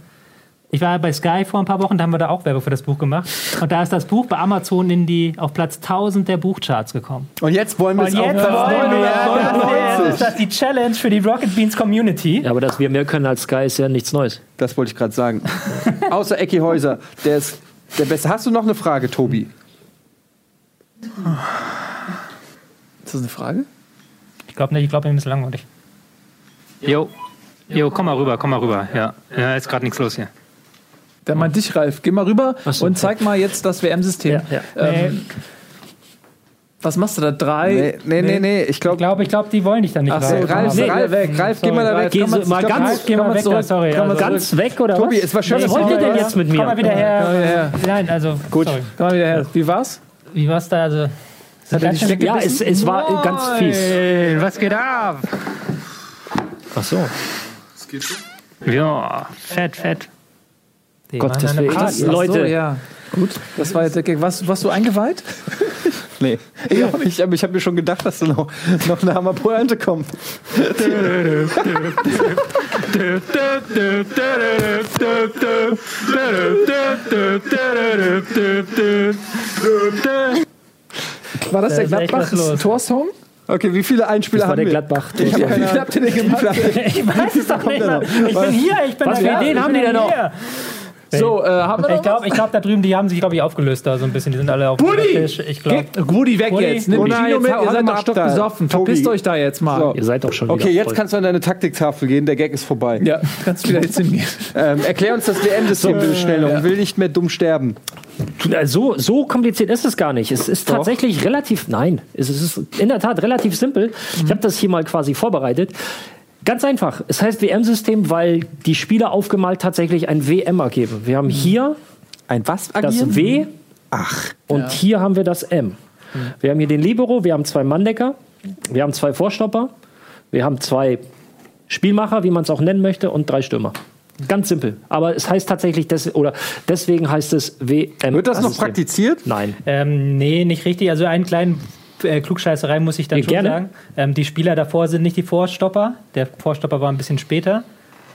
Speaker 5: Ich war bei Sky vor ein paar Wochen, da haben wir da auch Werbung für das Buch gemacht. Und da ist das Buch bei Amazon in die, auf Platz 1000 der Buchcharts gekommen.
Speaker 3: Und jetzt wollen wir es auf
Speaker 5: jetzt
Speaker 3: Platz
Speaker 5: wollen wir, das
Speaker 3: 999.
Speaker 5: ist das die Challenge für die Rocket Beans Community.
Speaker 4: Ja, aber dass wir mehr können als Sky ist ja nichts Neues.
Speaker 3: Das wollte ich gerade sagen. Außer Ecki Häuser, der ist der Beste. Hast du noch eine Frage, Tobi?
Speaker 2: Ist das eine Frage?
Speaker 5: Ich glaube nicht, ich glaube, ihm ist langweilig.
Speaker 7: Jo, jo, komm mal rüber, komm mal rüber. Ja, ja ist gerade nichts los hier.
Speaker 2: Der meint dich, Ralf. Geh mal rüber
Speaker 4: so,
Speaker 2: und zeig mal jetzt das WM-System.
Speaker 4: Ja, ja.
Speaker 2: Ähm, Was machst du da? Drei?
Speaker 3: Nee, nee, nee, nee. Ich
Speaker 5: Ich
Speaker 3: glaube,
Speaker 5: glaube, ich glaub, die wollen dich da nicht
Speaker 2: Ach so,
Speaker 5: rein.
Speaker 3: Ralf,
Speaker 2: Nee,
Speaker 3: Ralf,
Speaker 2: weg.
Speaker 3: Ralf, geh mal da weg.
Speaker 4: Geh
Speaker 2: Komm
Speaker 4: so,
Speaker 2: mal-
Speaker 4: mal ganz,
Speaker 2: mal-
Speaker 5: Geh mal
Speaker 2: komm
Speaker 5: weg
Speaker 2: zurück.
Speaker 5: da, sorry.
Speaker 2: Mal
Speaker 5: Also,
Speaker 4: ganz weg oder
Speaker 3: Tobi,
Speaker 4: was?
Speaker 3: es war schön,
Speaker 4: Was
Speaker 3: dass
Speaker 4: wollt
Speaker 3: du
Speaker 4: ihr denn jetzt mit mir?
Speaker 5: Komm mal wieder her.
Speaker 2: Komm mal wieder her.
Speaker 5: Nein, also,
Speaker 3: Gut.
Speaker 5: sorry.
Speaker 2: Komm mal wieder her. Wie war's?
Speaker 5: Wie war's da? Also,
Speaker 2: Hat er dich
Speaker 4: Ja, es, es war ganz fies.
Speaker 7: Was geht ab?
Speaker 4: Ach so.
Speaker 7: Ja, fett, fett.
Speaker 5: die
Speaker 4: Gottes
Speaker 5: machen eine
Speaker 4: Willen.
Speaker 5: Party.
Speaker 2: Ach so,
Speaker 4: Leute.
Speaker 2: ja. Gut, das war jetzt der Gag. Was, warst du eingeweiht?
Speaker 3: Nee, ich auch nicht, aber ich habe mir schon gedacht, dass da noch, noch eine Hammerpointe kommt.
Speaker 2: War das
Speaker 5: Da
Speaker 2: der
Speaker 5: was
Speaker 2: Gladbach. Torsong?
Speaker 3: Okay, wie viele Einspieler
Speaker 4: Das war
Speaker 3: haben
Speaker 4: der
Speaker 3: wir?
Speaker 4: Gladbach.
Speaker 3: Ich hab
Speaker 2: Wie
Speaker 3: keine
Speaker 2: viel habt ihr denn gemacht?
Speaker 5: Ich weiß es doch nicht? Ich bin hier, ich bin
Speaker 4: Was
Speaker 5: da.
Speaker 4: für Ideen haben die denn noch?
Speaker 2: So, äh, haben wir noch
Speaker 5: Ich glaube, glaub, da drüben, die haben sich, glaube ich, aufgelöst da so ein bisschen. Die sind alle auf dem! Tisch. Ich glaube.
Speaker 2: Woody weg
Speaker 5: Woody?
Speaker 2: jetzt. Nimm
Speaker 3: Oh
Speaker 2: Gino
Speaker 3: nein, jetzt
Speaker 2: mit, ihr seid
Speaker 3: mal
Speaker 2: doch stockbesoffen.
Speaker 3: Tobi.
Speaker 2: Verpisst euch da jetzt mal.
Speaker 3: So.
Speaker 4: Ihr seid doch schon wieder
Speaker 3: Okay, jetzt
Speaker 4: voll.
Speaker 3: kannst du an deine Taktiktafel gehen, der Gag ist vorbei.
Speaker 2: Ja, kannst wieder jetzt hingehen.
Speaker 3: Ähm, erklär uns das WM-System bitte schnell. Ich will nicht mehr dumm sterben.
Speaker 4: Äh, So, so kompliziert ist es gar nicht. Es ist
Speaker 3: Doch.
Speaker 4: tatsächlich relativ, nein, es ist in der Tat relativ simpel. Ich habe das hier mal quasi vorbereitet. Ganz einfach. Es heißt WM-System, weil die Spieler aufgemalt tatsächlich ein WM ergeben. Wir haben hier
Speaker 3: Ein was
Speaker 4: das
Speaker 3: agieren?
Speaker 4: W
Speaker 3: Ach,
Speaker 4: und hier haben wir das M. Wir haben hier den Libero, wir haben zwei Manndecker, wir haben zwei Vorstopper, wir haben zwei Spielmacher, wie man es auch nennen möchte, und drei Stürmer. Ganz simpel. Aber es heißt tatsächlich, des, oder deswegen heißt es WM.
Speaker 3: wird das noch praktiziert?
Speaker 4: Nein.
Speaker 5: Ähm, nee, nicht richtig. Also einen kleinen äh, Klugscheißerei muss ich dann
Speaker 4: Ja,
Speaker 5: schon
Speaker 4: gerne.
Speaker 5: sagen. Ähm, die Spieler davor sind nicht die Vorstopper. Der Vorstopper war ein bisschen später.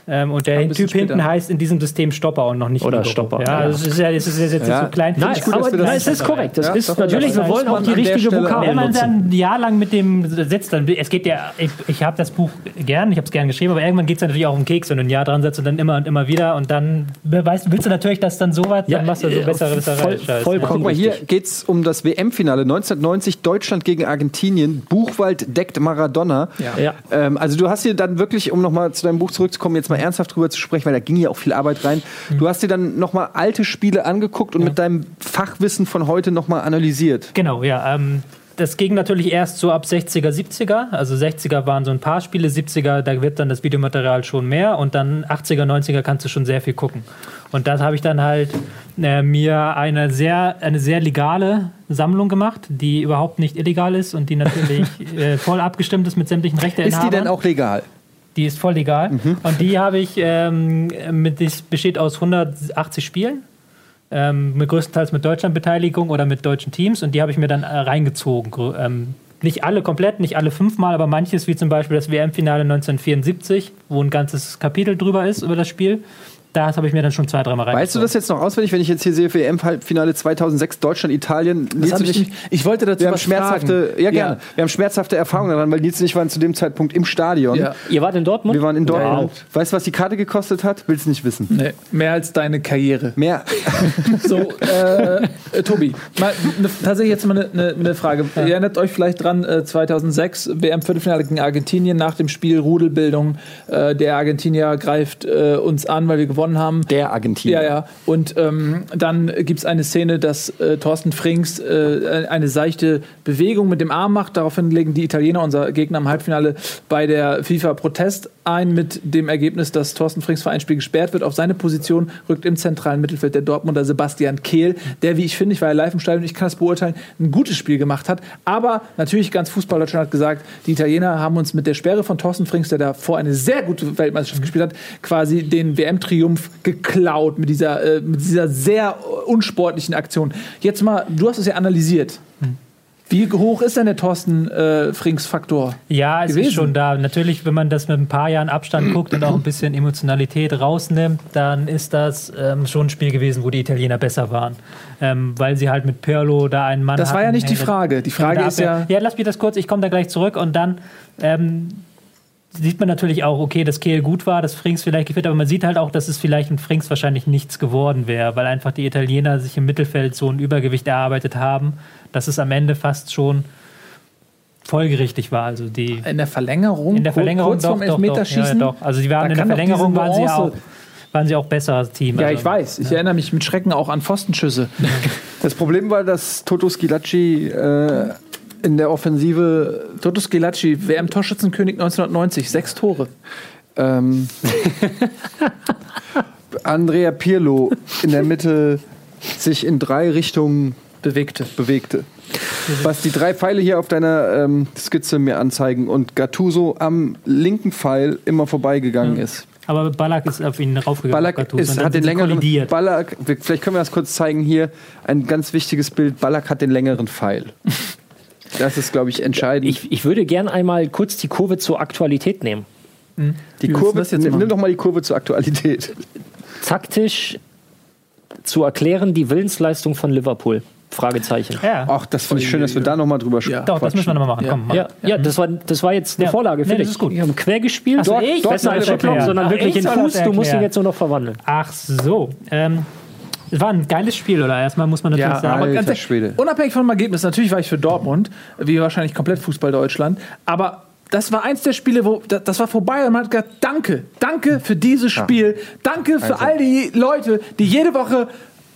Speaker 5: Ähm, und der Typ hinten
Speaker 2: später.
Speaker 5: heißt in diesem System Stopper und noch nicht
Speaker 4: Oder
Speaker 5: Libero.
Speaker 4: Stopper,
Speaker 5: Ja,
Speaker 4: ja.
Speaker 5: also es ist ja, es ist jetzt
Speaker 3: Ja.
Speaker 5: nicht so klein.
Speaker 4: Nein,
Speaker 5: gut,
Speaker 4: aber
Speaker 5: das
Speaker 4: nein, es ist korrekt. Das
Speaker 3: Ja,
Speaker 4: ist
Speaker 3: doch,
Speaker 4: natürlich, wir
Speaker 3: das
Speaker 4: wollen auch die richtige Vokabel
Speaker 5: Wenn man dann ein Jahr lang mit dem sitzt, dann es geht ja, ich, ich habe das Buch gern, ich habe es gern geschrieben, aber irgendwann geht es natürlich auch um Keks, wenn du ein Jahr dran setzt und dann immer und immer wieder und dann weißt, willst du natürlich, dass dann so was,
Speaker 4: Ja,
Speaker 5: dann machst du so
Speaker 4: äh,
Speaker 5: bessere bessere
Speaker 4: voll-
Speaker 5: Scheiß.
Speaker 4: vollkommen.
Speaker 3: Guck mal, hier geht es um das WM-Finale 1990, Deutschland gegen Argentinien. Buchwald deckt Maradona.
Speaker 4: Ja.
Speaker 3: Ähm, also du hast dir dann wirklich, um nochmal zu deinem Buch zurückzukommen, jetzt mal ernsthaft drüber zu sprechen, weil da ging ja auch viel Arbeit rein. Du hast dir dann nochmal alte Spiele angeguckt und mit deinem Fachwissen von heute nochmal analysiert.
Speaker 5: Genau, ja. Ähm, das ging natürlich erst so ab 60er, 70er. Also 60er waren so ein paar Spiele, 70er, da wird dann das Videomaterial schon mehr und dann 80er, 90er kannst du schon sehr viel gucken. Und das habe ich dann halt äh, mir eine sehr, eine sehr legale Sammlung gemacht, die überhaupt nicht illegal ist und die natürlich äh, voll abgestimmt ist mit sämtlichen
Speaker 3: Ist die
Speaker 5: Rechteinhabern.
Speaker 3: denn auch legal?
Speaker 5: Die ist voll legal.
Speaker 3: Mhm.
Speaker 5: Und die habe ich, ähm, mit, die besteht aus 180 Spielen. Ähm, mit größtenteils mit Deutschlandbeteiligung oder mit deutschen Teams. Und die habe ich mir dann äh, reingezogen. Ähm, nicht alle komplett, nicht alle fünfmal, aber manches, wie zum Beispiel das WM-Finale 1974, wo ein ganzes Kapitel drüber ist über das Spiel. Das habe ich mir dann schon zwei, dreimal reingezogen.
Speaker 3: Weißt du das jetzt noch auswendig, wenn ich jetzt hier sehe, WM-Halbfinale 2006, Deutschland, Italien, Nils
Speaker 2: hab
Speaker 3: und
Speaker 2: ich,
Speaker 3: ich,
Speaker 2: nicht- ich wollte dazu
Speaker 3: wir haben
Speaker 2: was
Speaker 3: schmerzhafte,
Speaker 2: fragen.
Speaker 3: ja gerne, wir haben schmerzhafte Erfahrungen daran, weil Nils und ich waren zu dem Zeitpunkt im Stadion.
Speaker 2: Ja.
Speaker 4: Ihr wart in Dortmund?
Speaker 3: Wir waren in Dortmund.
Speaker 4: Wow.
Speaker 3: Weißt du, was die Karte gekostet hat? Willst du nicht wissen.
Speaker 2: Nee, mehr als deine Karriere.
Speaker 3: Mehr.
Speaker 2: So, äh, äh, Tobi, mal, ne, tatsächlich jetzt mal eine ne, ne Frage. Ihr erinnert euch vielleicht dran, äh, 2006 WM-Viertelfinale gegen Argentinien, nach dem Spiel Rudelbildung. Äh, der Argentinier greift äh, uns an, weil wir gewonnen haben.
Speaker 3: Der Argentinier.
Speaker 2: Ja, ja. Und ähm, dann gibt es eine Szene, dass äh, Thorsten Frings äh, eine seichte Bewegung mit dem Arm macht. Daraufhin legen die Italiener, unser Gegner im Halbfinale, bei der FIFA Protest ein mit dem Ergebnis, dass Thorsten Frings für ein Spiel gesperrt wird. Auf seine Position rückt im zentralen Mittelfeld der Dortmunder Sebastian Kehl, der, wie ich finde, ich war ja live im Stadion, ich kann das beurteilen, ein gutes Spiel gemacht hat. Aber natürlich ganz Fußball-Deutschland hat gesagt, die Italiener haben uns mit der Sperre von Thorsten Frings, der davor eine sehr gute Weltmeisterschaft gespielt hat, quasi den WM-Triumph geklaut mit dieser, äh, mit dieser sehr unsportlichen Aktion. Jetzt mal, du hast es ja analysiert. Wie hoch ist denn der Thorsten äh, Frings-Faktor?
Speaker 5: Ja, es
Speaker 2: gewesen.
Speaker 5: ist schon da. Natürlich, wenn man das mit ein paar Jahren Abstand guckt und auch ein bisschen Emotionalität rausnimmt, dann ist das ähm, schon ein Spiel gewesen, wo die Italiener besser waren. Ähm, weil sie halt mit Pirlo da einen Mann
Speaker 2: Das war ja
Speaker 5: hatten,
Speaker 2: nicht die Frage. Die Frage ist ja-
Speaker 5: Ja, lass mich das kurz, ich komme da gleich zurück und dann ähm, sieht man natürlich auch, okay, dass Kehl gut war, dass Frings vielleicht gefällt, aber man sieht halt auch, dass es vielleicht mit Frings wahrscheinlich nichts geworden wäre, weil einfach die Italiener sich im Mittelfeld so ein Übergewicht erarbeitet haben, dass es am Ende fast schon folgerichtig war. Also die
Speaker 2: In der Verlängerung?
Speaker 5: in der Verlängerung
Speaker 2: kurz vorm
Speaker 5: doch, doch, doch,
Speaker 2: Elfmeterschießen?
Speaker 5: ja, doch. Also die waren in der
Speaker 2: doch
Speaker 5: Verlängerung waren sie, auch, waren sie auch besser als Team.
Speaker 2: Ja,
Speaker 5: also,
Speaker 2: ich weiß. Ich erinnere mich mit Schrecken auch an Pfostenschüsse.
Speaker 3: Das Problem war, dass Toto Schilacci äh, In der Offensive
Speaker 2: Toto Schillaci, WM-Torschützenkönig 1990, sechs Tore.
Speaker 3: ähm, Andrea Pirlo in der Mitte sich in drei Richtungen
Speaker 2: Bewegte.
Speaker 3: bewegte. Was die drei Pfeile hier auf deiner ähm, Skizze mir anzeigen und Gattuso am linken Pfeil immer vorbeigegangen ist.
Speaker 5: Aber Ballack ist auf ihn raufgegangen.
Speaker 3: Ballack ist, hat den längeren. Ballack, vielleicht können wir das kurz zeigen hier. Ein ganz wichtiges Bild. Ballack hat den längeren Pfeil. Das ist, glaube ich, entscheidend.
Speaker 4: Ich, ich würde gern einmal kurz die Kurve zur Aktualität nehmen.
Speaker 3: die
Speaker 2: Wie willst du
Speaker 3: Kurve,
Speaker 2: jetzt
Speaker 3: nimm, nimm doch mal die Kurve zur Aktualität.
Speaker 4: Taktisch zu erklären die Willensleistung von Liverpool. Fragezeichen.
Speaker 5: Ja.
Speaker 3: Ach, das finde ich schön, dass wir da nochmal drüber sprechen.
Speaker 5: Doch, das müssen wir nochmal machen.
Speaker 2: Ja.
Speaker 5: Komm.
Speaker 4: Ja, ja, das, war, das war jetzt eine
Speaker 5: Ja.
Speaker 4: Vorlage für
Speaker 5: Nee, das ist gut.
Speaker 4: Ich habe quer gespielt.
Speaker 5: Ach so,
Speaker 4: dort,
Speaker 5: ich
Speaker 4: dort der Kopf,
Speaker 5: erklären.
Speaker 4: sondern
Speaker 5: Ach,
Speaker 4: wirklich
Speaker 5: das
Speaker 4: Fuß. Du musst ihn jetzt nur noch verwandeln.
Speaker 5: Ach so. Ähm, es war ein geiles Spiel, oder? Erstmal muss man natürlich
Speaker 2: Ja,
Speaker 5: sagen.
Speaker 2: aber ganz ehrlich,
Speaker 3: Schwede.
Speaker 2: unabhängig vom Ergebnis, natürlich war ich für Dortmund, wie wahrscheinlich komplett Fußball Deutschland, aber das war eins der Spiele, wo da- das war vorbei und man hat gesagt, danke, danke für dieses Spiel, danke für all die Leute, die jede Woche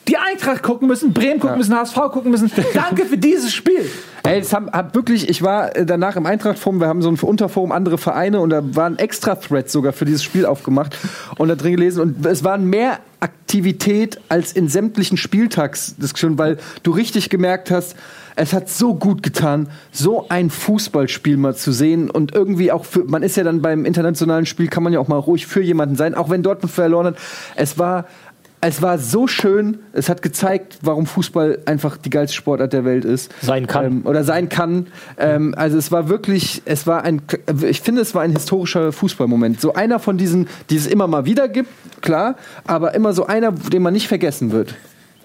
Speaker 2: die Eintracht gucken müssen, Bremen gucken müssen, HSV gucken müssen. Danke für dieses Spiel.
Speaker 3: Ey, das haben, hab wirklich, ich war äh, danach im Eintracht-Forum, wir haben so ein Unterforum andere Vereine und da waren extra Threads sogar für dieses Spiel aufgemacht und da drin gelesen und es waren mehr Aktivität als in sämtlichen Spieltagsdiskussionen, weil du richtig gemerkt hast, es hat so gut getan, so ein Fußballspiel mal zu sehen und irgendwie auch für, man ist ja dann beim internationalen Spiel, kann man ja auch mal ruhig für jemanden sein, auch wenn Dortmund verloren hat. Es war es war so schön, es hat gezeigt, warum Fußball einfach die geilste Sportart der Welt ist.
Speaker 4: Sein kann.
Speaker 3: Ähm, oder sein kann. Ähm, also es war wirklich, es war ein, ich finde, es war ein historischer Fußballmoment. So einer von diesen, die es immer mal wieder gibt, klar, aber immer so einer, den man nicht vergessen wird.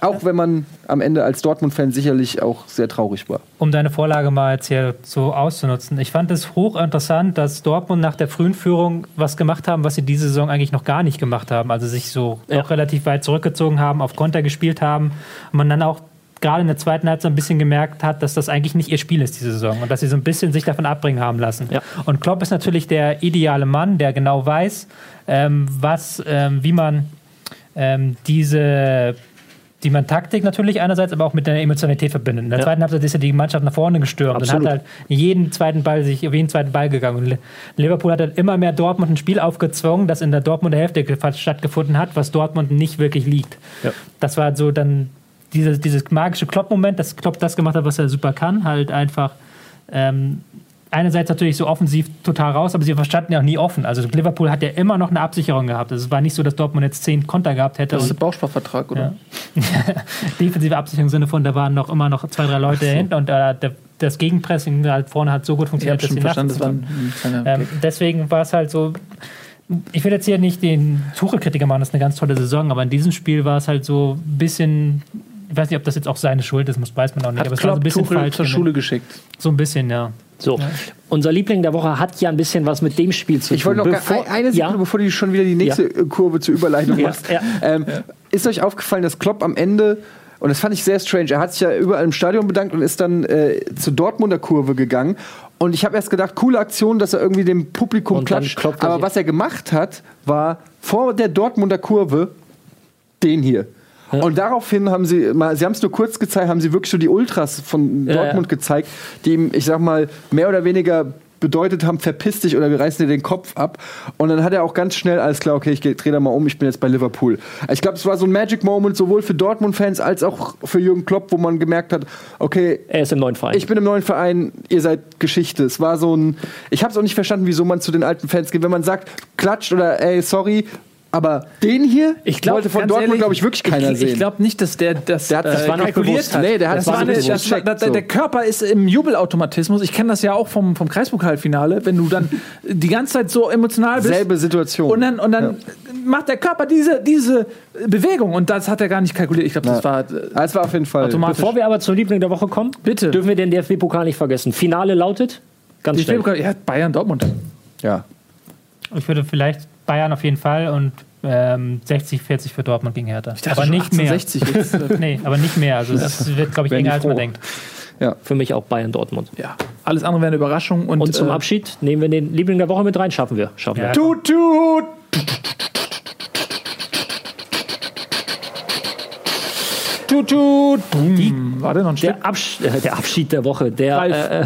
Speaker 3: Auch wenn man am Ende als Dortmund-Fan sicherlich auch sehr traurig war.
Speaker 5: um deine Vorlage mal jetzt hier so auszunutzen. Ich fand es hochinteressant, dass Dortmund nach der frühen Führung was gemacht haben, was sie diese Saison eigentlich noch gar nicht gemacht haben. Also sich so
Speaker 4: Ja.
Speaker 5: auch relativ weit zurückgezogen haben, auf Konter gespielt haben. Und man dann auch gerade in der zweiten Halbzeit ein bisschen gemerkt hat, dass das eigentlich nicht ihr Spiel ist diese Saison und dass sie so ein bisschen sich davon abbringen haben lassen.
Speaker 4: Ja.
Speaker 5: Und Klopp ist natürlich der ideale Mann, der genau weiß, ähm, was, ähm, wie man ähm, diese die man Taktik natürlich einerseits, aber auch mit der Emotionalität verbindet. In der
Speaker 4: Ja.
Speaker 5: zweiten Halbzeit ist ja die Mannschaft nach vorne gestürmt
Speaker 4: Absolut.
Speaker 5: und hat halt jeden zweiten Ball sich auf jeden zweiten Ball gegangen. Und Liverpool hat halt immer mehr Dortmund ein Spiel aufgezwungen, das in der Dortmunder Hälfte ge- stattgefunden hat, was Dortmund nicht wirklich liegt.
Speaker 4: Ja.
Speaker 5: Das war so dann dieses, dieses magische Klopp-Moment, dass Klopp das gemacht hat, was er super kann, halt einfach ähm, einerseits natürlich so offensiv total raus, aber sie verstanden ja auch nie offen. Also Liverpool hat ja immer noch eine Absicherung gehabt. Also es war nicht so, dass Dortmund jetzt zehn Konter gehabt hätte.
Speaker 2: Das ist der Bausparvertrag, oder?
Speaker 5: ja. Defensive Absicherung im Sinne von, da waren noch immer noch zwei, drei Leute hinten und äh, das Gegenpressing halt vorne hat so gut funktioniert,
Speaker 2: schon
Speaker 5: sie
Speaker 2: verstanden, das ein
Speaker 5: ähm, deswegen war es halt so. Ich will jetzt hier nicht den Tuchel-Kritiker machen, das ist eine ganz tolle Saison, aber in diesem Spiel war es halt so ein bisschen. Ich weiß nicht, ob das jetzt auch seine Schuld ist, muss weiß man auch nicht.
Speaker 2: Hat
Speaker 5: aber es war so ein
Speaker 2: Klopp
Speaker 5: bisschen
Speaker 2: Tuchel
Speaker 5: falsch.
Speaker 2: zur. Schule geschickt.
Speaker 5: So ein bisschen, ja.
Speaker 4: So, unser Liebling der Woche hat ja ein bisschen was mit dem Spiel zu tun.
Speaker 3: Ich wollte noch
Speaker 4: Bevor-
Speaker 3: eine Sekunde,
Speaker 4: ja,
Speaker 3: bevor du schon wieder die nächste
Speaker 4: Ja.
Speaker 3: Kurve zur Überleitung
Speaker 4: Ja,
Speaker 3: machst.
Speaker 4: ja.
Speaker 3: Ähm, Ist euch aufgefallen, dass Klopp am Ende, und das fand ich sehr strange, er hat sich ja überall im Stadion bedankt und ist dann äh, zur Dortmunder Kurve gegangen. Und ich habe erst gedacht, coole Aktion, dass er irgendwie dem Publikum
Speaker 4: Und
Speaker 3: klatscht.
Speaker 4: klopft er
Speaker 3: Aber was er gemacht hat, war vor der Dortmunder Kurve den hier. Und daraufhin haben sie, mal, sie haben es nur kurz gezeigt, haben sie wirklich so die Ultras von Dortmund gezeigt, die ihm, ich sag mal, mehr oder weniger bedeutet haben, verpiss dich oder wir reißen dir den Kopf ab. Und dann hat er auch ganz schnell, alles klar, okay, ich geh- dreh da mal um, ich bin jetzt bei Liverpool. Ich glaube, es war so ein Magic Moment, sowohl für Dortmund-Fans als auch für Jürgen Klopp, wo man gemerkt hat, okay,
Speaker 4: er ist im neuen Verein.
Speaker 3: ich bin im neuen Verein, ihr seid Geschichte. Es war so ein. Ich habe es auch nicht verstanden, wieso man zu den alten Fans geht. Wenn man sagt, klatscht oder ey, sorry, aber den hier
Speaker 2: Ich glaub,
Speaker 3: wollte von Dortmund, glaube ich, wirklich keiner
Speaker 2: ich,
Speaker 3: sehen.
Speaker 2: Ich glaube nicht, dass der das,
Speaker 3: Der hat- das
Speaker 2: äh,
Speaker 3: war
Speaker 2: kalkuliert hat.
Speaker 3: Nee, der hat
Speaker 2: das
Speaker 3: das
Speaker 2: war
Speaker 3: nicht
Speaker 2: eine, das, der,
Speaker 3: so.
Speaker 2: der Körper ist im Jubelautomatismus. Ich kenne das ja auch vom, vom Kreispokalfinale, wenn du dann die ganze Zeit so emotional bist.
Speaker 3: Selbe Situation.
Speaker 2: Und dann, und dann macht der Körper diese, diese Bewegung und das hat er gar nicht kalkuliert. Ich glaube, das war äh,
Speaker 3: es war auf jeden Fall.
Speaker 2: automatisch.
Speaker 4: Bevor wir aber zum Liebling der Woche kommen,
Speaker 2: Bitte.
Speaker 4: dürfen wir den DFB-Pokal nicht vergessen. Finale lautet, ganz schnell.
Speaker 2: DFB-Pokal- ja, Bayern Dortmund.
Speaker 3: Ja.
Speaker 5: Ich würde vielleicht Bayern auf jeden Fall und ähm, 60, 40 für Dortmund gegen Hertha.
Speaker 2: dachte
Speaker 5: aber
Speaker 2: schon
Speaker 5: nicht mehr.
Speaker 2: 1860 jetzt, äh,
Speaker 5: nee, aber nicht mehr. Also es wird, glaube ich, enger als man denkt.
Speaker 4: Für mich auch Bayern Dortmund.
Speaker 2: Ja, alles andere wäre eine Überraschung. Und,
Speaker 4: Und zum
Speaker 2: äh,
Speaker 4: Abschied nehmen wir den Liebling der Woche mit rein. Schaffen wir. Schaffen
Speaker 5: Ja.
Speaker 4: wir.
Speaker 3: Tut, tut!
Speaker 2: Tut, tut. Boom. Warte, noch ein Stück.
Speaker 4: Der, Absch äh, der Abschied der Woche. Der,
Speaker 2: Ralf.
Speaker 4: äh, äh,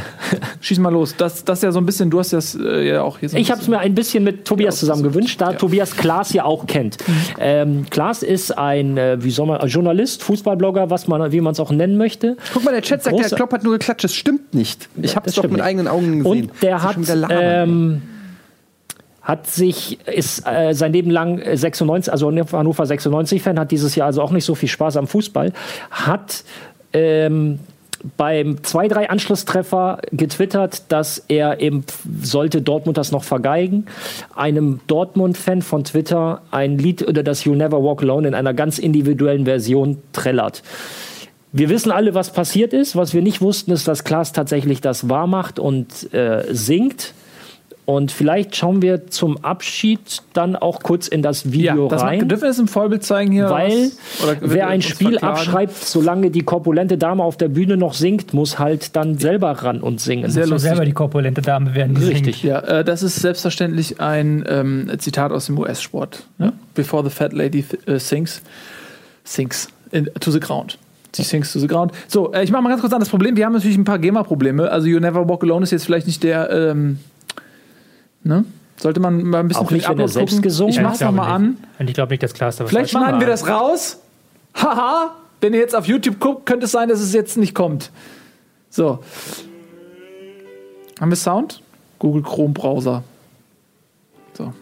Speaker 2: Schieß mal los. Das, das ist ja so ein bisschen, du hast das äh, ja auch hier so
Speaker 4: ich habe es mir ein bisschen mit Tobias zusammen gewünscht, da Tobias Klaas ja auch kennt. Ähm, Klaas ist ein, äh, wie soll man, Journalist, Fußballblogger, was man, wie man es auch nennen möchte.
Speaker 3: Guck mal, der Chat sagt, der
Speaker 4: Große-
Speaker 3: Klopp hat nur geklatscht. Das stimmt nicht. Ich habe es doch mit
Speaker 4: nicht.
Speaker 3: eigenen Augen gesehen.
Speaker 4: Und der hat,
Speaker 3: schon wieder labern.
Speaker 4: ähm, hat sich, ist äh, sein Leben lang äh, 96, also Hannover 96-Fan, hat dieses Jahr also auch nicht so viel Spaß am Fußball, hat ähm, beim zwei, drei Anschlusstreffer getwittert, dass er eben, sollte Dortmund das noch vergeigen, einem Dortmund-Fan von Twitter ein Lied oder das You Never Walk Alone in einer ganz individuellen Version trällert. Wir wissen alle, was passiert ist. Was wir nicht wussten, ist, dass Klaas tatsächlich das wahr macht und äh, singt. Und vielleicht schauen wir zum Abschied dann auch kurz in das
Speaker 2: ja,
Speaker 4: Video
Speaker 2: das
Speaker 4: rein.
Speaker 2: dürfen wir das im Vollbild zeigen hier?
Speaker 4: Weil
Speaker 2: was? Oder wird
Speaker 4: wer
Speaker 2: er
Speaker 4: ein Spiel
Speaker 2: verklagen?
Speaker 4: abschreibt, solange die korpulente Dame auf der Bühne noch singt, muss halt dann selber ran und singen.
Speaker 2: Sehr lustig.
Speaker 5: selber die korpulente Dame werden, die
Speaker 4: Richtig.
Speaker 2: Ja, äh, das ist selbstverständlich ein ähm, Zitat aus dem US-Sport. Ne? Before the fat lady th äh, sings, sings in, to the ground. Sie sings to the ground. So, äh, ich mache mal ganz kurz an das Problem. Wir haben natürlich ein paar GEMA-Probleme. Also You Never Walk Alone ist jetzt vielleicht nicht der, ähm, ne? Sollte man mal ein bisschen
Speaker 4: Auch nicht, wenn er selbst
Speaker 2: gucken.
Speaker 4: gesungen
Speaker 2: Ich mach's noch mal an.
Speaker 5: Und ich glaube nicht, dass Klaas da was
Speaker 2: Vielleicht schneiden wir das raus. Haha, wenn ihr jetzt auf YouTube guckt, könnte es sein, dass es jetzt nicht kommt. So. Haben wir Sound? Google Chrome Browser. So.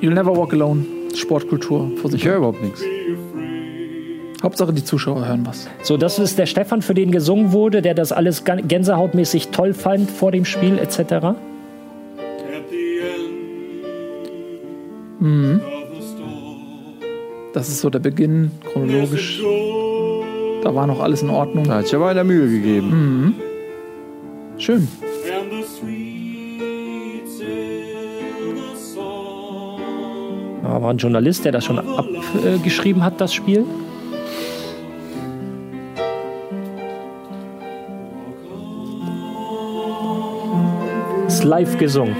Speaker 2: You'll never walk alone. Sportkultur vor sich.
Speaker 3: ich höre überhaupt nichts.
Speaker 2: Hauptsache die Zuschauer hören was.
Speaker 4: So, das ist der Stefan, für den gesungen wurde, der das alles gänsehautmäßig toll fand vor dem Spiel etc.
Speaker 6: storm,
Speaker 2: Das ist so der Beginn, chronologisch. Da war noch alles in Ordnung.
Speaker 3: Da hat sich aber einer Mühe gegeben.
Speaker 2: Schön.
Speaker 6: silver song.
Speaker 4: Da war ein Journalist, der das schon abgeschrieben hat, das Spiel. Ist live gesungen.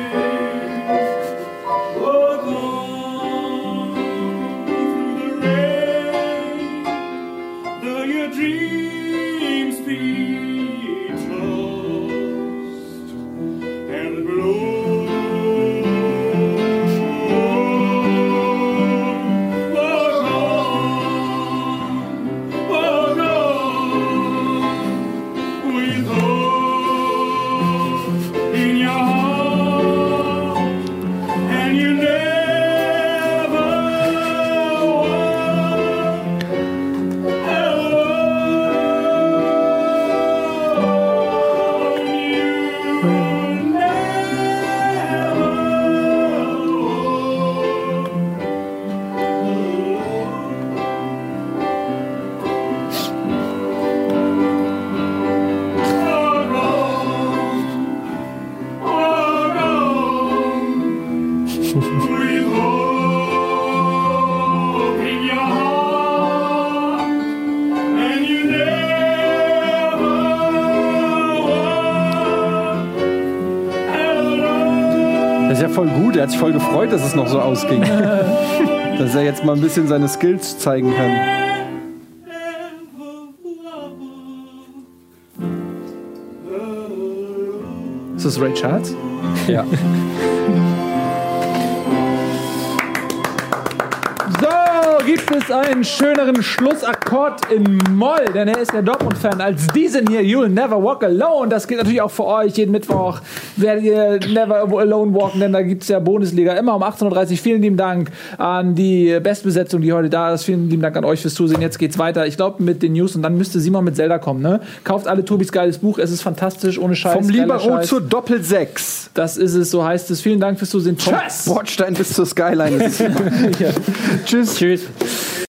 Speaker 3: Hat sich voll gefreut, dass es noch so ausging. dass er jetzt mal ein bisschen seine Skills zeigen kann.
Speaker 2: Ist das Ray Charles?
Speaker 3: Ja.
Speaker 2: So, gibt es einen schöneren Schlussakkord in Moll, denn er ist der Dortmund-Fan, als diesen hier, You'll Never Walk Alone. Das gilt natürlich auch für euch. Jeden Mittwoch werdet ihr Never Alone walken, denn da gibt es ja Bundesliga immer um 18.30 Uhr. Vielen lieben Dank an die Bestbesetzung, die heute da ist. Vielen lieben Dank an euch fürs Zusehen. Jetzt geht's weiter. Ich glaube mit den News und dann müsste Simon mit Zelda kommen. Ne? Kauft alle Tobis geiles Buch. Es ist fantastisch, ohne Scheiß.
Speaker 3: Vom Libero
Speaker 2: Scheiß.
Speaker 3: zur Doppel-6.
Speaker 2: Das ist es, so heißt es. Vielen Dank fürs Zusehen. Tschüss!
Speaker 3: Bordstein bis zur Skyline. Tschüss.
Speaker 4: Tschüss.